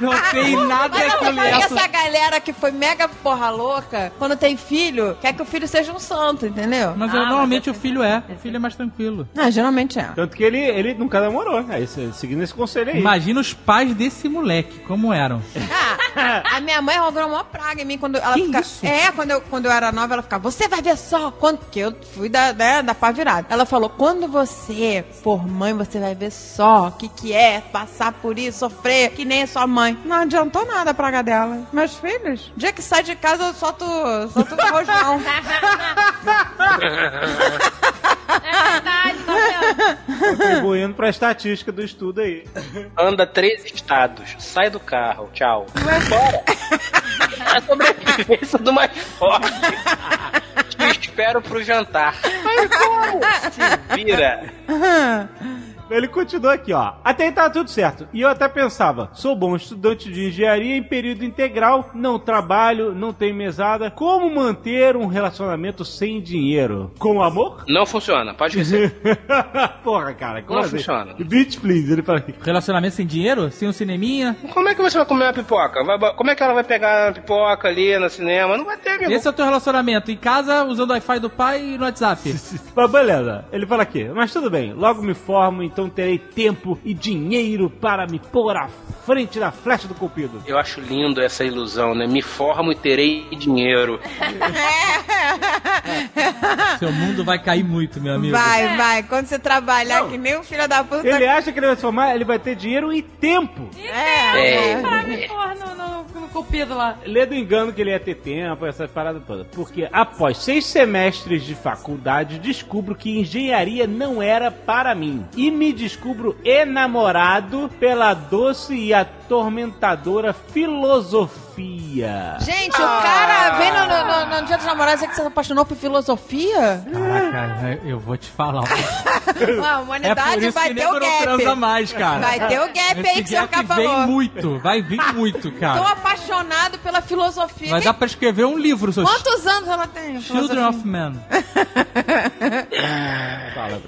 não tem nada Mas que não, mas essa... essa galera que foi mega porra louca, quando tem filho, quer que o filho seja um santo, entendeu? Mas é, normalmente o filho é. O filho é mais tranquilo. Ah, geralmente é. Tanto que ele, ele nunca namorou. Aí, se- seguindo esse conselho aí. Imagina os pais desse moleque, como eram. Ah, a minha mãe rogou uma praga em mim quando ela ficava. É, quando eu, quando eu era nova, ela ficava, você vai ver só. Quando que eu fui da, da, da pá virada. Ela falou: quando você for mãe, você vai ver só o que, que é passar por isso, sofrer, que nem a sua mãe. Não adiantou nada a praga dela. Meus filhos, dia que sai de casa, eu solto, solto rojão. É verdade, tá vendo? Contribuindo pra estatística do estudo aí. Anda três estados, sai do carro, tchau. Vai embora. A sobrevivência do mais forte. Te espero pro jantar. Vai embora. Se vira. Ele continua aqui, ó. Até aí tá tudo certo. E eu até pensava, sou bom estudante de engenharia em período integral, não trabalho, não tenho mesada. Como manter um relacionamento sem dinheiro? Com amor? Não funciona, pode esquecer. Porra, cara, como Não assim? funciona. Bitch, please. Ele fala aqui. Relacionamento sem dinheiro? Sem um cineminha? Como é que você vai comer uma pipoca? Vai- como é que ela vai pegar a pipoca ali no cinema? Não vai ter, amigo. Esse é o teu relacionamento. Em casa, usando o Wi-Fi do pai e no WhatsApp. Mas beleza, ele fala aqui, mas tudo bem, logo me formo, então terei tempo e dinheiro para me pôr à frente da flecha do cupido. Eu acho lindo essa ilusão, né? Me formo e terei dinheiro. Seu mundo vai cair muito, meu amigo. Vai, vai. Quando você trabalhar que nem um filho da puta. Ele acha que ele vai se formar, ele vai ter dinheiro e tempo. É. É. Pra me pôr no, no, no cupido lá. Lê do engano que ele ia ter tempo, essa parada toda. Porque após seis semestres de faculdade, descubro que engenharia não era para mim. E me descubro enamorado pela doce e atormentadora filosofia. Gente, o cara vem no, no, no, no dia dos namorados dizer que você se apaixonou por filosofia? Caraca, eu vou te falar. A É humanidade por isso vai que ter o gap. transa mais, cara. Vai ter o gap Esse aí que você gap vem falando. muito, vai vir muito, Tô cara. apaixonado pela filosofia. Vai dar pra escrever um livro, seus Quantos anos ela tem? Children of Men. Fala.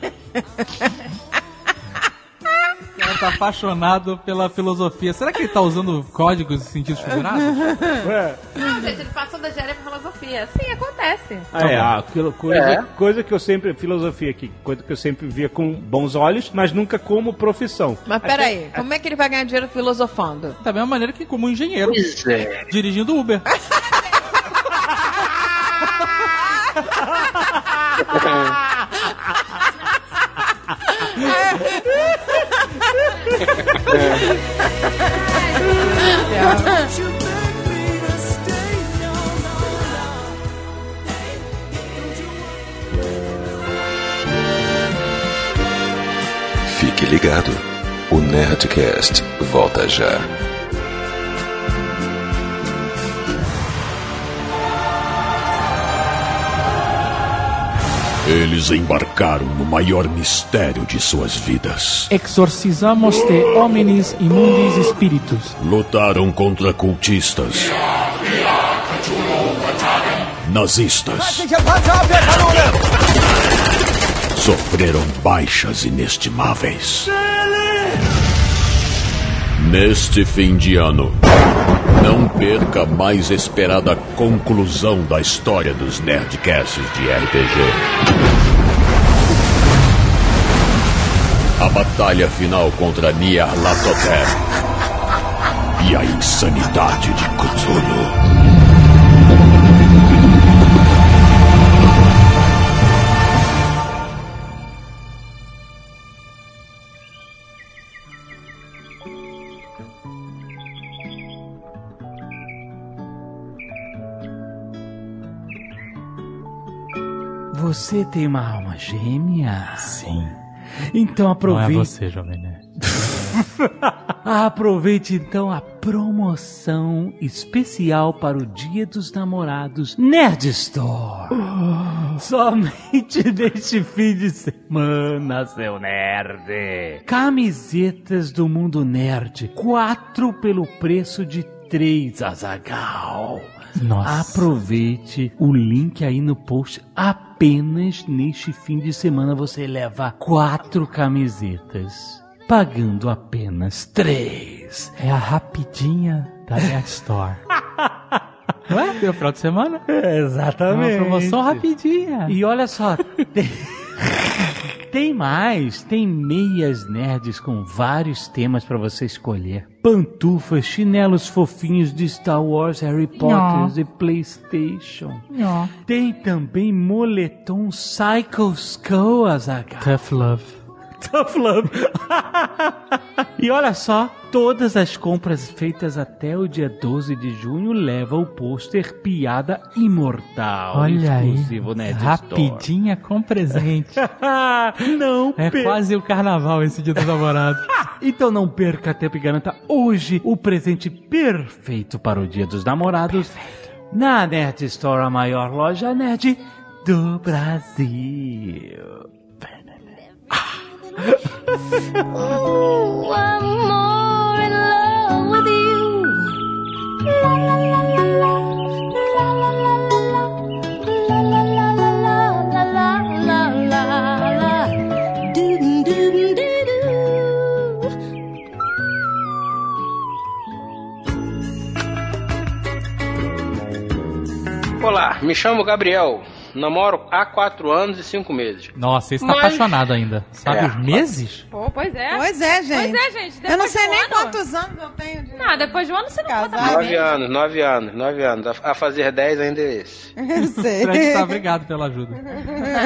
O cara tá apaixonado pela filosofia. Será que ele tá usando códigos e sentidos figurados? É. Não, gente, ele passou da engenharia pra filosofia. Sim, acontece. Ah, é, aquilo- coisa, É. coisa que eu sempre. Filosofia aqui, coisa que eu sempre via com bons olhos, mas nunca como profissão. Mas peraí, como é que ele vai ganhar dinheiro filosofando? Da mesma maneira que como engenheiro. Pois é. Dirigindo Uber. Fique ligado. O Nerdcast volta já. Eles embarcaram no maior mistério de suas vidas. Exorcizamos de homines imundis espíritos. Lutaram contra cultistas, nazistas, sofreram baixas inestimáveis. Neste fim de ano, não perca a mais esperada conclusão da história dos Nerdcasts de RPG. A batalha final contra Nyarlathotep e a insanidade de Cthulhu. Você tem uma alma gêmea? Sim. Então Não é aproveite. você, Jovem Nerd. Aproveite então a promoção especial para o Dia dos Namorados Nerd Store. Somente neste fim de semana, seu nerd. Camisetas do mundo nerd, quatro pelo preço de três, Azagal. Nossa. Aproveite o link aí no post. Apenas neste fim de semana você leva quatro camisetas, pagando apenas três. É a rapidinha da Nerd Store. Não é? Deu final de semana? Exatamente. Uma promoção rapidinha. E olha só, tem, mais, tem meias nerds com vários temas pra você escolher. Pantufas, chinelos fofinhos de Star Wars, Harry Potter e PlayStation. Tem também moletom Psycho Skull, Azaghal. Tough Love. Tough Love. e olha só, todas as compras feitas até o dia 12 de junho levam o pôster Piada Imortal. Olha aí. exclusivo Nerd Store. Rapidinha com presente. não É per- quase o carnaval esse dia dos namorados. Então não perca tempo e garanta hoje o presente perfeito para o Dia dos Namorados na Nerd Store, a maior loja nerd do Brasil. Olá, me chamo Gabriel. Namoro há 4 anos e 5 meses. Nossa, esse tá Mas- apaixonado ainda. Sabe É. os meses? Pô, pois é. Pois é, gente. Pois é, gente. Eu não sei nem ano- quantos anos eu tenho de Não, depois de um ano você não conta casar. mais. Nove anos, nove anos, nove anos. A fazer 10 ainda é esse. Eu sei. Fred tá obrigado pela ajuda.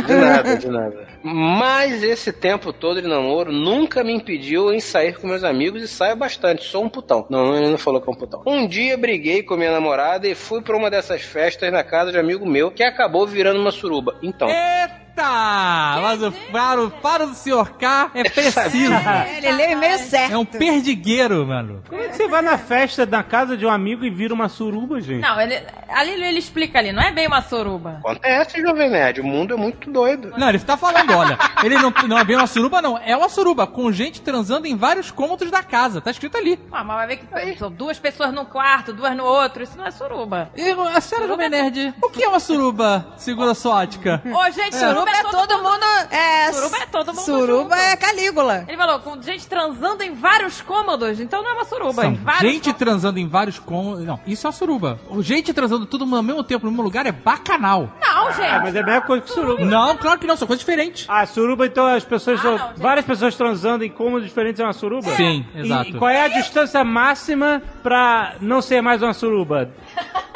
De nada, de nada. Mas esse tempo todo de namoro nunca me impediu em sair com meus amigos e saio bastante. Sou um putão. Não, ele não falou que é um putão. Um dia briguei com minha namorada e fui pra uma dessas festas na casa de um amigo meu que acabou virando uma suruba. Então. Eita! Mas o faro, faro do Sr. K é preciso. Ele leu e-mail certo. É um perdigueiro, mano. Como é que você vai na festa da casa de um amigo e vira uma suruba, gente? Não, ele, ali ele explica ali, não é bem uma soruba. Acontece, Jovem Nerd. O mundo é muito doido. Não, ele tá falando, olha, ele não, não é bem uma suruba, não. É uma suruba com gente transando em vários cômodos da casa. Tá escrito ali. Ah, mas vai ver que são duas pessoas num quarto, duas no outro. Isso não é suruba. E, a senhora Jovem Nerd, o que é uma suruba, segundo a sua ótica? Ô, gente, suruba Suruba é todo mundo. É, Suruba é todo mundo Suruba junto. é Calígula. Ele falou, com gente transando em vários cômodos, então não é uma suruba. São em vários gente transando em vários cômodos. Não, isso é uma suruba. O Gente transando tudo ao mesmo tempo no mesmo lugar é bacanal. Não, gente. Ah, mas é a mesma coisa que suruba. Não, claro que não, são coisas diferentes. Ah, suruba, então as pessoas. Ah, são- não, várias pessoas transando em cômodos diferentes é uma suruba? Sim, E- exato. E qual é a distância máxima pra não ser mais uma suruba?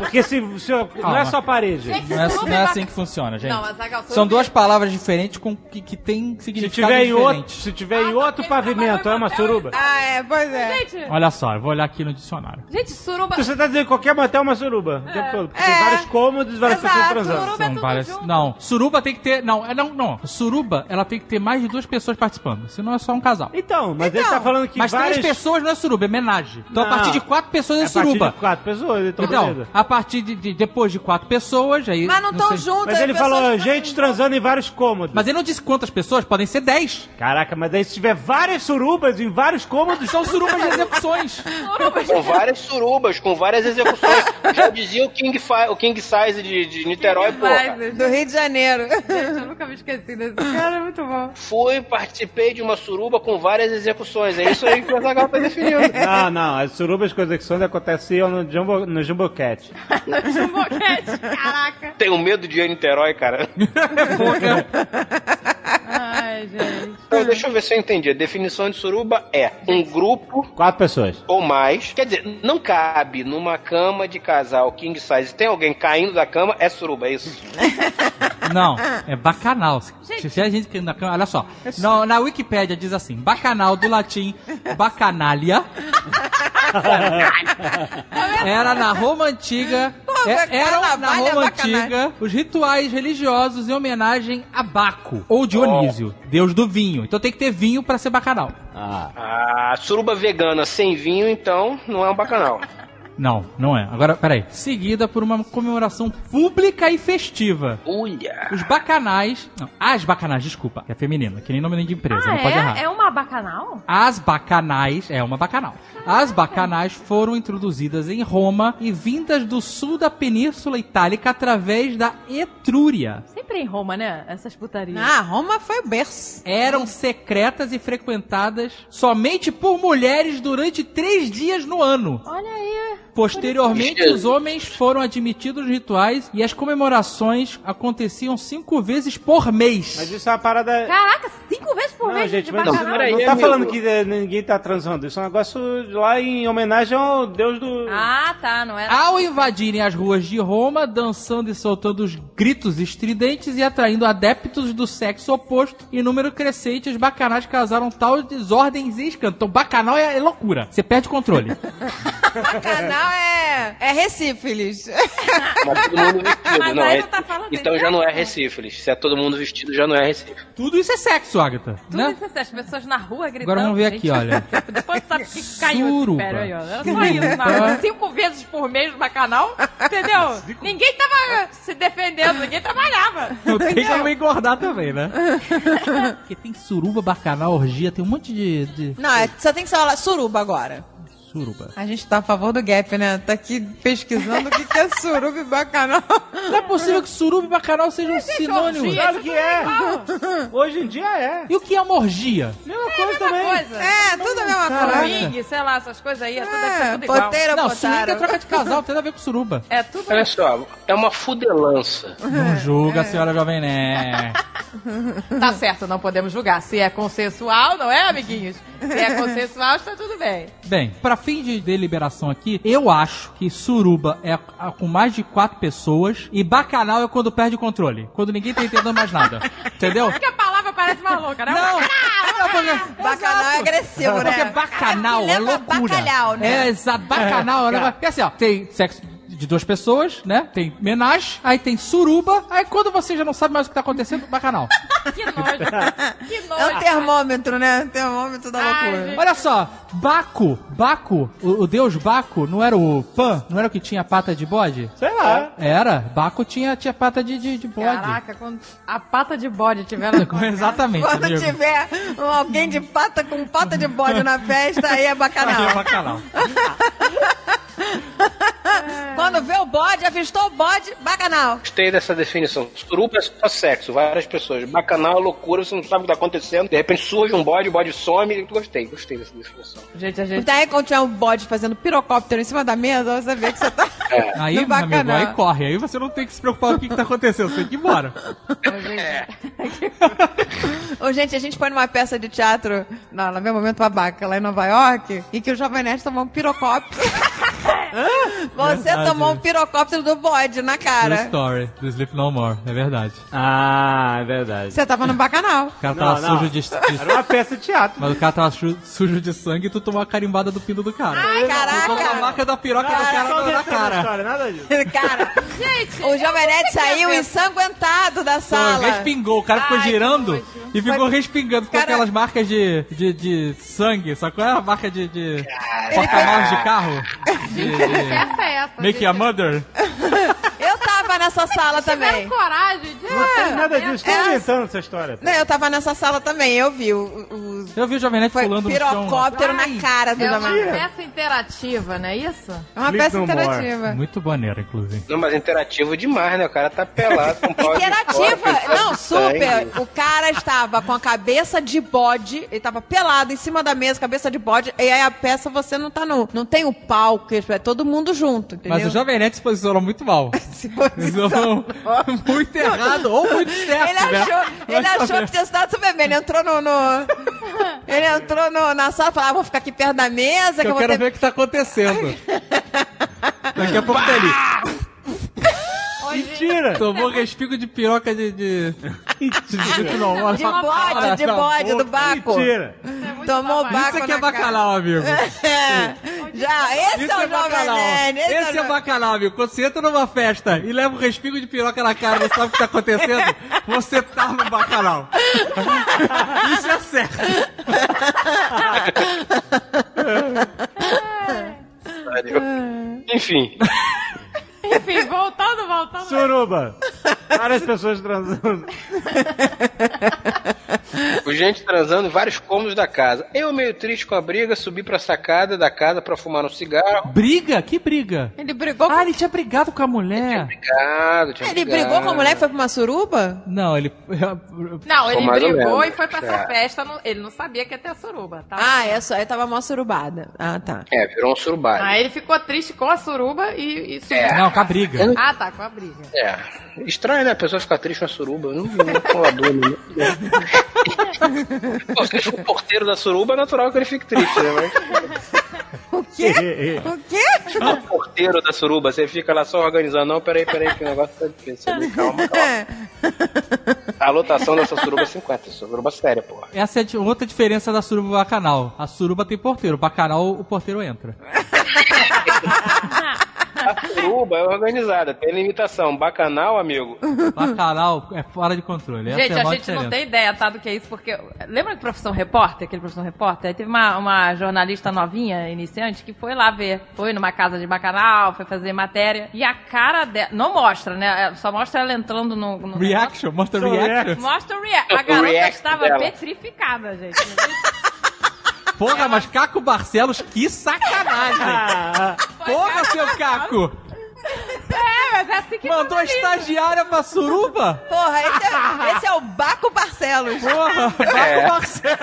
Porque se, se não é Calma. só parede. Não é, não é assim que funciona, gente. Não, Azaghal, São duas palavras diferentes com, que, que têm Se significado tiver, em outro, diferente. se tiver em outro pavimento, é uma suruba? Ah, é, pois é. Gente, Olha só, eu vou olhar aqui no dicionário. gente, suruba... Você tá dizendo que qualquer motel é uma suruba o tempo todo. Porque tem É. vários cômodos e várias Exato, pessoas transando. suruba é tudo junto. Não, suruba tem que ter. Não, é não, não. Suruba, ela tem que ter mais de duas pessoas participando. Senão é só um casal. Então, mas ele Então, tá falando que Mas várias... três pessoas não é suruba, é menagem. Então a Não. partir de quatro pessoas é, É a partir suruba. de quatro pessoas, então, Então, beleza. a partir de, de- depois de quatro pessoas, aí. Mas não estão sei. juntos. Mas aí ele falou gente transando em vários cômodos. Mas ele não disse quantas pessoas, podem ser dez. Caraca, mas daí se tiver várias surubas em vários cômodos... São surubas de execuções. Com várias surubas, com várias execuções. Já dizia o King, o King Size de, de Niterói. Mas, Do Rio de Janeiro. gente, eu nunca me esqueci desse cara, é muito bom. Fui, participei de uma suruba com várias execuções. É isso aí que o Azaghal tá definindo. Não, não, as surubas com execuções aconteciam no Jumbo, no No chumboquete, caraca. Tenho medo de ir a Niterói, cara. Ai, gente. Então, deixa eu ver se eu entendi. A definição de suruba é um grupo Quatro pessoas. ou mais. Quer dizer, não cabe numa cama de casal king size. Tem alguém caindo da cama, é suruba, é isso? Não, é bacanal. Se, se a gente cair na cama, olha só. No- na Wikipédia diz assim: bacanal do latim bacanalia. Era na Roma antiga. é- eram na é Roma antiga os rituais religiosos em homenagem a Baco ou Dionísio, deus do vinho. Então tem que ter vinho pra ser bacanal. Ah, suruba vegana sem vinho, então, não é um bacanal. Não, não é. Agora, peraí. Seguida por uma comemoração pública e festiva. Ulha. Os bacanais. Não, as bacanais, desculpa, que é feminina, que nem nome de empresa, Ah, não pode errar. é? É uma bacanal? As bacanais, é uma bacanal. As bacanais foram introduzidas em Roma e vindas do sul da Península Itálica através da Etrúria. Sempre em Roma, né? Essas putarias. Ah, Roma foi o berço. Eram secretas e frequentadas somente por mulheres durante três dias no ano. Olha aí. Posteriormente, os homens foram admitidos nos rituais e as comemorações aconteciam cinco vezes por mês. Mas isso é uma parada... Caraca, cinco vezes por Não, mês gente, de mas não, peraí, não tá falando que ninguém tá transando. Isso é um negócio lá em homenagem ao deus do... Ah, tá, não era. Ao invadirem as ruas de Roma, dançando e soltando os gritos estridentes e atraindo adeptos do sexo oposto, em número crescente, os bacanais causaram tal desordens e escândalos. Então, bacanal é, é loucura. Você perde o controle. Bacanal é, é recífilis. Mas todo mundo vestido, Mas não aí é? não tá falando então já não é recífilis. Se é todo mundo vestido, já não é recífilis. Tudo isso é sexo, Agatha. Tudo né? isso, as pessoas na rua gritando. Agora vamos ver gente. aqui, olha. Depois sabe que caiu Suruba. esse aí, ó. Era só isso, na. Cinco vezes por mês no bacanal, entendeu? Ninguém tava se defendendo, ninguém trabalhava. Não tem como engordar também, né? Porque tem suruba, bacanal, orgia, tem um monte de, de Não, é, só tem que falar suruba agora. Suruba. A gente tá a favor do gap, né? Tá aqui pesquisando o que, que é suruba e bacanal. Não é possível que suruba e bacanal sejam sinônimos. orgia, Claro que é. Hoje em dia é. E o que é uma orgia? Mesma coisa Mesma também. coisa. É, tudo a mesma Caraca. coisa. Swing, sei lá, essas coisas aí, é tudo, É, tudo igual. poteira, Não, swing é troca de casal, tem a ver com suruba. É tudo Olha só, é uma fudelança. Não julga, senhora Jovem Né. Tá certo, não podemos julgar. Se é consensual, não é, amiguinhos? Se é consensual, está tudo bem. Bem, pra fim de deliberação aqui, eu acho que suruba é com mais de quatro pessoas e bacanal é quando perde o controle. Quando ninguém tá entendendo mais nada. Entendeu? Porque a palavra parece maluca, né? Não! Bacanal é agressivo, né? Porque bacanal é lembra loucura. bacalhau, né? É, exato. Bacanal é negócio. Porque assim, ó, tem sexo de duas pessoas, né? Tem menage, aí tem suruba, aí quando você já não sabe mais o que tá acontecendo, bacanal. Que nojo. Que nojo. É um termômetro, né? Termômetro da Ai, loucura. gente. Olha só, Baco, Baco, o, o deus Baco, não era o Pan? Não era o que tinha pata de bode? Sei lá. Era, Baco tinha, tinha pata de, de, de bode. Caraca, quando a pata de bode tiver na Exatamente, Quando amigo. tiver alguém de pata com pata de bode na festa, aí é Aí é bacanal. Bacanal. Quando vê o bode, avistou o bode, bacanal. Gostei dessa definição. Suruba é só sexo, várias pessoas. Bacanal é loucura, você não sabe o que tá acontecendo. De repente surge um bode, o bode some. Gostei, gostei dessa definição. Gente, a gente... Então aí quando tiver um bode fazendo pirocóptero em cima da mesa, você vê que você tá... Aí, No meu amigo, bacanal. aí corre. Aí você não tem que se preocupar com o que, que tá acontecendo, você tem que ir embora. Ô, gente, a gente põe numa peça de teatro, não, no meu momento babaca, lá em Nova York, e que o Jovem Nerd tomou um pirocóptero. Você Verdade. tomou um pirocóptero do bode na True cara. story, do Sleep No More, é verdade. Ah, é verdade. Você tava no bacanal. O cara Não, tava não. sujo de, de- Era uma peça de teatro. Mas o cara tava su- sujo de sangue e tu tomou a carimbada do pinto do cara. Ai, com a caraca. marca da piroca do cara na cara. história, nada disso. Cara, Gente, o Jovem Nerd saiu ensanguentado da Pô, sala. respingou, o cara ficou Ai, girando e ficou respingando. Ficou Cara- aquelas marcas de, de, de sangue, só qual é a marca de, de porta-malas de carro? De... essa é essa. Make a mother? Eu tava nessa sala também. coragem de... Não tem nada disso. Tô É. inventando essa história. Não, eu tava nessa sala também, eu vi o, o- Eu vi o Jovem Nerd pulando no chão. pirocóptero na cara do É uma Jovem Nerd. peça interativa, não é isso? É uma Sleep peça no more. interativa. Muito maneiro, inclusive. Não, mas interativo demais, né? O cara tá pelado com pau de Interativa, não, sangue. super. O cara estava com a cabeça de bode, ele tava pelado em cima da mesa, cabeça de bode, e aí a peça você não tá no. Não tem o palco, é todo mundo junto, entendeu? Mas o Jovem Nerd se posicionou muito mal. Se. Posicionou muito errado ou muito certo, Ele né? achou, ele Vai achou saber. que tinha estado super bem. Ele entrou no. no- ele entrou no- na sala e falou: ah, vou ficar aqui perto da mesa. Que Eu eu vou quero ter... ver o que tá acontecendo. Daqui a pouco tá ali. Mentira! Tomou respigo de piroca de. de... de não, De bode, de bode, do Baco. Mentira! Tomou Isso Baco aqui é cara. bacanal, amigo. É. Já, esse Isso é o é Jovem bacanal. Nerd. Esse, Esse é o... bacanal, amigo. Quando você entra numa festa e leva um respigo de piroca na cara, não sabe o que tá acontecendo, você tá no bacanal. Isso é certo. Enfim, Enfim, voltando, voltando. Suruba! Várias pessoas transando. o gente transando em vários cômodos da casa. Eu, meio triste com a briga, subi pra sacada da casa pra fumar um cigarro. Briga? Que briga? Ele brigou com... Ah, ele tinha brigado com a mulher. Obrigado, tinha Ele brigado. brigou com a mulher e foi pra uma suruba? Não, ele. Não, ele mais brigou e foi pra essa É. festa. não- ele não sabia que ia ter suruba, tá? Ah, é só. Aí tava mó surubada. Ah, tá. É, virou um surubado. Aí ele ficou triste com a suruba e, e subiu. É. Não, com a briga. Ah, tá, com a briga. É. Estranho, né? A pessoa ficar triste com a suruba. Eu Não, não colador, né? Pô, se ele for o porteiro da suruba, é natural que ele fique triste, né? Mas O quê? O quê? o porteiro da suruba, você fica lá só organizando. Não, peraí, peraí, que o negócio tá difícil. Calma, calma. A lotação dessa suruba é 50. Suruba séria, porra. Essa é outra diferença da suruba bacanal. A suruba tem porteiro, o bacanal o porteiro entra. A suruba é organizada, tem limitação. Bacanal, amigo. Bacanal é fora de controle. Gente, é a gente não diferença. tem ideia, tá, do que é isso, porque. Lembra do Profissão Repórter, aquele Profissão Repórter? Aí teve uma, uma jornalista novinha, iniciante, que foi lá ver. Foi numa casa de bacanal, foi fazer matéria. E a cara dela. Não mostra, né? Só mostra ela entrando no. no Reaction, mostra reaction. Mostra o react. A garota estava dela. petrificada, gente. Porra, mas Caco Barcelos, que sacanagem! Ah, Porra, seu Caco! É, mas é assim que Mandou a estagiária pra suruba? Porra, esse é, esse é o Baco Barcelos. Porra, Caco É. Barcelos!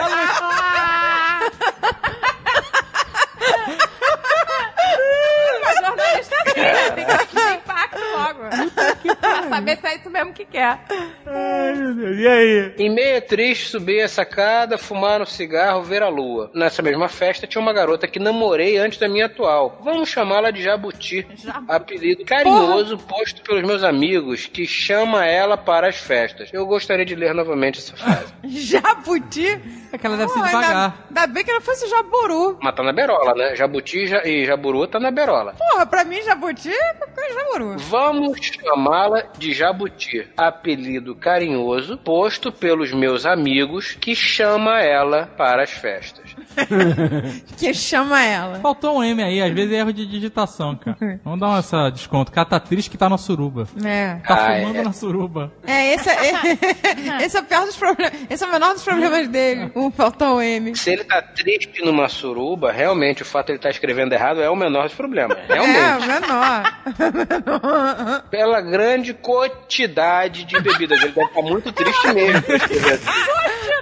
Mas jornalista é assim, né? Tem que ter impacto logo. pra saber se é isso mesmo que quer. ai, meu Deus. E aí? Em meia triste, subi a sacada, fumar um cigarro, ver a lua. Nessa mesma festa tinha uma garota que namorei antes da minha atual. Vamos chamá-la de Jabuti. Apelido carinhoso posto pelos meus amigos, que chama ela para as festas. Eu gostaria de ler novamente essa frase. Jabuti? É que ela deve ser Pô, devagar. Ainda, ainda bem que não fosse jaburu. Mas tá na berola, né? Jabuti ja- e Jaburu tá na berola. Porra, pra mim, jabuti é jaburu. Vamos chamá-la de Jabuti, apelido carinhoso posto pelos meus amigos que chama ela para as festas. Que chama ela. Faltou um M aí, às vezes é erro de digitação, cara. Vamos dar essa desconto. O cara tá triste que tá na suruba. É. Tá Ah, fumando é. na suruba. É, esse é, esse é o pior dos problemas. Esse é o menor dos problemas dele. O faltou o M. Se ele tá triste numa suruba, realmente o fato de ele estar escrevendo errado é o menor dos problemas. Realmente. É, o menor. menor. Pela grande quantidade de bebidas. Ele deve estar muito triste mesmo.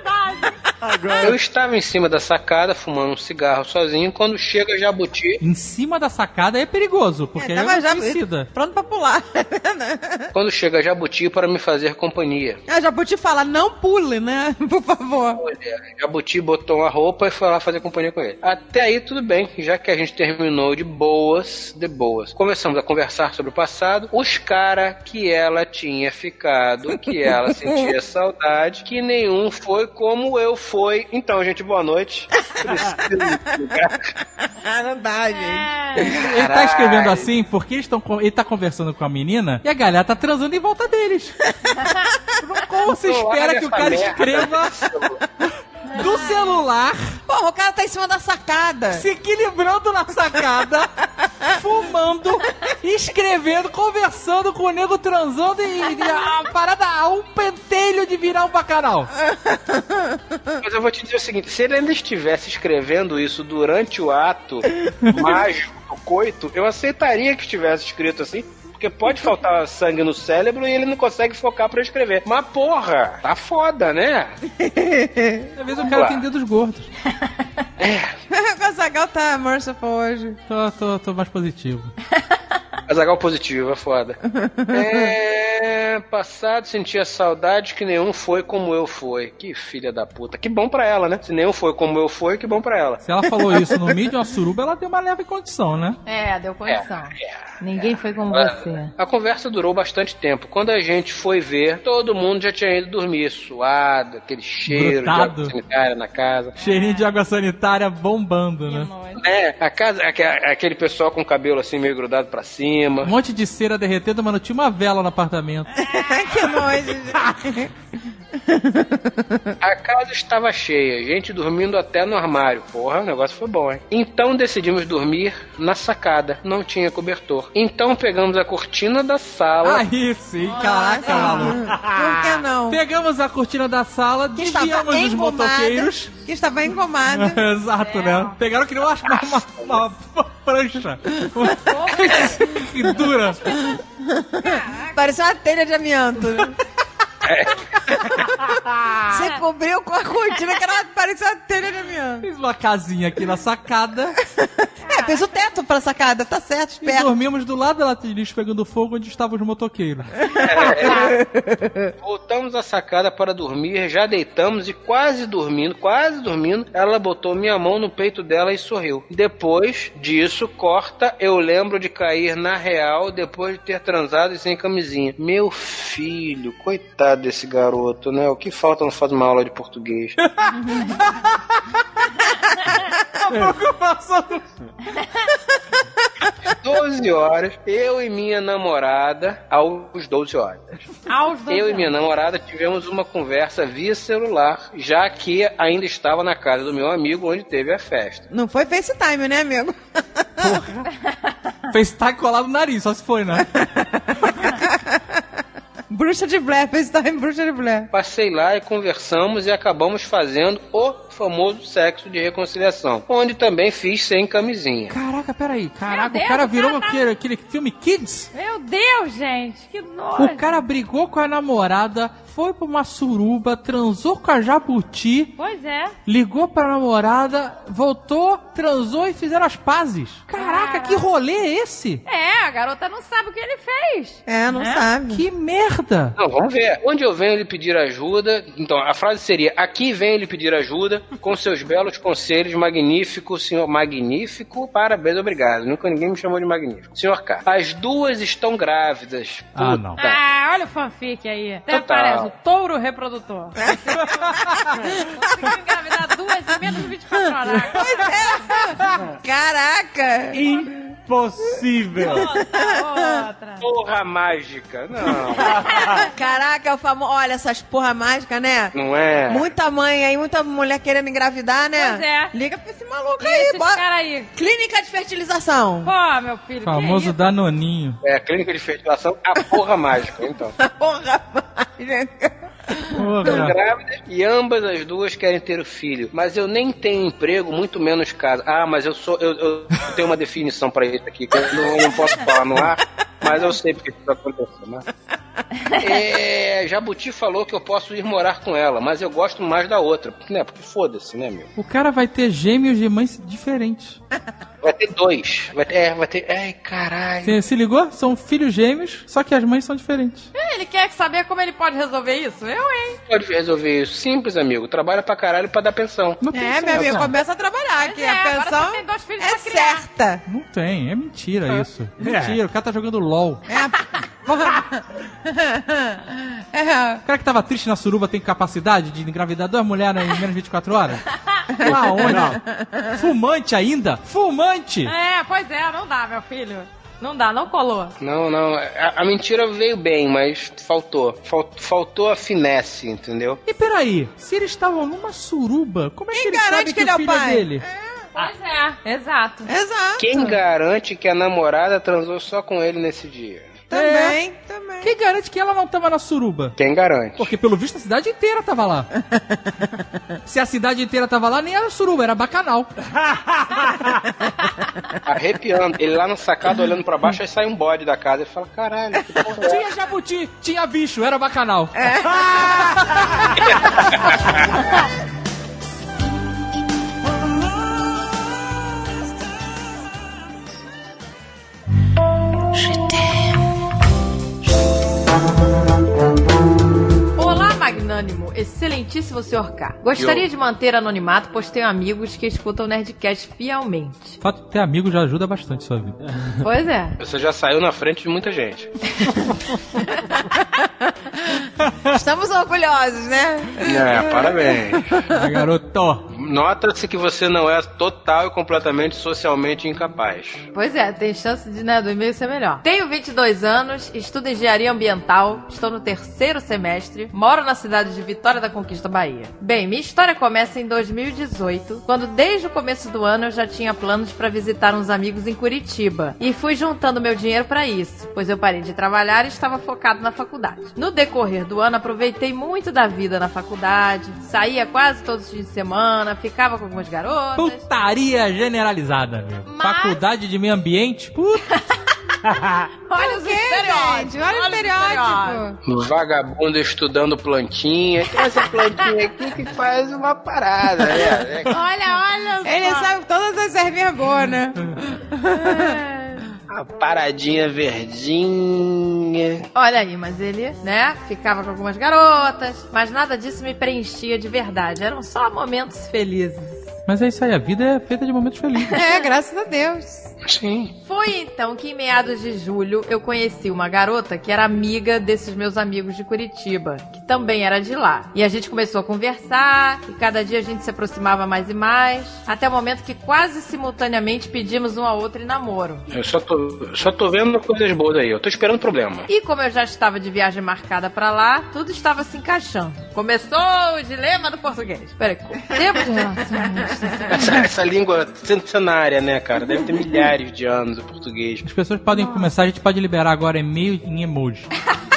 pra assim. Eu estava em cima da sacada fumando um cigarro sozinho quando chega Jabuti. Em cima da sacada é perigoso, porque é, tava já- suicida. Pronto pra pular. Quando chega Jabuti para me fazer companhia. Te falar, não pule, né? Por favor. Jabuti botou uma roupa e foi lá fazer companhia com ele. Até aí tudo bem, já que a gente terminou de boas, de boas. Começamos a conversar sobre o passado, os cara que ela tinha ficado, que ela sentia saudade, que nenhum foi como eu fui. Então, gente, boa noite. Ah, não dá, gente. Ele tá escrevendo assim porque eles tão, con- ele tá conversando com a menina e a galera tá transando em volta deles. Como você espera que o cara merda. escreva do celular, Porra, o cara tá em cima da sacada. se equilibrando na sacada, fumando, escrevendo, conversando com o nego transando e, e a parada a um pentelho de virar um bacanal. Mas eu vou te dizer o seguinte: se ele ainda estivesse escrevendo isso durante o ato mágico do coito, eu aceitaria que estivesse escrito assim. Porque pode faltar sangue no cérebro e ele não consegue focar pra escrever. Mas porra, tá foda, né? Às vezes o cara tem dedos gordos. o Casagal tá merciful hoje. Tô, tô, tô mais positivo. Azagal positivo, é foda. É. Passado sentia saudade que nenhum foi como eu fui. Que filha da puta. Que bom pra ela, né? Se nenhum foi como eu fui, que bom pra ela. Se ela falou isso no mídia, uma suruba, ela tem uma leve condição, né? É, deu condição. Ninguém foi como É. você. A conversa durou bastante tempo. Quando a gente foi ver, todo mundo já tinha ido dormir, suado, aquele cheiro Grudado. de água sanitária na casa. Cheirinho de água sanitária bombando, né? É, a casa, aque- aquele pessoal com o cabelo assim meio grudado pra cima. Um monte de cera derretendo, mano. Tinha uma vela no apartamento. que nojo, gente. A casa estava cheia, gente dormindo até no armário. Porra, o negócio foi bom, hein? Então decidimos dormir na sacada. Não tinha cobertor. Então pegamos a cortina da sala. Aí sim, caraca, maluco. Por que não? Pegamos a cortina da sala, Que desviamos os motoqueiros. Que estava engomada. Exato, né? Pegaram que nem uma, uma, uma, uma prancha. que dura. Parecia uma telha de amianto. Você cobriu com a cortina que era, parecia uma telha de amianto. Fiz uma casinha aqui na sacada. É, fez o teto pra sacada, tá certo, E esperto. dormimos do lado da lata de lixo pegando fogo onde estavam os motoqueiros. Voltamos à sacada para dormir, já deitamos e quase dormindo, quase dormindo, ela botou minha mão no peito dela e sorriu. Depois disso, corta, eu lembro de cair na real depois de ter transado e sem camisinha. Meu filho, coitado desse garoto, né? O que falta não faz uma aula de português? A preocupação do 12 horas, eu e minha namorada, aos 12 horas. Aos dois Eu e minha namorada tivemos uma conversa via celular, já que ainda estava na casa do meu amigo onde teve a festa. Não foi FaceTime, né, amigo? FaceTime colado no nariz, só se foi, né? Bruxa de Blair, FaceTime, bruxa de Blair. Passei lá e conversamos e acabamos fazendo o famoso sexo de reconciliação, onde também fiz sem camisinha. Caraca, peraí. Caraca, Meu o cara Deus, virou cara tá- aquele, aquele filme Kids? Meu Deus, gente, que nojo. O cara brigou com a namorada, foi pra uma suruba, transou com a jabuti, Pois é. ligou pra namorada, voltou, transou e fizeram as pazes. Caraca, que rolê é esse? É, a garota não sabe o que ele fez. É, não sabe. Que merda! Não, vamos ver. Onde eu venho lhe pedir ajuda. Então, a frase seria: Aqui venho lhe pedir ajuda com seus belos conselhos, magnífico, senhor. Magnífico, parabéns, obrigado. Nunca ninguém me chamou de magnífico. Senhor K. As duas estão grávidas. Ah, Puta. não. Ah, olha o fanfic aí. Até Total. parece o touro reprodutor. Conseguiu engravidar duas em menos de 24 horas. Caraca! Impossível. Outra, outra. Porra mágica. Não, Caraca, o famoso. Olha essas porra mágica, né? não é. Muita mãe aí, muita mulher querendo engravidar, né? Pois é. Liga pra esse maluco E aí, esses bora. caras aí? Clínica de fertilização. Pô, meu filho, Famoso isso? Danoninho. É a clínica de fertilização, a porra mágica, então. Porra mágica. Estão grávidas e ambas as duas querem ter o filho. Mas eu nem tenho emprego, muito menos casa. Ah, mas eu sou. Eu, eu tenho uma definição pra isso aqui, que eu não, não posso falar no ar, mas eu sei porque isso acontecer, né? É, Jabuti falou que eu posso ir morar com ela, mas eu gosto mais da outra. Porque, né? Porque foda-se, né, meu? O cara vai ter gêmeos de mães diferentes. Vai ter dois. Vai ter. É, vai ter. Ai, caralho. Você se ligou? São filhos gêmeos, só que as mães são diferentes. Ele quer saber como ele pode resolver isso? Eu, hein? Pode resolver isso. Simples, amigo. Trabalha pra caralho pra dar pensão. É, meu amigo, começa a trabalhar, que a pensão é certa. Não tem, é mentira Ah. isso. Mentira, o cara tá jogando LOL. É. O cara que tava triste na suruba tem capacidade de engravidar duas mulheres em menos de 24 horas? Aonde? Fumante ainda? Fumante! É, pois é, não dá, meu filho. Não dá, não colou. Não, não. A, a mentira veio bem, mas faltou. Fal- faltou a finesse, entendeu? E peraí, se eles estavam numa suruba, como é que ele garante sabe que, que ele é o filho é pai? dele? Pois é, exato. Exato. Quem garante que a namorada transou só com ele nesse dia? Também, também. Quem garante que ela não tava na suruba? Quem garante? Porque pelo visto a cidade inteira tava lá. Se a cidade inteira tava lá, nem era suruba, era bacanal. Arrepiando. Ele lá na sacada olhando pra baixo, aí sai um bode da casa e fala: caralho, que porra é Tinha jabuti, tinha bicho, era bacanal. Olá, magnânimo, excelentíssimo Sr. K. Gostaria Yo. de manter anonimato, pois tenho amigos que escutam o Nerdcast fielmente. O fato de ter amigo já ajuda bastante sua vida. Pois é. Você já saiu na frente de muita gente. Estamos orgulhosos, né? É, parabéns. Garoto. Nota-se que você não é total e completamente socialmente incapaz. Pois é, tem chance de, né, do e-mail ser melhor. Tenho 22 anos, estudo engenharia ambiental, estou no terceiro semestre, moro na cidade de Vitória da Conquista, Bahia. Bem, minha história começa em 2018, quando desde o começo do ano eu já tinha planos para visitar uns amigos em Curitiba e fui juntando meu dinheiro para isso, pois eu parei de trabalhar e estava focado na faculdade. No decorrer do ano aproveitei muito da vida na faculdade, saía quase todos os dias de semana, ficava com algumas garotas. Putaria generalizada, meu. Faculdade de meio ambiente? Puta. Olha os gente? Olha o estereótipo. Vagabundo estudando plantinha. Tem essa plantinha aqui que faz uma parada, né? Olha, olha. Ele só. sabe todas as ervinhas boas, né? Uma paradinha verdinha. Olha aí, mas ele, né, ficava com algumas garotas, mas nada disso me preenchia de verdade. Eram só momentos felizes. Mas é isso aí, a vida é feita de momentos felizes. É, graças a Deus. Sim. Foi então que em meados de julho eu conheci uma garota que era amiga desses meus amigos de Curitiba, que também era de lá. E a gente começou a conversar, e cada dia a gente se aproximava mais e mais, até o momento que quase simultaneamente pedimos um ao outro em namoro. Eu só tô, só tô vendo coisas boas aí. Eu tô esperando problema. E como eu já estava de viagem marcada pra lá, tudo estava se encaixando. Começou o dilema do português. Peraí, tempo de relacionamento. Essa, essa língua centenária, né, cara? Deve ter milhares de anos o português. As pessoas podem começar, a gente pode liberar agora e-mail em emoji.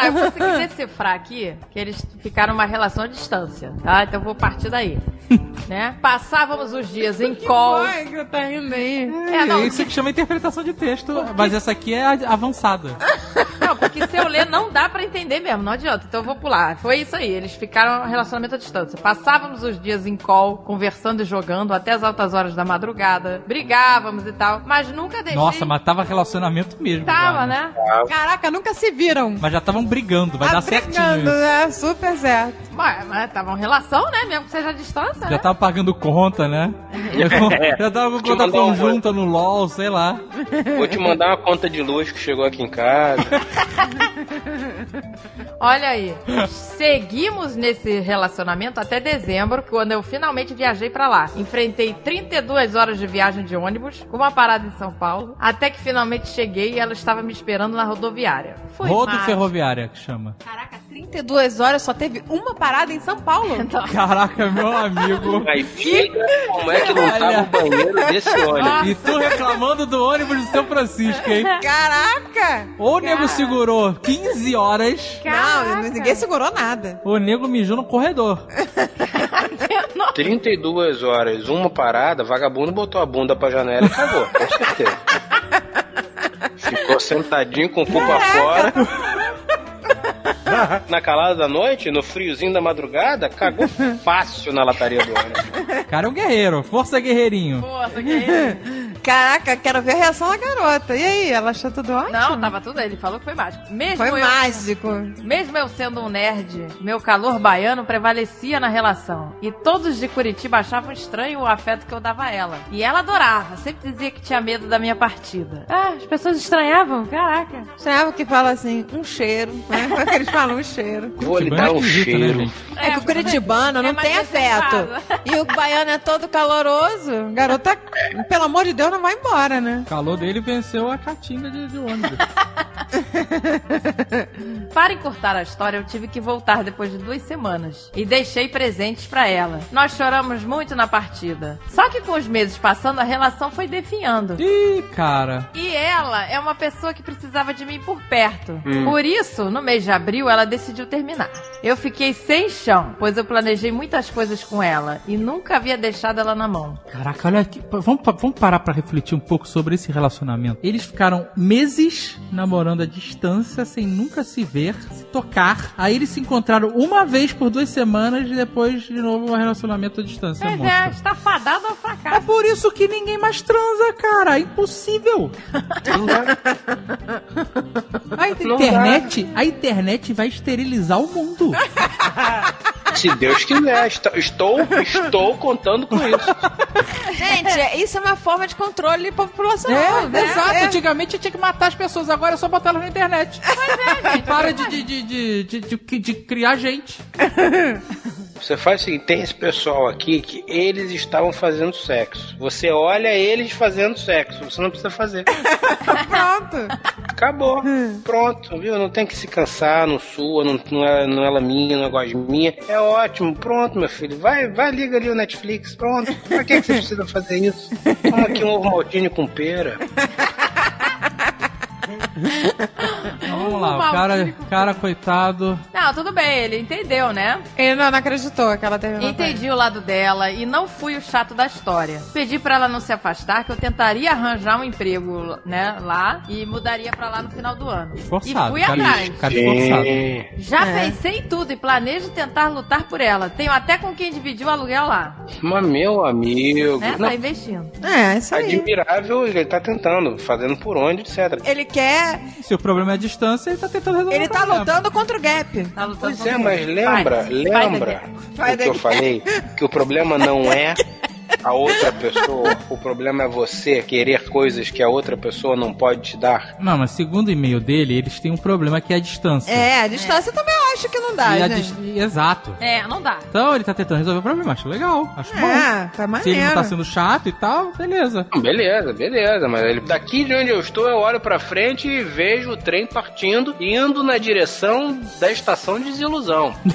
Tá, eu consegui decifrar aqui que eles ficaram numa relação à distância, tá? Então eu vou partir daí. né? Passávamos os dias em call. Ai, que tá rindo aí. É, não, Isso que chama interpretação de texto, mas essa aqui é a- avançada. Não, porque se eu ler não dá pra entender mesmo, não adianta. Então eu vou pular. Foi isso aí, eles ficaram no relacionamento à distância. Passávamos os dias em call, conversando e jogando até as altas horas da madrugada. Brigávamos e tal, mas nunca deixei... Nossa, mas tava relacionamento mesmo. Tava, né? Caraca, nunca se viram. Mas já estavam brigando, vai dar certinho Brigando, isso. né? Super certo. Mas, mas tava uma relação, né? Mesmo que seja à distância, Já né? tava pagando conta, né? Já, já tava com conta conjunta no LOL, sei lá. Vou te mandar uma conta de luz que chegou aqui em casa. Olha aí. Seguimos nesse relacionamento até dezembro, quando eu finalmente viajei pra lá. Enfrentei 32 horas de viagem de ônibus, com uma parada em São Paulo, até que finalmente cheguei e ela estava me esperando na rodoviária. Foi Rodo mágico. Que chama. Caraca, 32 horas só teve uma parada em São Paulo? Caraca, meu amigo. Mas fica como é que não tava o banheiro desse ônibus. E tu reclamando do ônibus do São Francisco, hein? Caraca! Ou o nego segurou 15 horas, Não, ninguém segurou nada. ou o nego mijou no corredor. 32 horas, uma parada, vagabundo botou a bunda pra janela e cagou, com certeza. Ficou Ficou sentadinho com o cu pra fora. Na calada da noite, no friozinho da madrugada, cagou fácil na lataria do ônibus. Cara é um guerreiro. Força guerreirinho. Força, que Caraca, quero ver a reação da garota. E aí, ela achou tudo ótimo? Não, tava tudo. Ele falou que foi mágico. Mesmo Foi eu, mágico. Mesmo eu sendo um nerd, meu calor baiano prevalecia na relação. E todos de Curitiba achavam estranho o afeto que eu dava a ela. E ela adorava, sempre dizia que tinha medo da minha partida. Ah, as pessoas estranhavam? Caraca. Estranhava que fala assim, um cheiro. Né? Como é que eles falam um cheiro? Vou lhe Curitibano dar é um né, cheiro. gente? É que o curitibano não é mais tem afeto. E o baiano é todo caloroso. Garota, pelo amor de Deus, não vai embora, né? O calor dele venceu a catinga de, de ônibus. Para encurtar a história, eu tive que voltar depois de duas semanas. E deixei presentes pra ela. Nós choramos muito na partida. Só que com os meses passando, a relação foi definhando. Ih, cara. E ela é uma pessoa que precisava de mim por perto. Hum. Por isso, no mês de abril, ela decidiu terminar. Eu fiquei sem chão, pois eu planejei muitas coisas com ela e nunca havia deixado ela na mão. Caraca, olha aqui. Vamos, vamos parar pra refletir um pouco sobre esse relacionamento. Eles ficaram meses namorando à distância, sem nunca se ver, se tocar. Aí eles se encontraram uma vez por duas semanas e depois, de novo, um relacionamento à distância. Mas é, monstro. está fadado ao É fracasso. por isso que ninguém mais transa, cara. É impossível. A internet, a internet vai esterilizar o mundo. Se Deus quiser, estou, estou, estou contando com isso. Gente, é- isso é uma forma de controle populacional. É, né? exato. É. Antigamente tinha que matar as pessoas, agora é só botar elas na internet. é, Para de, de, de, de, de, de- de criar gente. Você faz o seguinte: tem esse pessoal aqui que eles estavam fazendo sexo. Você olha eles fazendo sexo, você não precisa fazer. Pronto. Acabou. Pronto, viu? Não tem que se cansar, não sua, não, não, é, não é ela minha, não é gosta de minha. É ótimo, pronto, meu filho. Vai, vai, liga ali o Netflix, pronto. Pra que, que você precisa fazer isso? Toma aqui um ovo maltine com pera. Então, vamos lá, o cara, cara coitado. Não, tudo bem, ele entendeu, né? Ele não, não acreditou que ela terminou. Entendi o lado dela e não fui o chato da história. Pedi pra ela não se afastar, que eu tentaria arranjar um emprego, né, lá e mudaria pra lá no final do ano. Esforçado, E fui cara, atrás. cara esforçado. Já É. pensei em tudo e planejo tentar lutar por ela. Tenho até com quem dividir o aluguel lá, Mas, meu amigo. né? Não, Tá investindo. É, isso aí. admirável, ele tá tentando, fazendo por onde, etc. Ele quer. Se o problema é a distância, ele tá tentando resolver Ele tá problema. lutando contra o gap. Tá lutando Pois é, mas lembra, Vai, lembra Vai o que eu falei? Que o problema não é a outra pessoa, o problema é você querer coisas que a outra pessoa não pode te dar. Não, mas segundo o e-mail dele, eles têm um problema que é a distância. É, a distância também eu acho que não dá, E dis- Exato. É, não dá. Então ele tá tentando resolver o problema. Acho legal. Acho bom. É, tá Se ele não maneiro. tá sendo chato e tal, beleza. Beleza, beleza, mas ele, daqui de onde eu estou, eu olho pra frente e vejo o trem partindo, indo na direção da estação de desilusão.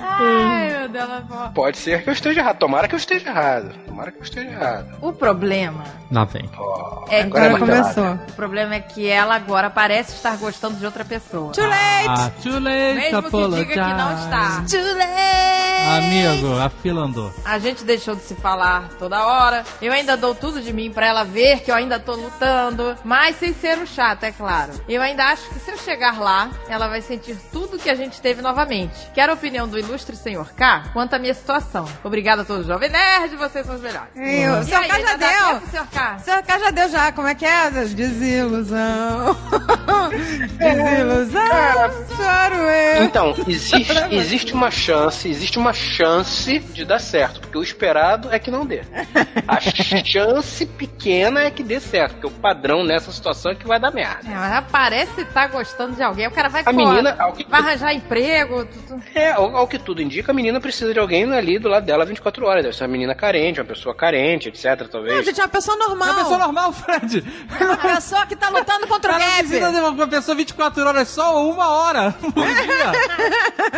Ai, meu Deus, ela. Pode ser que eu esteja errado, tomara que eu esteja errado, tomara que eu esteja errado. O problema Lá vem. Ó, é agora Agora começou. o problema é que ela agora parece estar gostando de outra pessoa. Too late! Ah, too late, Mesmo que apologize. diga que não está. Too late! Amigo, a fila andou. A gente deixou de se falar toda hora. Eu ainda dou tudo de mim pra ela ver que eu ainda tô lutando. Mas sem ser um chato, é claro. Eu ainda acho que se eu chegar lá, ela vai sentir tudo que a gente teve novamente. Quero a opinião do ilustre senhor K quanto à minha situação. Obrigada a todos, Jovem Nerd, vocês são os melhores. Ei, o E seu aí, K já deu. tempo, senhor K? Já deu já, como é que é? Desilusão. Desilusão. Choro eu. Então, existe, existe uma chance, existe uma chance de dar certo, porque o esperado é que não dê. A chance pequena é que dê certo, porque o padrão nessa situação é que vai dar merda. É, mas parece estar gostando de alguém. O cara vai A menina, ao que, Vai arranjar emprego. tu- tu- é, ao, ao que tudo indica, a menina precisa de alguém ali do lado dela 24 horas. Deve ser uma menina carente, uma pessoa carente, etc, Não, talvez. gente, é uma pessoa normal. É uma pessoa normal, Fred. Uma pessoa que tá lutando contra o não precisa gap. de uma pessoa 24 horas, só uma hora por dia.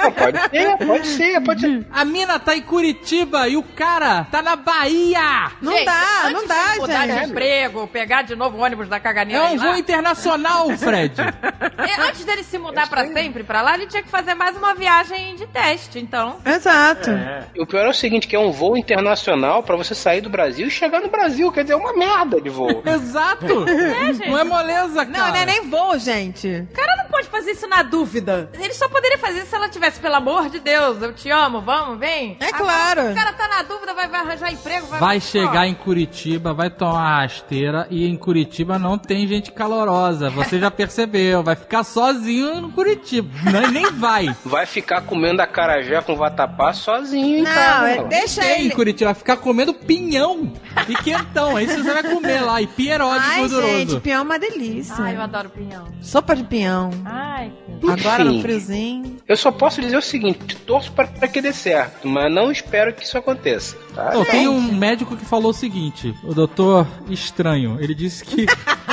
Não, pode ser, pode ser, pode ser. A mina tá em Curitiba e o cara tá na Bahia. Não Gente, dá, antes não de dá, falar mudar gente. de emprego, pegar de novo o ônibus da É caganeira. um voo internacional, Fred. E antes dele se mudar pra sempre pra lá, ele tinha que fazer mais uma viagem de teste, então. Exato. E o pior é o seguinte, que é um voo internacional pra você sair do Brasil e chegar no Brasil. Quer dizer, é uma merda de voo. Exato. É, gente. Não é moleza, cara. Não, não é nem voo, gente. O cara não pode fazer isso na dúvida. Ele só poderia fazer isso se ela tivesse, pelo amor de Deus, eu te amo, vamos, vem. É Agora, claro. O cara tá na dúvida, vai, vai arranjar emprego, vai... Vai chegar em Curitiba, vai tomar rasteira e em Curitiba não tem gente calorosa. Você já percebeu, vai ficar sozinho no Curitiba. Não, nem vai. Vai ficar comendo acarajé com vatapá sozinho em Não, é- deixa Tem em ele. Curitiba, ficar comendo pinhão e quentão. É isso que você vai comer lá. E pierogi Ai, gorduroso. gente, pinhão é uma delícia. Ai, eu adoro pinhão. Sopa de pinhão. Ai, Agora no Enfim. friozinho. Eu só posso dizer o seguinte, torço para que dê certo, mas não espero que isso aconteça. Tá? Não, tem um médico que falou o seguinte, o doutor Estranho, ele disse que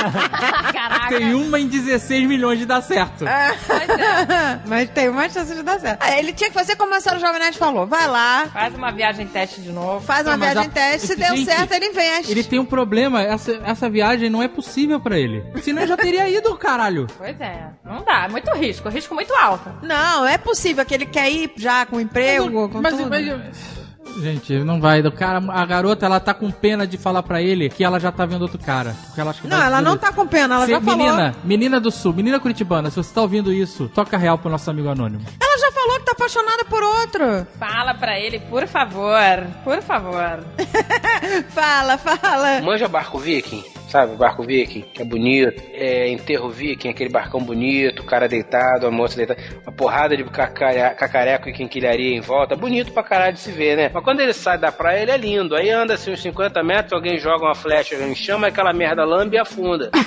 caraca. tem uma em 16 milhões de dar certo. Pois é. Mas tem uma chance de dar certo. Ah, ele tinha que fazer como a senhora Jovem Nerd falou. Vai lá, Faz uma viagem teste de novo. faz uma Não, mas viagem a- teste. Se deu gente, certo, ele investe. Ele tem um problema, essa, essa viagem não é possível pra ele. Senão ele já teria ido, caralho. Pois é. Não dá, é muito risco, risco muito alto. Não, é possível que ele quer ir já com emprego, com Mas- tudo. mas- Gente, não vai. O cara, a garota, ela tá com pena de falar pra ele que ela já tá vendo outro cara. Porque ela acha que Não, vai ela não tá com pena, ela Se- já falou. menina, menina do sul, menina curitibana, se você tá ouvindo isso, toca real pro nosso amigo anônimo. Ela já falou que tá apaixonada por outro. Fala pra ele, por favor. Por favor. Fala, fala. Manja barco viking, sabe? Barco viking, que é bonito. É enterro viking, aquele barcão bonito, o cara deitado, a moça deitada. Uma porrada de cacare- cacareco e quinquilharia em volta. Bonito pra caralho de se ver, né? Mas quando ele sai da praia, ele é lindo. Aí anda assim uns 50 metros, alguém joga uma flecha em chama, aquela merda lambe e afunda.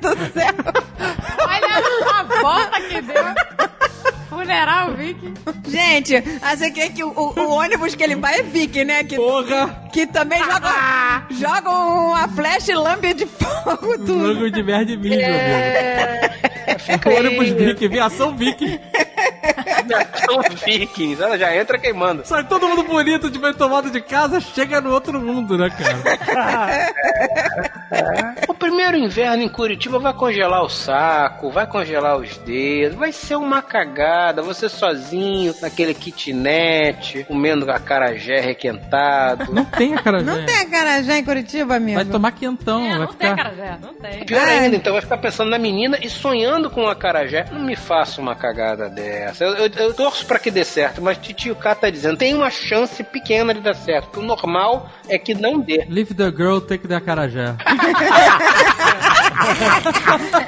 do céu. Olha a volta que deu. Funeral Viking. Gente, ah, você quer que o, o- ônibus que ele vai é Vicky, né? Que, Porra! que também joga, joga uma flecha e lambe de fogo tudo. Jogo de merda e milho, É. amigo. Ônibus Viking, viação Viking. São vikings, ela já entra queimando. Sai todo mundo bonito de bem tomado de casa, chega no outro mundo, né, cara? O primeiro inverno em Curitiba vai congelar o saco, vai congelar os dedos, vai ser uma cagada. Você sozinho, naquele kitnet, comendo acarajé requentado. Não tem a cara Não tem acarajé em Curitiba, amigo? Vai tomar quentão, vai Não tem, ficar... cara, já. Não tem. Pior Ai. ainda, então vai ficar pensando na menina e sonhando com o acarajé. Não me faça uma cagada dessa. Eu, eu- eu torço pra que dê certo, mas Titio K tá dizendo, tem uma chance pequena de dar certo. porque O normal é que não dê. Leave the girl, take the acarajé.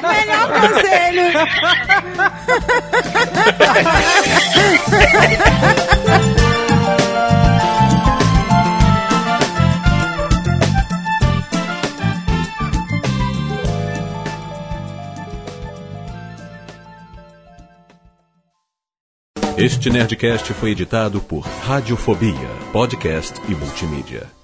Melhor conselho. Este Nerdcast foi editado por Radiofobia, podcast e multimídia.